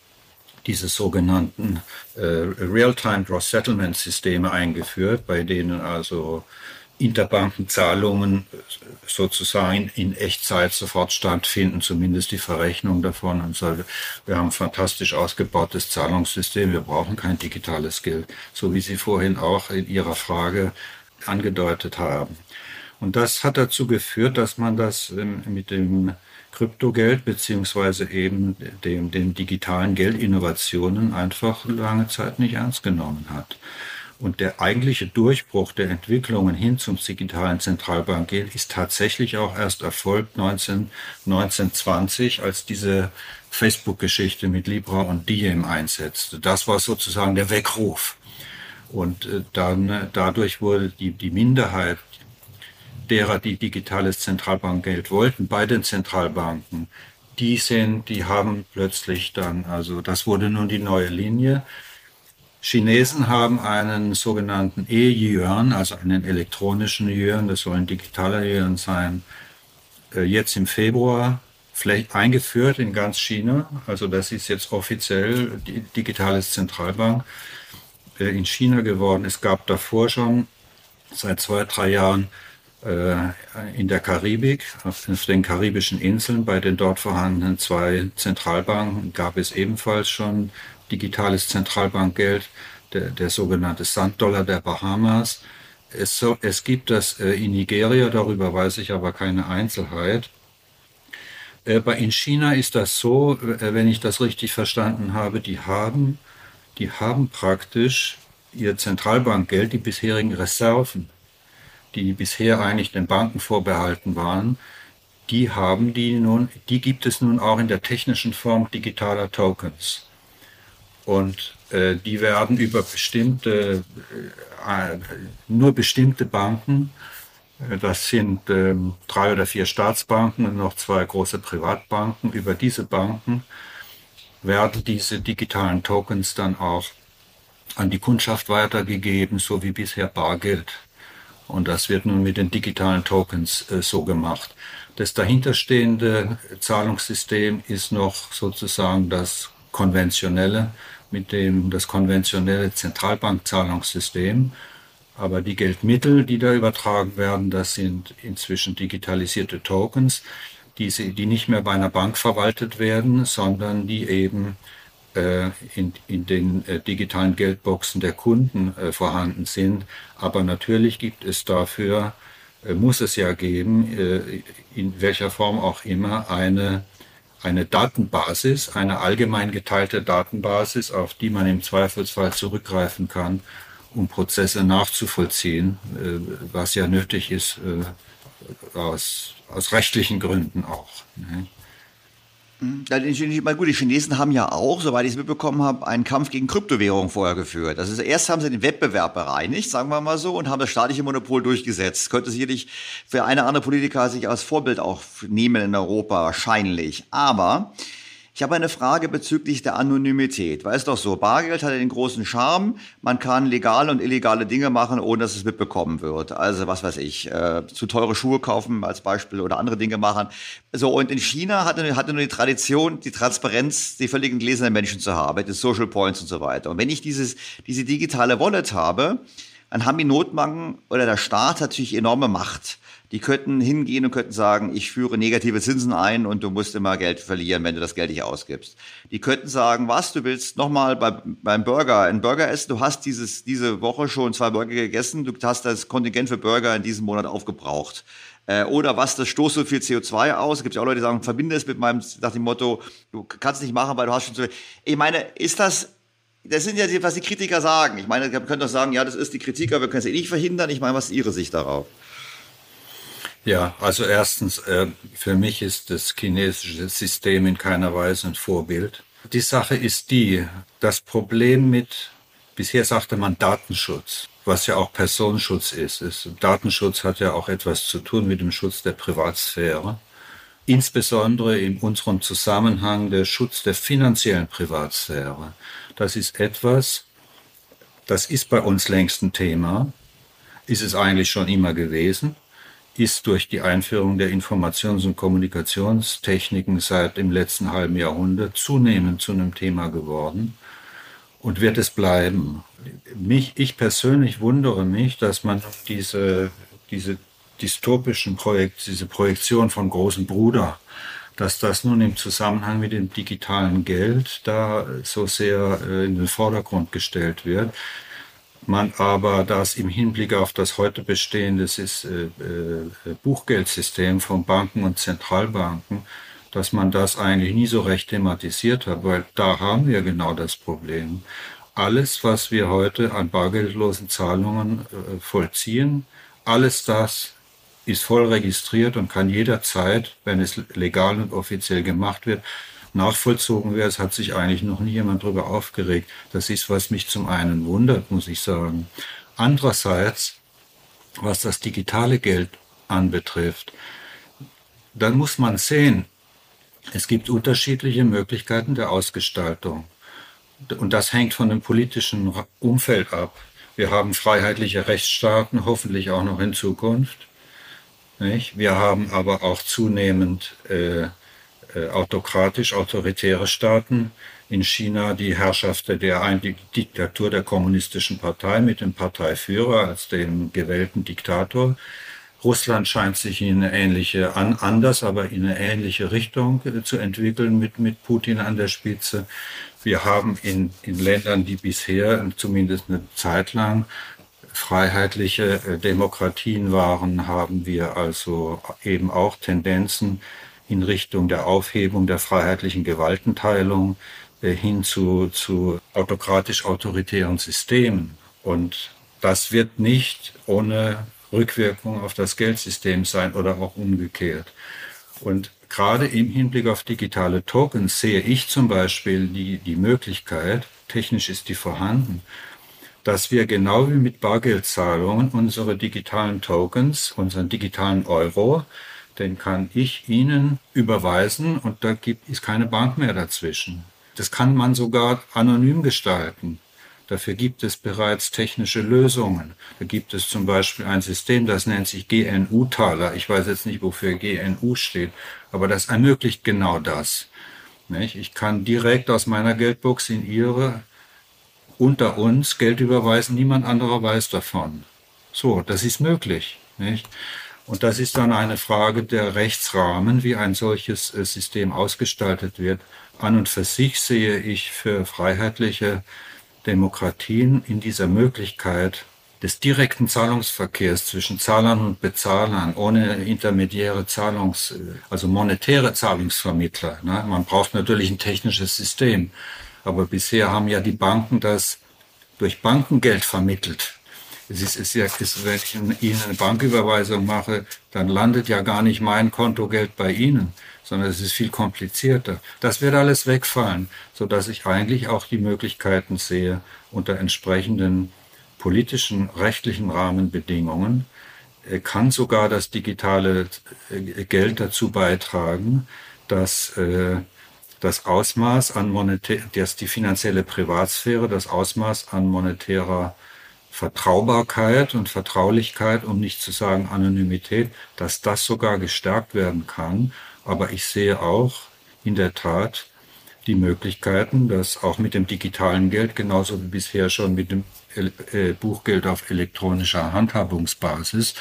diese sogenannten äh, Real-Time Gross Settlement Systeme eingeführt, bei denen also Interbankenzahlungen sozusagen in Echtzeit sofort stattfinden, zumindest die Verrechnung davon. Und so, wir haben ein fantastisch ausgebautes Zahlungssystem, wir brauchen kein digitales Geld, so wie Sie vorhin auch in Ihrer Frage angedeutet haben. Und das hat dazu geführt, dass man das ähm, mit dem Kryptogeld beziehungsweise eben den, den digitalen Geldinnovationen einfach lange Zeit nicht ernst genommen hat. Und der eigentliche Durchbruch der Entwicklungen hin zum digitalen Zentralbankgeld ist tatsächlich auch erst erfolgt 19, 1920, als diese Facebook-Geschichte mit Libra und Diem einsetzte. Das war sozusagen der Weckruf. Und äh, dann äh, dadurch wurde die, die Minderheit derer, die digitales Zentralbankgeld wollten, bei den Zentralbanken, die sind, die haben plötzlich dann, also das wurde nun die neue Linie, Chinesen haben einen sogenannten E-Yuan, also einen elektronischen Yuan, das soll ein digitaler Yuan sein, äh, jetzt im Februar eingeführt in ganz China. Also das ist jetzt offiziell die digitales Zentralbank äh, in China geworden. Es gab davor schon seit zwei, drei Jahren in der Karibik, auf den karibischen Inseln, bei den dort vorhandenen zwei Zentralbanken gab es ebenfalls schon digitales Zentralbankgeld, der, der sogenannte Sanddollar der Bahamas. Es, so, es gibt das äh, in Nigeria, darüber weiß ich aber keine Einzelheit. Äh, in China ist das so, äh, wenn ich das richtig verstanden habe, die haben, die haben praktisch ihr Zentralbankgeld, die bisherigen Reserven, die bisher eigentlich den Banken vorbehalten waren, die haben die nun, die gibt es nun auch in der technischen Form digitaler Tokens. Und äh, die werden über bestimmte, äh, nur bestimmte Banken, äh, das sind äh, drei oder vier Staatsbanken und noch zwei große Privatbanken, über diese Banken werden diese digitalen Tokens dann auch an die Kundschaft weitergegeben, so wie bisher Bargeld. Und das wird nun mit den digitalen Tokens äh, so gemacht. Das dahinterstehende Zahlungssystem ist noch sozusagen das konventionelle mit dem das konventionelle Zentralbankzahlungssystem. Aber die Geldmittel, die da übertragen werden, das sind inzwischen digitalisierte Tokens, die, die nicht mehr bei einer Bank verwaltet werden, sondern die eben in, in den äh, digitalen Geldboxen der Kunden äh, vorhanden sind. Aber natürlich gibt es dafür, äh, muss es ja geben, äh, in welcher Form auch immer, eine eine Datenbasis, eine allgemein geteilte Datenbasis, auf die man im Zweifelsfall zurückgreifen kann, um Prozesse nachzuvollziehen, äh, was ja nötig ist äh, aus, aus rechtlichen Gründen auch. Ne? Meine, gut, die Chinesen haben ja auch, soweit ich es mitbekommen habe, einen Kampf gegen Kryptowährungen vorher geführt. Also erst haben sie den Wettbewerb bereinigt, sagen wir mal so, und haben das staatliche Monopol durchgesetzt. Könnte sicherlich für eine andere Politiker sich als Vorbild auch nehmen in Europa, wahrscheinlich. Aber ich habe eine Frage bezüglich der Anonymität. Weißt doch so, Bargeld hat den großen Charme, man kann legale und illegale Dinge machen, ohne dass es mitbekommen wird. Also was weiß ich, äh, zu teure Schuhe kaufen als Beispiel oder andere Dinge machen. So, und in China hatte, hatte nur die Tradition, die Transparenz, die völligen gelesenen Menschen zu haben, die Social Points und so weiter. Und wenn ich dieses, diese digitale Wallet habe, dann haben die Notbanken oder der Staat natürlich enorme Macht. Die könnten hingehen und könnten sagen, ich führe negative Zinsen ein und du musst immer Geld verlieren, wenn du das Geld nicht ausgibst. Die könnten sagen, was, du willst nochmal bei, beim Burger einen Burger essen, du hast dieses, diese Woche schon zwei Burger gegessen, du hast das Kontingent für Burger in diesem Monat aufgebraucht. Äh, oder was, das stoßt so viel CO2 aus. Es gibt ja auch Leute, die sagen, verbinde es mit meinem, nach dem Motto, du kannst nicht machen, weil du hast schon zu viel. Ich meine, ist das, das sind ja die, was die Kritiker sagen. Ich meine, ihr könnt doch sagen, ja, das ist die Kritiker, wir können es eh nicht verhindern. Ich meine, was ist Ihre Sicht darauf? Ja, also erstens, äh, für mich ist das chinesische System in keiner Weise ein Vorbild. Die Sache ist die, das Problem mit, bisher sagte man Datenschutz, was ja auch Personenschutz ist. ist. Datenschutz hat ja auch etwas zu tun mit dem Schutz der Privatsphäre. Insbesondere in unserem Zusammenhang der Schutz der finanziellen Privatsphäre. Das ist etwas, das ist bei uns längst ein Thema, ist es eigentlich schon immer gewesen ist durch die Einführung der Informations- und Kommunikationstechniken seit dem letzten halben Jahrhundert zunehmend zu einem Thema geworden und wird es bleiben. Mich, ich persönlich wundere mich, dass man diese, diese dystopischen Projekte, diese Projektion von großen Bruder, dass das nun im Zusammenhang mit dem digitalen Geld da so sehr äh, in den Vordergrund gestellt wird man aber das im Hinblick auf das heute bestehende äh, äh, Buchgeldsystem von Banken und Zentralbanken, dass man das eigentlich nie so recht thematisiert hat, weil da haben wir genau das Problem. Alles, was wir heute an bargeldlosen Zahlungen äh, vollziehen, alles das ist voll registriert und kann jederzeit, wenn es legal und offiziell gemacht wird, nachvollzogen wäre. Es hat sich eigentlich noch nie jemand darüber aufgeregt. Das ist, was mich zum einen wundert, muss ich sagen. Andererseits, was das digitale Geld anbetrifft, dann muss man sehen, es gibt unterschiedliche Möglichkeiten der Ausgestaltung. Und das hängt von dem politischen Umfeld ab. Wir haben freiheitliche Rechtsstaaten, hoffentlich auch noch in Zukunft. Nicht? Wir haben aber auch zunehmend äh, äh, autokratisch-autoritäre Staaten. In China die Herrschaft der die Diktatur der kommunistischen Partei mit dem Parteiführer als dem gewählten Diktator. Russland scheint sich in eine ähnliche, an, anders, aber in eine ähnliche Richtung äh, zu entwickeln mit, mit Putin an der Spitze. Wir haben in, in Ländern, die bisher zumindest eine Zeit lang freiheitliche äh, Demokratien waren, haben wir also eben auch Tendenzen in Richtung der Aufhebung der freiheitlichen Gewaltenteilung äh, hin zu, zu autokratisch-autoritären Systemen. Und das wird nicht ohne Rückwirkung auf das Geldsystem sein oder auch umgekehrt. Und gerade im Hinblick auf digitale Tokens sehe ich zum Beispiel die, die Möglichkeit, technisch ist die vorhanden, dass wir genau wie mit Bargeldzahlungen unsere digitalen Tokens, unseren digitalen Euro, den kann ich Ihnen überweisen und da gibt es keine Bank mehr dazwischen. Das kann man sogar anonym gestalten. Dafür gibt es bereits technische Lösungen. Da gibt es zum Beispiel ein System, das nennt sich GNU-Taler. Ich weiß jetzt nicht, wofür GNU steht, aber das ermöglicht genau das. Ich kann direkt aus meiner Geldbox in Ihre unter uns Geld überweisen, niemand anderer weiß davon. So, das ist möglich. Nicht? Und das ist dann eine Frage der Rechtsrahmen, wie ein solches äh, System ausgestaltet wird. An und für sich sehe ich für freiheitliche Demokratien in dieser Möglichkeit des direkten Zahlungsverkehrs zwischen Zahlern und Bezahlern ohne intermediäre Zahlungs-, äh, also monetäre Zahlungsvermittler. Ne? Man braucht natürlich ein technisches System. Aber bisher haben ja die Banken das durch Bankengeld vermittelt Es ist, ist ja, wenn ich Ihnen eine Banküberweisung mache, dann landet ja gar nicht mein Kontogeld bei Ihnen, sondern es ist viel komplizierter. Das wird alles wegfallen, so dass ich eigentlich auch die Möglichkeiten sehe, unter entsprechenden politischen, rechtlichen Rahmenbedingungen äh, kann sogar das digitale äh, Geld dazu beitragen, dass äh, das Ausmaß an monetär, dass die finanzielle Privatsphäre, das Ausmaß an monetärer Vertraubarkeit und Vertraulichkeit, um nicht zu sagen Anonymität, dass das sogar gestärkt werden kann. Aber ich sehe auch in der Tat die Möglichkeiten, dass auch mit dem digitalen Geld, genauso wie bisher schon mit dem äh, Buchgeld auf elektronischer Handhabungsbasis,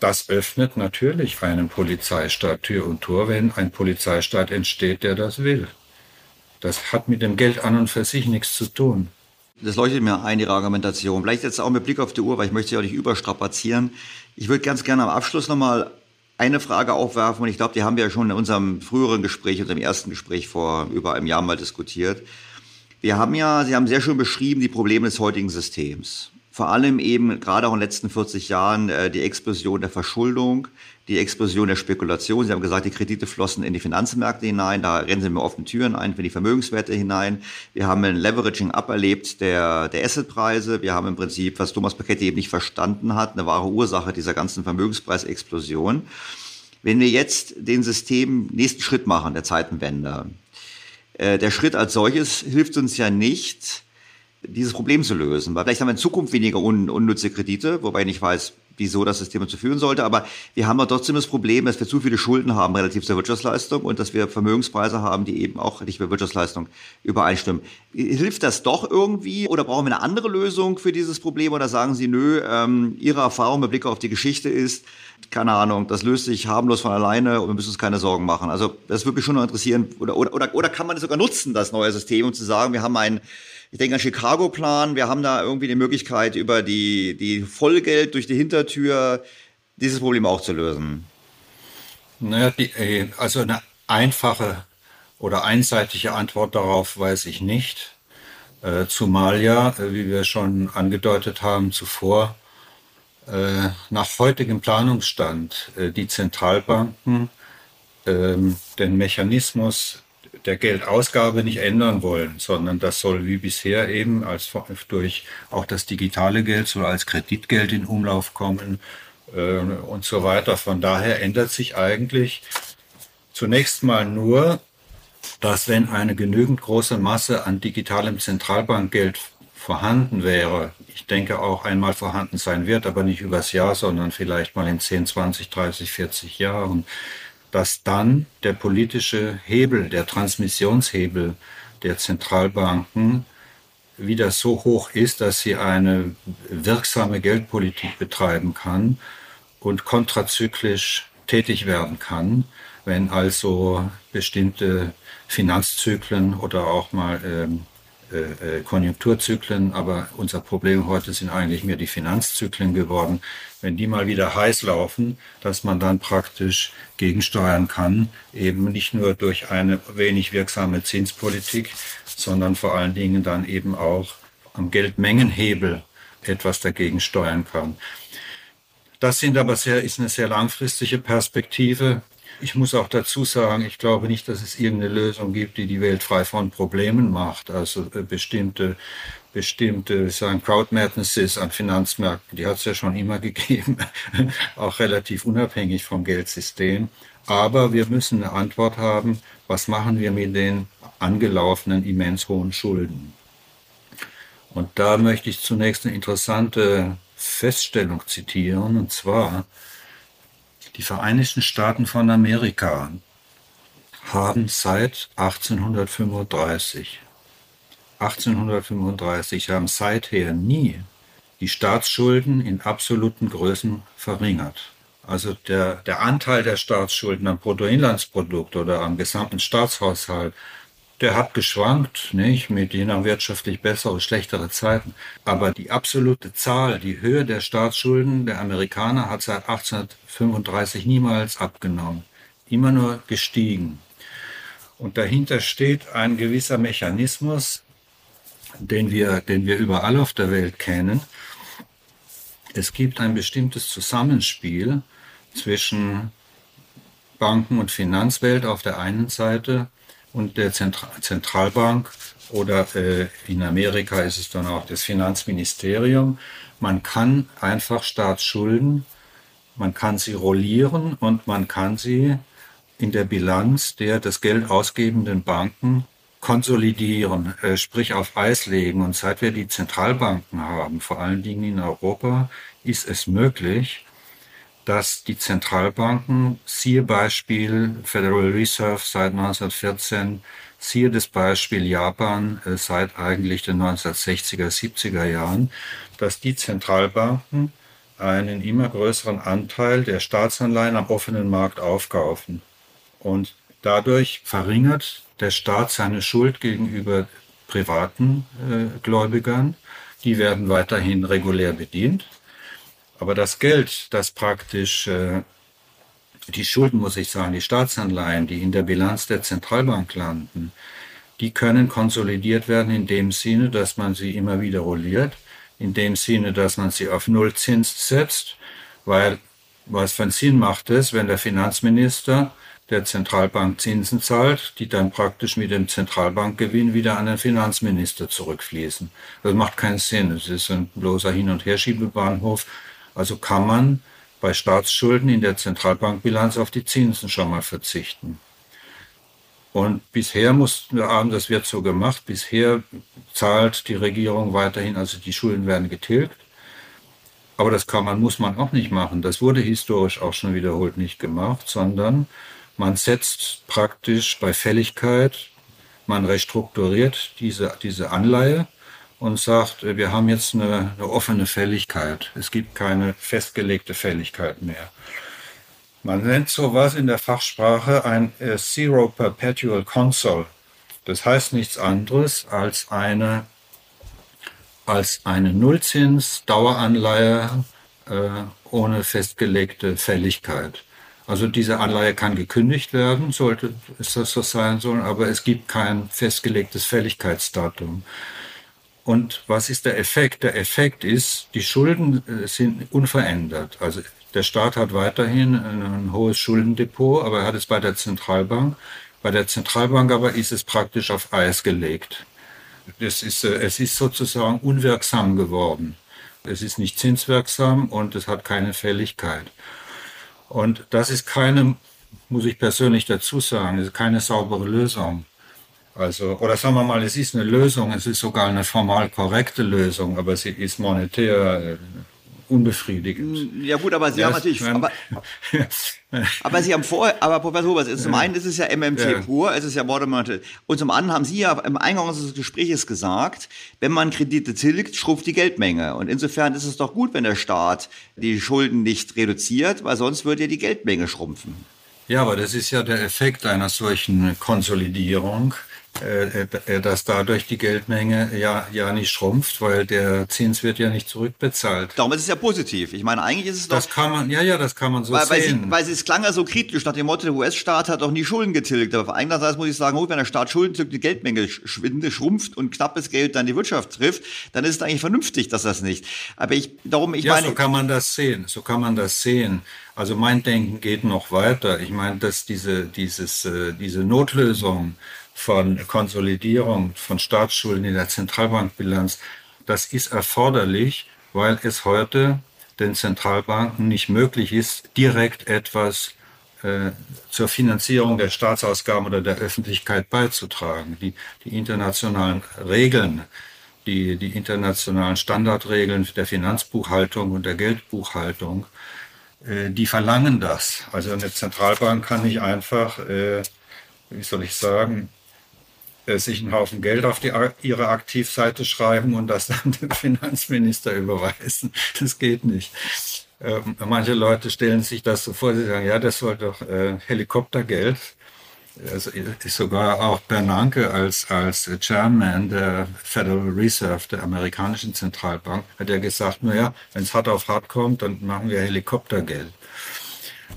das öffnet natürlich einem Polizeistaat Tür und Tor, wenn ein Polizeistaat entsteht, der das will. Das hat mit dem Geld an und für sich nichts zu tun. Das leuchtet mir ein, Ihre Argumentation. Vielleicht jetzt auch mit Blick auf die Uhr, weil ich möchte Sie auch nicht überstrapazieren. Ich würde ganz gerne am Abschluss nochmal eine Frage aufwerfen und ich glaube, die haben wir ja schon in unserem früheren Gespräch, unserem ersten Gespräch vor über einem Jahr mal diskutiert. Wir haben ja, Sie haben sehr schön beschrieben, die Probleme des heutigen Systems vor allem eben gerade auch in den letzten 40 Jahren äh, die Explosion der Verschuldung, die Explosion der Spekulation. Sie haben gesagt, die Kredite flossen in die Finanzmärkte hinein, da rennen sie mir offene Türen ein, für die Vermögenswerte hinein. Wir haben ein Leveraging up erlebt der, der Assetpreise. Wir haben im Prinzip, was Thomas Paketти eben nicht verstanden hat, eine wahre Ursache dieser ganzen Vermögenspreisexplosion. Wenn wir jetzt den System nächsten Schritt machen, der Zeitenwende, äh, der Schritt als solches hilft uns ja nicht, dieses Problem zu lösen. Weil vielleicht haben wir in Zukunft weniger un unnütze Kredite, wobei ich nicht weiß, wieso das System zu führen sollte. Aber wir haben ja trotzdem das Problem, dass wir zu viele Schulden haben relativ zur Wirtschaftsleistung und dass wir Vermögenspreise haben, die eben auch nicht mit Wirtschaftsleistung übereinstimmen. Hilft das doch irgendwie oder brauchen wir eine andere Lösung für dieses Problem oder sagen Sie, nö, ähm, Ihre Erfahrung mit Blick auf die Geschichte ist, keine Ahnung, das löst sich harmlos von alleine und wir müssen uns keine Sorgen machen. Also das würde mich schon noch interessieren. Oder, oder, oder, oder kann man das sogar nutzen, das neue System, um zu sagen, wir haben ein ich denke an Chicago-Plan. Wir haben da irgendwie die Möglichkeit, über die, die Vollgeld durch die Hintertür dieses Problem auch zu lösen. Naja, die, äh, also eine einfache oder einseitige Antwort darauf weiß ich nicht. Äh, zumal ja, äh, wie wir schon angedeutet haben zuvor, nach heutigem Planungsstand die Zentralbanken ähm, den Mechanismus der Geldausgabe nicht ändern wollen, sondern das soll wie bisher eben als durch auch das digitale Geld soll als Kreditgeld in Umlauf kommen äh, und so weiter. Von daher ändert sich eigentlich zunächst mal nur, dass wenn eine genügend große Masse an digitalem Zentralbankgeld vorhanden wäre, ich denke auch einmal vorhanden sein wird, aber nicht übers Jahr, sondern vielleicht mal in 10, 20, 30, 40 Jahren, dass dann der politische Hebel, der Transmissionshebel der Zentralbanken wieder so hoch ist, dass sie eine wirksame Geldpolitik betreiben kann und kontrazyklisch tätig werden kann, wenn also bestimmte Finanzzyklen oder auch mal ähm, äh, äh, Konjunkturzyklen, aber unser Problem heute sind eigentlich mehr die Finanzzyklen geworden. Wenn die mal wieder heiß laufen, dass man dann praktisch gegensteuern kann, eben nicht nur durch eine wenig wirksame Zinspolitik, sondern vor allen Dingen dann eben auch am Geldmengenhebel etwas dagegen steuern kann. Das sind aber sehr, ist eine sehr langfristige Perspektive. Ich muss auch dazu sagen, ich glaube nicht, dass es irgendeine Lösung gibt, die die Welt frei von Problemen macht. Also äh, bestimmte, bestimmte, sagen Crowd Madnesses an Finanzmärkten, die hat es ja schon immer gegeben, auch relativ unabhängig vom Geldsystem. Aber wir müssen eine Antwort haben, was machen wir mit den angelaufenen immens hohen Schulden? Und da möchte ich zunächst eine interessante Feststellung zitieren, und zwar, die Vereinigten Staaten von Amerika haben seit 1835, 1835 haben seither nie die Staatsschulden in absoluten Größen verringert. Also der, der Anteil der Staatsschulden am Bruttoinlandsprodukt oder am gesamten Staatshaushalt der hat geschwankt, nicht? Mit je nach wirtschaftlich bessere, schlechtere Zeiten. Aber die absolute Zahl, die Höhe der Staatsschulden der Amerikaner hat seit 1835 niemals abgenommen. Immer nur gestiegen. Und dahinter steht ein gewisser Mechanismus, den wir, den wir überall auf der Welt kennen. es gibt ein bestimmtes Zusammenspiel zwischen Banken und Finanzwelt auf der einen Seite und der Zentralbank oder äh, in Amerika ist es dann auch das Finanzministerium. Man kann einfach Staatsschulden, man kann sie rollieren und man kann sie in der Bilanz der das Geld ausgebenden Banken konsolidieren, äh, sprich auf Eis legen. Und seit wir die Zentralbanken haben, vor allen Dingen in Europa, ist es möglich, dass die Zentralbanken, siehe Beispiel Federal Reserve seit 1914, siehe das Beispiel Japan äh, seit eigentlich den 1960er, 70er Jahren, dass die Zentralbanken einen immer größeren Anteil der Staatsanleihen am offenen Markt aufkaufen. Und dadurch verringert der Staat seine Schuld gegenüber privaten äh, Gläubigern. Die werden weiterhin regulär bedient. Aber das Geld, das praktisch äh, die Schulden, muss ich sagen, die Staatsanleihen, die in der Bilanz der Zentralbank landen, die können konsolidiert werden in dem Sinne, dass man sie immer wieder rolliert, in dem Sinne, dass man sie auf Nullzins setzt, weil was für einen Sinn macht es, wenn der Finanzminister der Zentralbank Zinsen zahlt, die dann praktisch mit dem Zentralbankgewinn wieder an den Finanzminister zurückfließen. Das macht keinen Sinn. Es ist ein bloßer Hin- und Herschiebebahnhof. Also kann man bei Staatsschulden in der Zentralbankbilanz auf die Zinsen schon mal verzichten. Und bisher mussten wir haben, das wird so gemacht, bisher zahlt die Regierung weiterhin, also die Schulden werden getilgt. Aber das kann man, muss man auch nicht machen. Das wurde historisch auch schon wiederholt nicht gemacht, sondern man setzt praktisch bei Fälligkeit, man restrukturiert diese, diese Anleihe und sagt, wir haben jetzt eine, eine offene Fälligkeit. Es gibt keine festgelegte Fälligkeit mehr. Man nennt sowas in der Fachsprache ein äh, Zero Perpetual Console. Das heißt nichts anderes als eine, als eine Nullzins-Daueranleihe äh, ohne festgelegte Fälligkeit. Also diese Anleihe kann gekündigt werden, sollte es das so sein sollen, aber es gibt kein festgelegtes Fälligkeitsdatum. Und was ist der Effekt? Der Effekt ist, die Schulden äh, sind unverändert. Also der Staat hat weiterhin ein hohes Schuldendepot, aber er hat es bei der Zentralbank. Bei der Zentralbank aber ist es praktisch auf Eis gelegt. Das ist, äh, es ist sozusagen unwirksam geworden. Es ist nicht zinswirksam und es hat keine Fälligkeit. Und das ist keine, muss ich persönlich dazu sagen, keine saubere Lösung. Also, oder sagen wir mal, es ist eine Lösung, es ist sogar eine formal korrekte Lösung, aber sie ist monetär äh, unbefriedigend. Ja gut, aber Sie ja, haben natürlich, aber, aber Sie haben vorher, aber Professor Hubers, zum einen ist es ja MMT ja. pur, es ist ja Worte und zum anderen haben Sie ja im Eingang unseres Gesprächs gesagt, wenn man Kredite tilgt, schrumpft die Geldmenge. Und insofern ist es doch gut, wenn der Staat die Schulden nicht reduziert, weil sonst würde ja die Geldmenge schrumpfen. Ja, aber das ist ja der Effekt einer solchen Konsolidierung dass dadurch die Geldmenge ja, ja nicht schrumpft, weil der Zins wird ja nicht zurückbezahlt. Darum ist es ja positiv. Ich meine, eigentlich ist es doch... Das kann man, ja, ja, das kann man so weil, sehen. Weil, sie, weil es klang ja so kritisch nach dem Motto, der US-Staat hat doch nie Schulden getilgt. Aber auf einer Seite muss ich sagen, gut, wenn der Staat Schulden tilgt, die Geldmenge schrumpft und knappes Geld dann die Wirtschaft trifft, dann ist es eigentlich vernünftig, dass das nicht. Aber ich, darum, ich ja, meine... so kann man das sehen. So kann man das sehen. Also mein Denken geht noch weiter. Ich meine, dass diese, dieses, äh, diese Notlösung von Konsolidierung von Staatsschulden in der Zentralbankbilanz, das ist erforderlich, weil es heute den Zentralbanken nicht möglich ist, direkt etwas äh, zur Finanzierung der Staatsausgaben oder der Öffentlichkeit beizutragen. Die, die internationalen Regeln, die, die internationalen Standardregeln der Finanzbuchhaltung und der Geldbuchhaltung, die verlangen das. Also eine Zentralbank kann nicht einfach, äh, wie soll ich sagen, äh, sich einen Haufen Geld auf die, ihre Aktivseite schreiben und das dann dem Finanzminister überweisen. Das geht nicht. Ähm, manche Leute stellen sich das so vor, sie sagen, ja, das soll doch äh, Helikoptergeld. Also sogar auch Bernanke als, als Chairman der Federal Reserve, der amerikanischen Zentralbank, hat ja gesagt, naja, wenn es hart auf hart kommt, dann machen wir Helikoptergeld.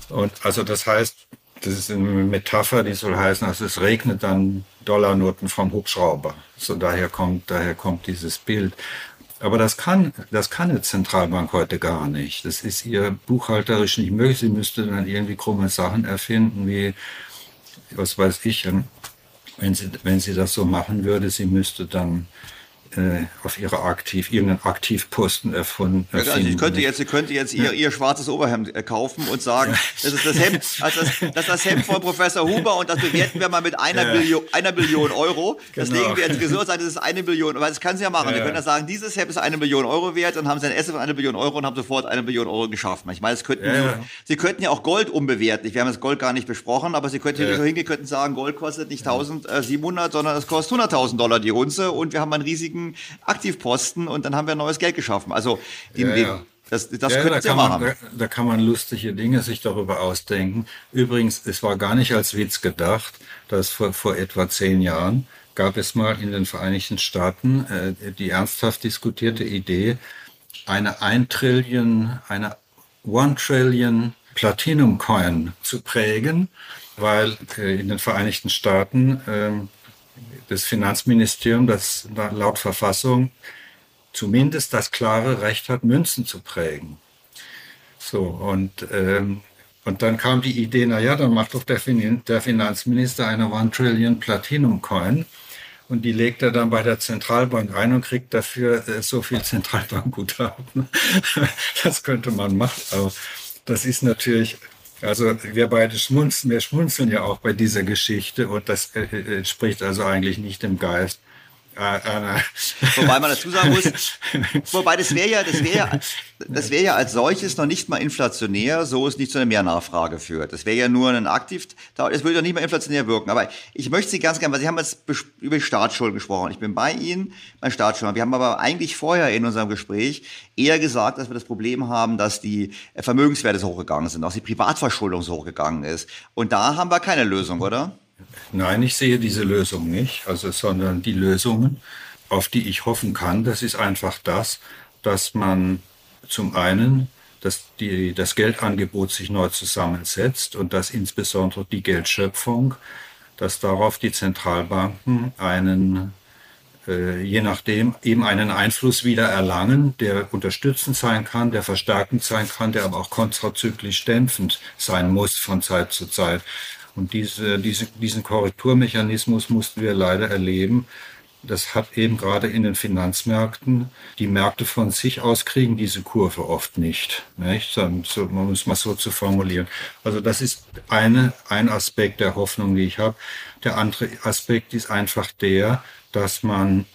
Und also das heißt, das ist eine Metapher, die soll heißen, also es regnet dann Dollarnoten vom Hubschrauber. So daher kommt, daher kommt dieses Bild. Aber das kann, das kann eine Zentralbank heute gar nicht. Das ist ihr buchhalterisch nicht möglich. Sie müsste dann irgendwie krumme Sachen erfinden, wie, was weiß ich, wenn sie, wenn sie das so machen würde, sie müsste dann äh, auf ihre Aktiv, irgendeinen Aktivposten erfunden. Also ich könnte jetzt, sie könnte jetzt ihr, ihr schwarzes Oberhemd äh, kaufen und sagen, das ist das Hemd, also das, das ist das Hemd von Professor Huber und das bewerten wir mal mit einer, ja. Billion, einer Billion Euro. Das genau. legen wir ins und sagen, das ist eine Billion. Aber das kann sie ja machen. Ja. Sie können ja sagen, dieses Hemd ist eine Million Euro wert, dann haben sie ein Essen von einer Billion Euro und haben sofort eine Billion Euro geschafft. Ich meine, das könnten, ja. sie könnten ja auch Gold umbewerten. Wir haben das Gold gar nicht besprochen, aber sie könnten ja. so hingehen, könnten sagen, Gold kostet nicht 1700, sondern es kostet 100.000 Dollar die Unze und wir haben einen riesigen Aktivposten und dann haben wir neues Geld geschaffen. Also die, ja, ja. das, das ja, könnte da. Man, da, da, kann man lustige Dinge sich darüber ausdenken. Übrigens, es war gar nicht als Witz gedacht, dass vor, vor etwa zehn Jahren gab es mal in den Vereinigten Staaten äh, die ernsthaft diskutierte Idee, eine ein Trillion, eine One Trillion Platinum Coin zu prägen, weil äh, in den Vereinigten Staaten ähm, das Finanzministerium, das laut Verfassung zumindest das klare Recht hat, Münzen zu prägen. So, und, ähm, und dann kam die Idee, na ja, dann macht doch der, fin der Finanzminister eine One Trillion Platinum Coin und die legt er dann bei der Zentralbank ein und kriegt dafür äh, so viel Zentralbankguthaben. das könnte man machen, aber das ist natürlich also wir beide schmunzeln, wir schmunzeln ja auch bei dieser Geschichte und das äh, äh, entspricht also eigentlich nicht dem Geist wobei man dazu sagen muss, wobei das wäre ja, das wäre ja, das wäre ja als solches noch nicht mal inflationär, so es nicht zu einer Mehrnachfrage führt. Das wäre ja nur ein Aktiv, es würde ja nicht mal inflationär wirken. Aber ich möchte Sie ganz gerne, weil Sie haben jetzt über Staatsschulden gesprochen. Ich bin bei Ihnen bei Staatsschulden. Wir haben aber eigentlich vorher in unserem Gespräch eher gesagt, dass wir das Problem haben, dass die Vermögenswerte so hochgegangen sind, auch die Privatverschuldung so hochgegangen ist. Und da haben wir keine Lösung, oder? Nein, ich sehe diese Lösung nicht, also, sondern die Lösungen, auf die ich hoffen kann, das ist einfach das, dass man zum einen dass die, das Geldangebot sich neu zusammensetzt und dass insbesondere die Geldschöpfung, dass darauf die Zentralbanken einen, äh, je nachdem, eben einen Einfluss wieder erlangen, der unterstützend sein kann, der verstärkend sein kann, der aber auch kontrazyklisch dämpfend sein muss von Zeit zu Zeit. Und diese, diese, diesen Korrekturmechanismus mussten wir leider erleben. Das hat eben gerade in den Finanzmärkten, die Märkte von sich aus kriegen diese Kurve oft nicht. nicht? So, man muss mal so zu formulieren. Also das ist eine, ein Aspekt der Hoffnung, die ich habe. Der andere Aspekt ist einfach der, dass man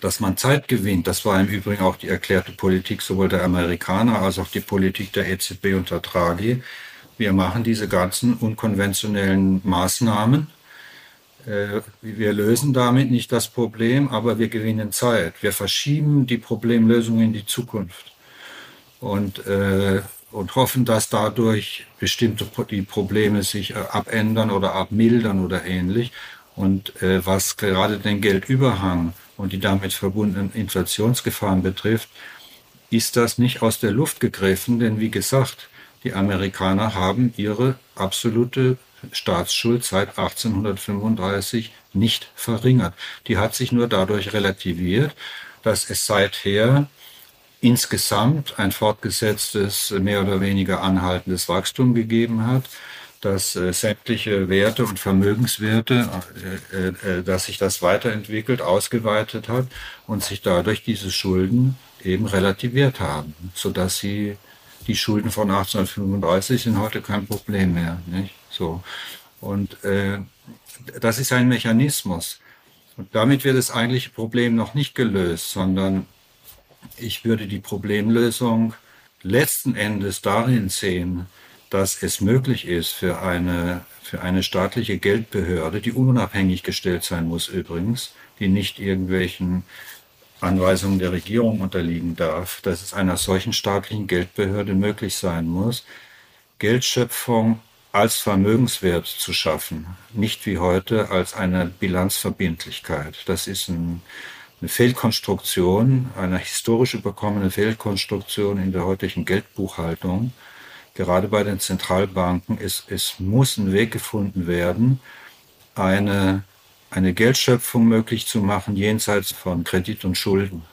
dass man Zeit gewinnt. Das war im Übrigen auch die erklärte Politik sowohl der Amerikaner als auch die Politik der EZB unter Draghi wir machen diese ganzen unkonventionellen Maßnahmen. Äh, wir lösen damit nicht das Problem, aber wir gewinnen Zeit. Wir verschieben die Problemlösung in die Zukunft und, äh, und hoffen, dass dadurch bestimmte die Probleme sich äh, abändern oder abmildern oder ähnlich. Und was gerade den Geldüberhang und die damit verbundenen Inflationsgefahren betrifft, ist das nicht aus der Luft gegriffen, denn wie gesagt, die Amerikaner haben ihre absolute Staatsschuld seit 1835 nicht verringert. Die hat sich nur dadurch relativiert, dass es seither insgesamt ein fortgesetztes, mehr oder weniger anhaltendes Wachstum gegeben hat, dass äh, sämtliche Werte und Vermögenswerte, äh, äh, äh dass sich das weiterentwickelt, ausgeweitet hat und sich dadurch diese Schulden eben relativiert haben, sodass sie die Schulden von 1835 sind heute kein Problem mehr. Nicht? So. Und äh, das ist ein Mechanismus. Und damit wird das eigentliche Problem noch nicht gelöst, sondern ich würde die Problemlösung letzten Endes darin sehen, dass es möglich ist für eine, für eine staatliche Geldbehörde, die unabhängig gestellt sein muss übrigens, die nicht irgendwelchen Anweisungen der Regierung unterliegen darf, dass es einer solchen staatlichen Geldbehörde möglich sein muss, Geldschöpfung als Vermögenswert zu schaffen, nicht wie heute als eine Bilanzverbindlichkeit. Das ist ein, eine Fehlkonstruktion, eine historisch überkommene Fehlkonstruktion in der heutigen Geldbuchhaltung. Gerade bei den Zentralbanken, es, es muss ein Weg gefunden werden, eine eine Geldschöpfung möglich zu machen jenseits von Kredit und Schulden.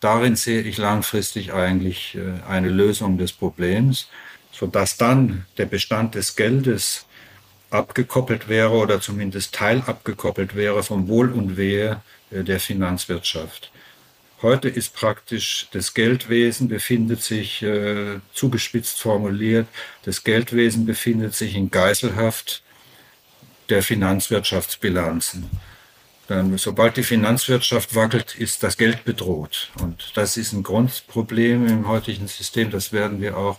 Darin sehe ich langfristig eigentlich äh, eine Lösung des Problems, sodass dann der Bestand des Geldes abgekoppelt wäre oder zumindest teilabgekoppelt wäre vom Wohl und Wehe äh, der Finanzwirtschaft. Heute ist praktisch das Geldwesen befindet sich, äh, zugespitzt formuliert, das Geldwesen befindet sich in Geiselhaft der Finanzwirtschaftsbilanzen. Dann, sobald die Finanzwirtschaft wackelt, ist das Geld bedroht. Und das ist ein Grundproblem im heutigen System. Das werden wir auch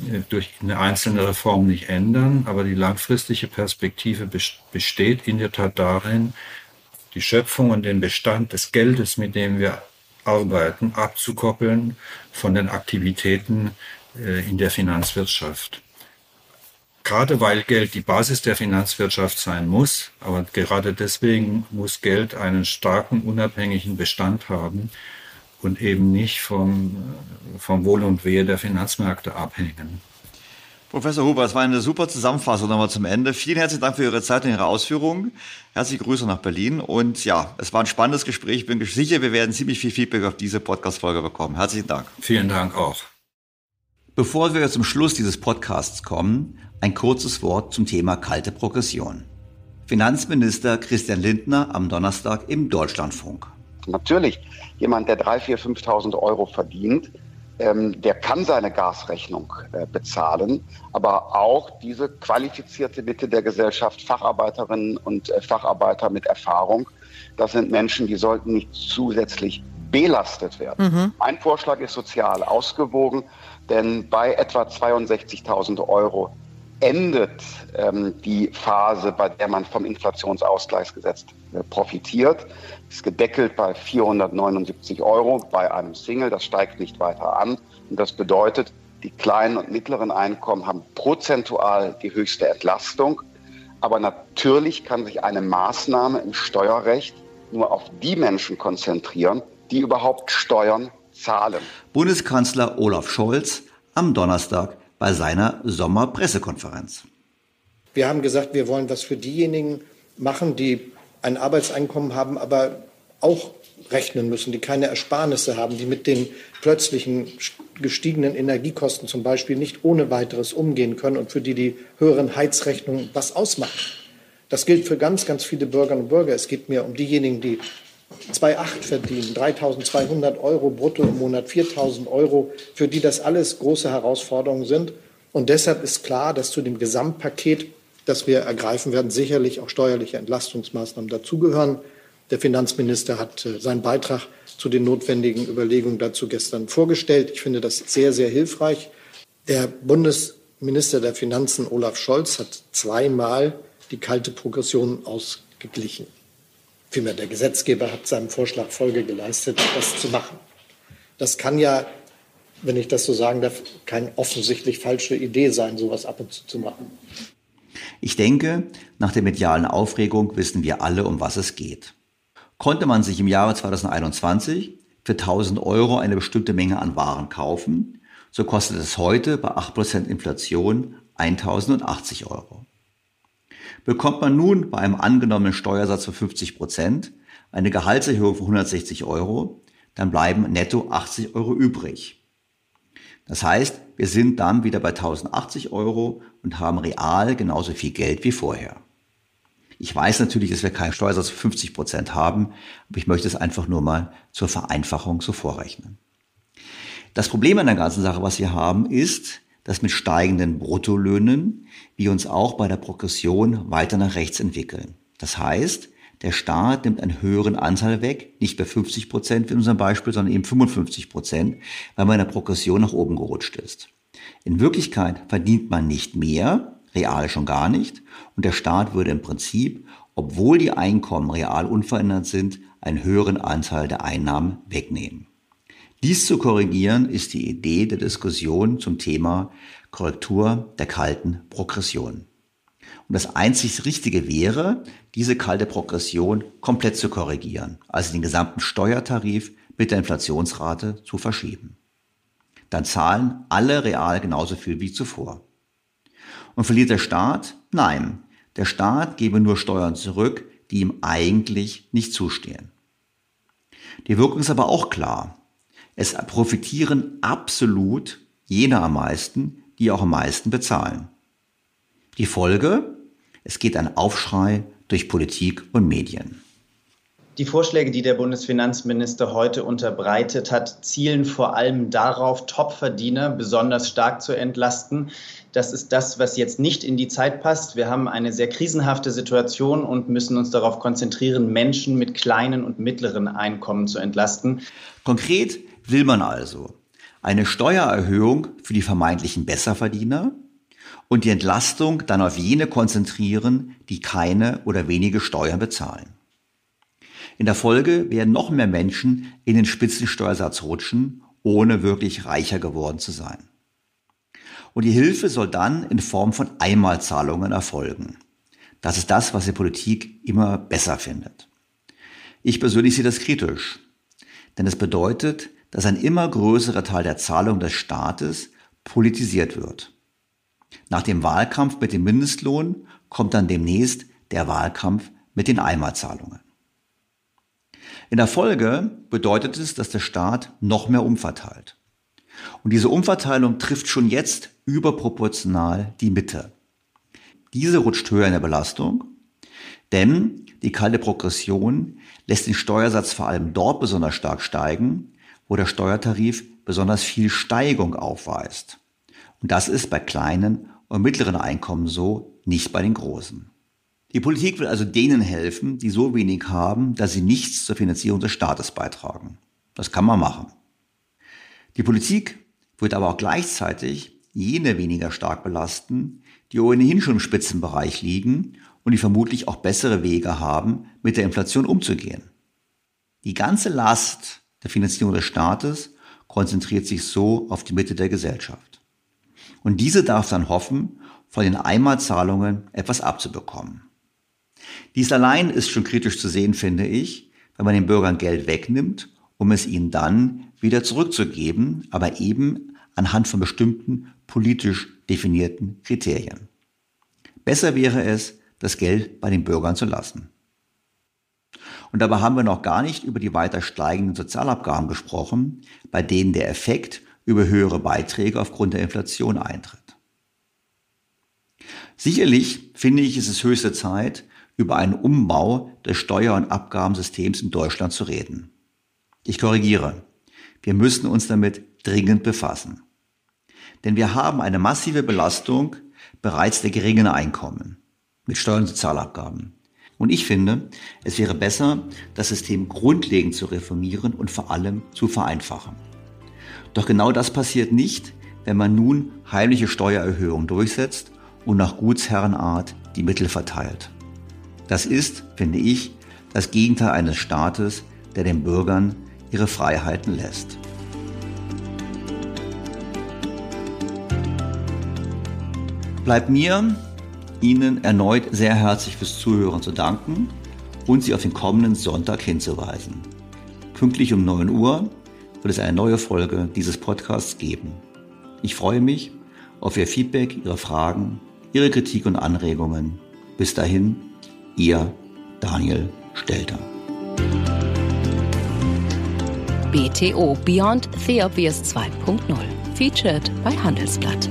äh, durch eine einzelne Reform nicht ändern. Aber die langfristige Perspektive besteht in der Tat darin, die Schöpfung und den Bestand des Geldes, mit dem wir arbeiten, abzukoppeln von den Aktivitäten äh, in der Finanzwirtschaft. Gerade weil Geld die Basis der Finanzwirtschaft sein muss, aber gerade deswegen muss Geld einen starken, unabhängigen Bestand haben und eben nicht vom, vom Wohl und Wehe der Finanzmärkte abhängen. Professor Huber, es war eine super Zusammenfassung nochmal zum Ende. Vielen herzlichen Dank für Ihre Zeit und Ihre Ausführungen. Herzliche Grüße nach Berlin. Und ja, es war ein spannendes Gespräch. Ich bin sicher, wir werden ziemlich viel Feedback auf diese Podcast-Folge bekommen. Herzlichen Dank. Vielen Dank auch. Bevor wir zum Schluss dieses Podcasts kommen, ein kurzes Wort zum Thema kalte Progression. Finanzminister Christian Lindner am Donnerstag im Deutschlandfunk. Natürlich, jemand, der 3.000, 4.000, 5.000 Euro verdient, ähm, der kann seine Gasrechnung äh, bezahlen, aber auch diese qualifizierte Mitte der Gesellschaft, Facharbeiterinnen und äh, Facharbeiter mit Erfahrung, das sind Menschen, die sollten nicht zusätzlich belastet werden. Mhm. Mein Vorschlag ist sozial ausgewogen, denn bei etwa 62.000 Euro endet ähm, die Phase, bei der man vom Inflationsausgleichsgesetz äh, profitiert. Ist gedeckelt bei 479 Euro bei einem Single. Das steigt nicht weiter an. Und das bedeutet, die kleinen und mittleren Einkommen haben prozentual die höchste Entlastung. Aber natürlich kann sich eine Maßnahme im Steuerrecht nur auf die Menschen konzentrieren, die überhaupt Steuern zahlen. Bundeskanzler Olaf Scholz am Donnerstag bei seiner Sommerpressekonferenz. Wir haben gesagt, wir wollen was für diejenigen machen, die ein Arbeitseinkommen haben, aber auch rechnen müssen, die keine Ersparnisse haben, die mit den plötzlichen gestiegenen Energiekosten zum Beispiel nicht ohne weiteres umgehen können und für die die höheren Heizrechnungen was ausmachen. Das gilt für ganz, ganz viele Bürgerinnen und Bürger. Es geht mir um diejenigen, die 2,8 verdienen, 3.200 Euro brutto im Monat, 4.000 Euro, für die das alles große Herausforderungen sind. Und deshalb ist klar, dass zu dem Gesamtpaket, das wir ergreifen werden, sicherlich auch steuerliche Entlastungsmaßnahmen dazugehören. Der Finanzminister hat äh, seinen Beitrag zu den notwendigen Überlegungen dazu gestern vorgestellt. Ich finde das sehr, sehr hilfreich. Der Bundesminister der Finanzen Olaf Scholz hat zweimal die kalte Progression ausgeglichen vielmehr der Gesetzgeber hat seinem Vorschlag Folge geleistet, das zu machen. Das kann ja, wenn ich das so sagen darf, keine offensichtlich falsche Idee sein, sowas ab und zu zu machen. Ich denke, nach der medialen Aufregung wissen wir alle, um was es geht. Konnte man sich im Jahre 2021 für 1000 Euro eine bestimmte Menge an Waren kaufen, so kostet es heute bei 8% Inflation 1080 Euro. Bekommt man nun bei einem angenommenen Steuersatz von 50 Prozent eine Gehaltserhöhung von 160 Euro, dann bleiben netto 80 Euro übrig. Das heißt, wir sind dann wieder bei 1080 Euro und haben real genauso viel Geld wie vorher. Ich weiß natürlich, dass wir keinen Steuersatz von 50 Prozent haben, aber ich möchte es einfach nur mal zur Vereinfachung so vorrechnen. Das Problem an der ganzen Sache, was wir haben, ist, dass mit steigenden Bruttolöhnen wir uns auch bei der Progression weiter nach rechts entwickeln. Das heißt, der Staat nimmt einen höheren Anteil weg, nicht bei 50 Prozent wie in unserem Beispiel, sondern eben 55 Prozent, weil man in der Progression nach oben gerutscht ist. In Wirklichkeit verdient man nicht mehr, real schon gar nicht, und der Staat würde im Prinzip, obwohl die Einkommen real unverändert sind, einen höheren Anteil der Einnahmen wegnehmen. Dies zu korrigieren ist die Idee der Diskussion zum Thema Korrektur der kalten Progression. Und das einzig Richtige wäre, diese kalte Progression komplett zu korrigieren, also den gesamten Steuertarif mit der Inflationsrate zu verschieben. Dann zahlen alle real genauso viel wie zuvor. Und verliert der Staat? Nein, der Staat gebe nur Steuern zurück, die ihm eigentlich nicht zustehen. Die Wirkung ist aber auch klar. Es profitieren absolut jene am meisten, die auch am meisten bezahlen. Die Folge? Es geht ein Aufschrei durch Politik und Medien. Die Vorschläge, die der Bundesfinanzminister heute unterbreitet hat, zielen vor allem darauf, Topverdiener besonders stark zu entlasten. Das ist das, was jetzt nicht in die Zeit passt. Wir haben eine sehr krisenhafte Situation und müssen uns darauf konzentrieren, Menschen mit kleinen und mittleren Einkommen zu entlasten. Konkret will man also eine Steuererhöhung für die vermeintlichen Besserverdiener und die Entlastung dann auf jene konzentrieren, die keine oder wenige Steuern bezahlen. In der Folge werden noch mehr Menschen in den Spitzensteuersatz rutschen, ohne wirklich reicher geworden zu sein. Und die Hilfe soll dann in Form von Einmalzahlungen erfolgen. Das ist das, was die Politik immer besser findet. Ich persönlich sehe das kritisch, denn es bedeutet, dass ein immer größerer Teil der Zahlung des Staates politisiert wird. Nach dem Wahlkampf mit dem Mindestlohn kommt dann demnächst der Wahlkampf mit den Einmalzahlungen. In der Folge bedeutet es, dass der Staat noch mehr umverteilt. Und diese Umverteilung trifft schon jetzt überproportional die Mitte. Diese rutscht höher in der Belastung, denn die kalte Progression lässt den Steuersatz vor allem dort besonders stark steigen, wo der Steuertarif besonders viel Steigung aufweist. Und das ist bei kleinen und mittleren Einkommen so, nicht bei den großen. Die Politik will also denen helfen, die so wenig haben, dass sie nichts zur Finanzierung des Staates beitragen. Das kann man machen. Die Politik wird aber auch gleichzeitig jene weniger stark belasten, die ohnehin schon im Spitzenbereich liegen und die vermutlich auch bessere Wege haben, mit der Inflation umzugehen. Die ganze Last der Finanzierung des Staates konzentriert sich so auf die Mitte der Gesellschaft. Und diese darf dann hoffen, von den Einmalzahlungen etwas abzubekommen. Dies allein ist schon kritisch zu sehen, finde ich, wenn man den Bürgern Geld wegnimmt, um es ihnen dann wieder zurückzugeben, aber eben anhand von bestimmten politisch definierten Kriterien. Besser wäre es, das Geld bei den Bürgern zu lassen. Und dabei haben wir noch gar nicht über die weiter steigenden Sozialabgaben gesprochen, bei denen der Effekt über höhere Beiträge aufgrund der Inflation eintritt. Sicherlich finde ich, ist es höchste Zeit, über einen Umbau des Steuer- und Abgabensystems in Deutschland zu reden. Ich korrigiere. Wir müssen uns damit dringend befassen. Denn wir haben eine massive Belastung bereits der geringen Einkommen mit Steuern und Sozialabgaben. Und ich finde, es wäre besser, das System grundlegend zu reformieren und vor allem zu vereinfachen. Doch genau das passiert nicht, wenn man nun heimliche Steuererhöhungen durchsetzt und nach Gutsherrenart die Mittel verteilt. Das ist, finde ich, das Gegenteil eines Staates, der den Bürgern ihre Freiheiten lässt. Bleibt mir, Ihnen erneut sehr herzlich fürs Zuhören zu danken und Sie auf den kommenden Sonntag hinzuweisen. Pünktlich um 9 Uhr wird es eine neue Folge dieses Podcasts geben. Ich freue mich auf Ihr Feedback, Ihre Fragen, Ihre Kritik und Anregungen. Bis dahin, Ihr Daniel Stelter. BTO Beyond The Obvious 2.0. Featured bei Handelsblatt.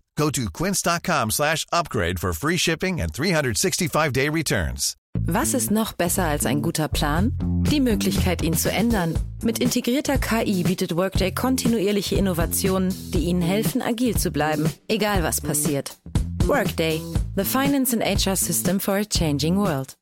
Go to quince.com slash upgrade for free shipping and 365-day returns. Was ist noch besser als ein guter Plan? Die Möglichkeit, ihn zu ändern. Mit integrierter KI bietet Workday kontinuierliche Innovationen, die Ihnen helfen, agil zu bleiben, egal was passiert. Workday, the finance and HR system for a changing world.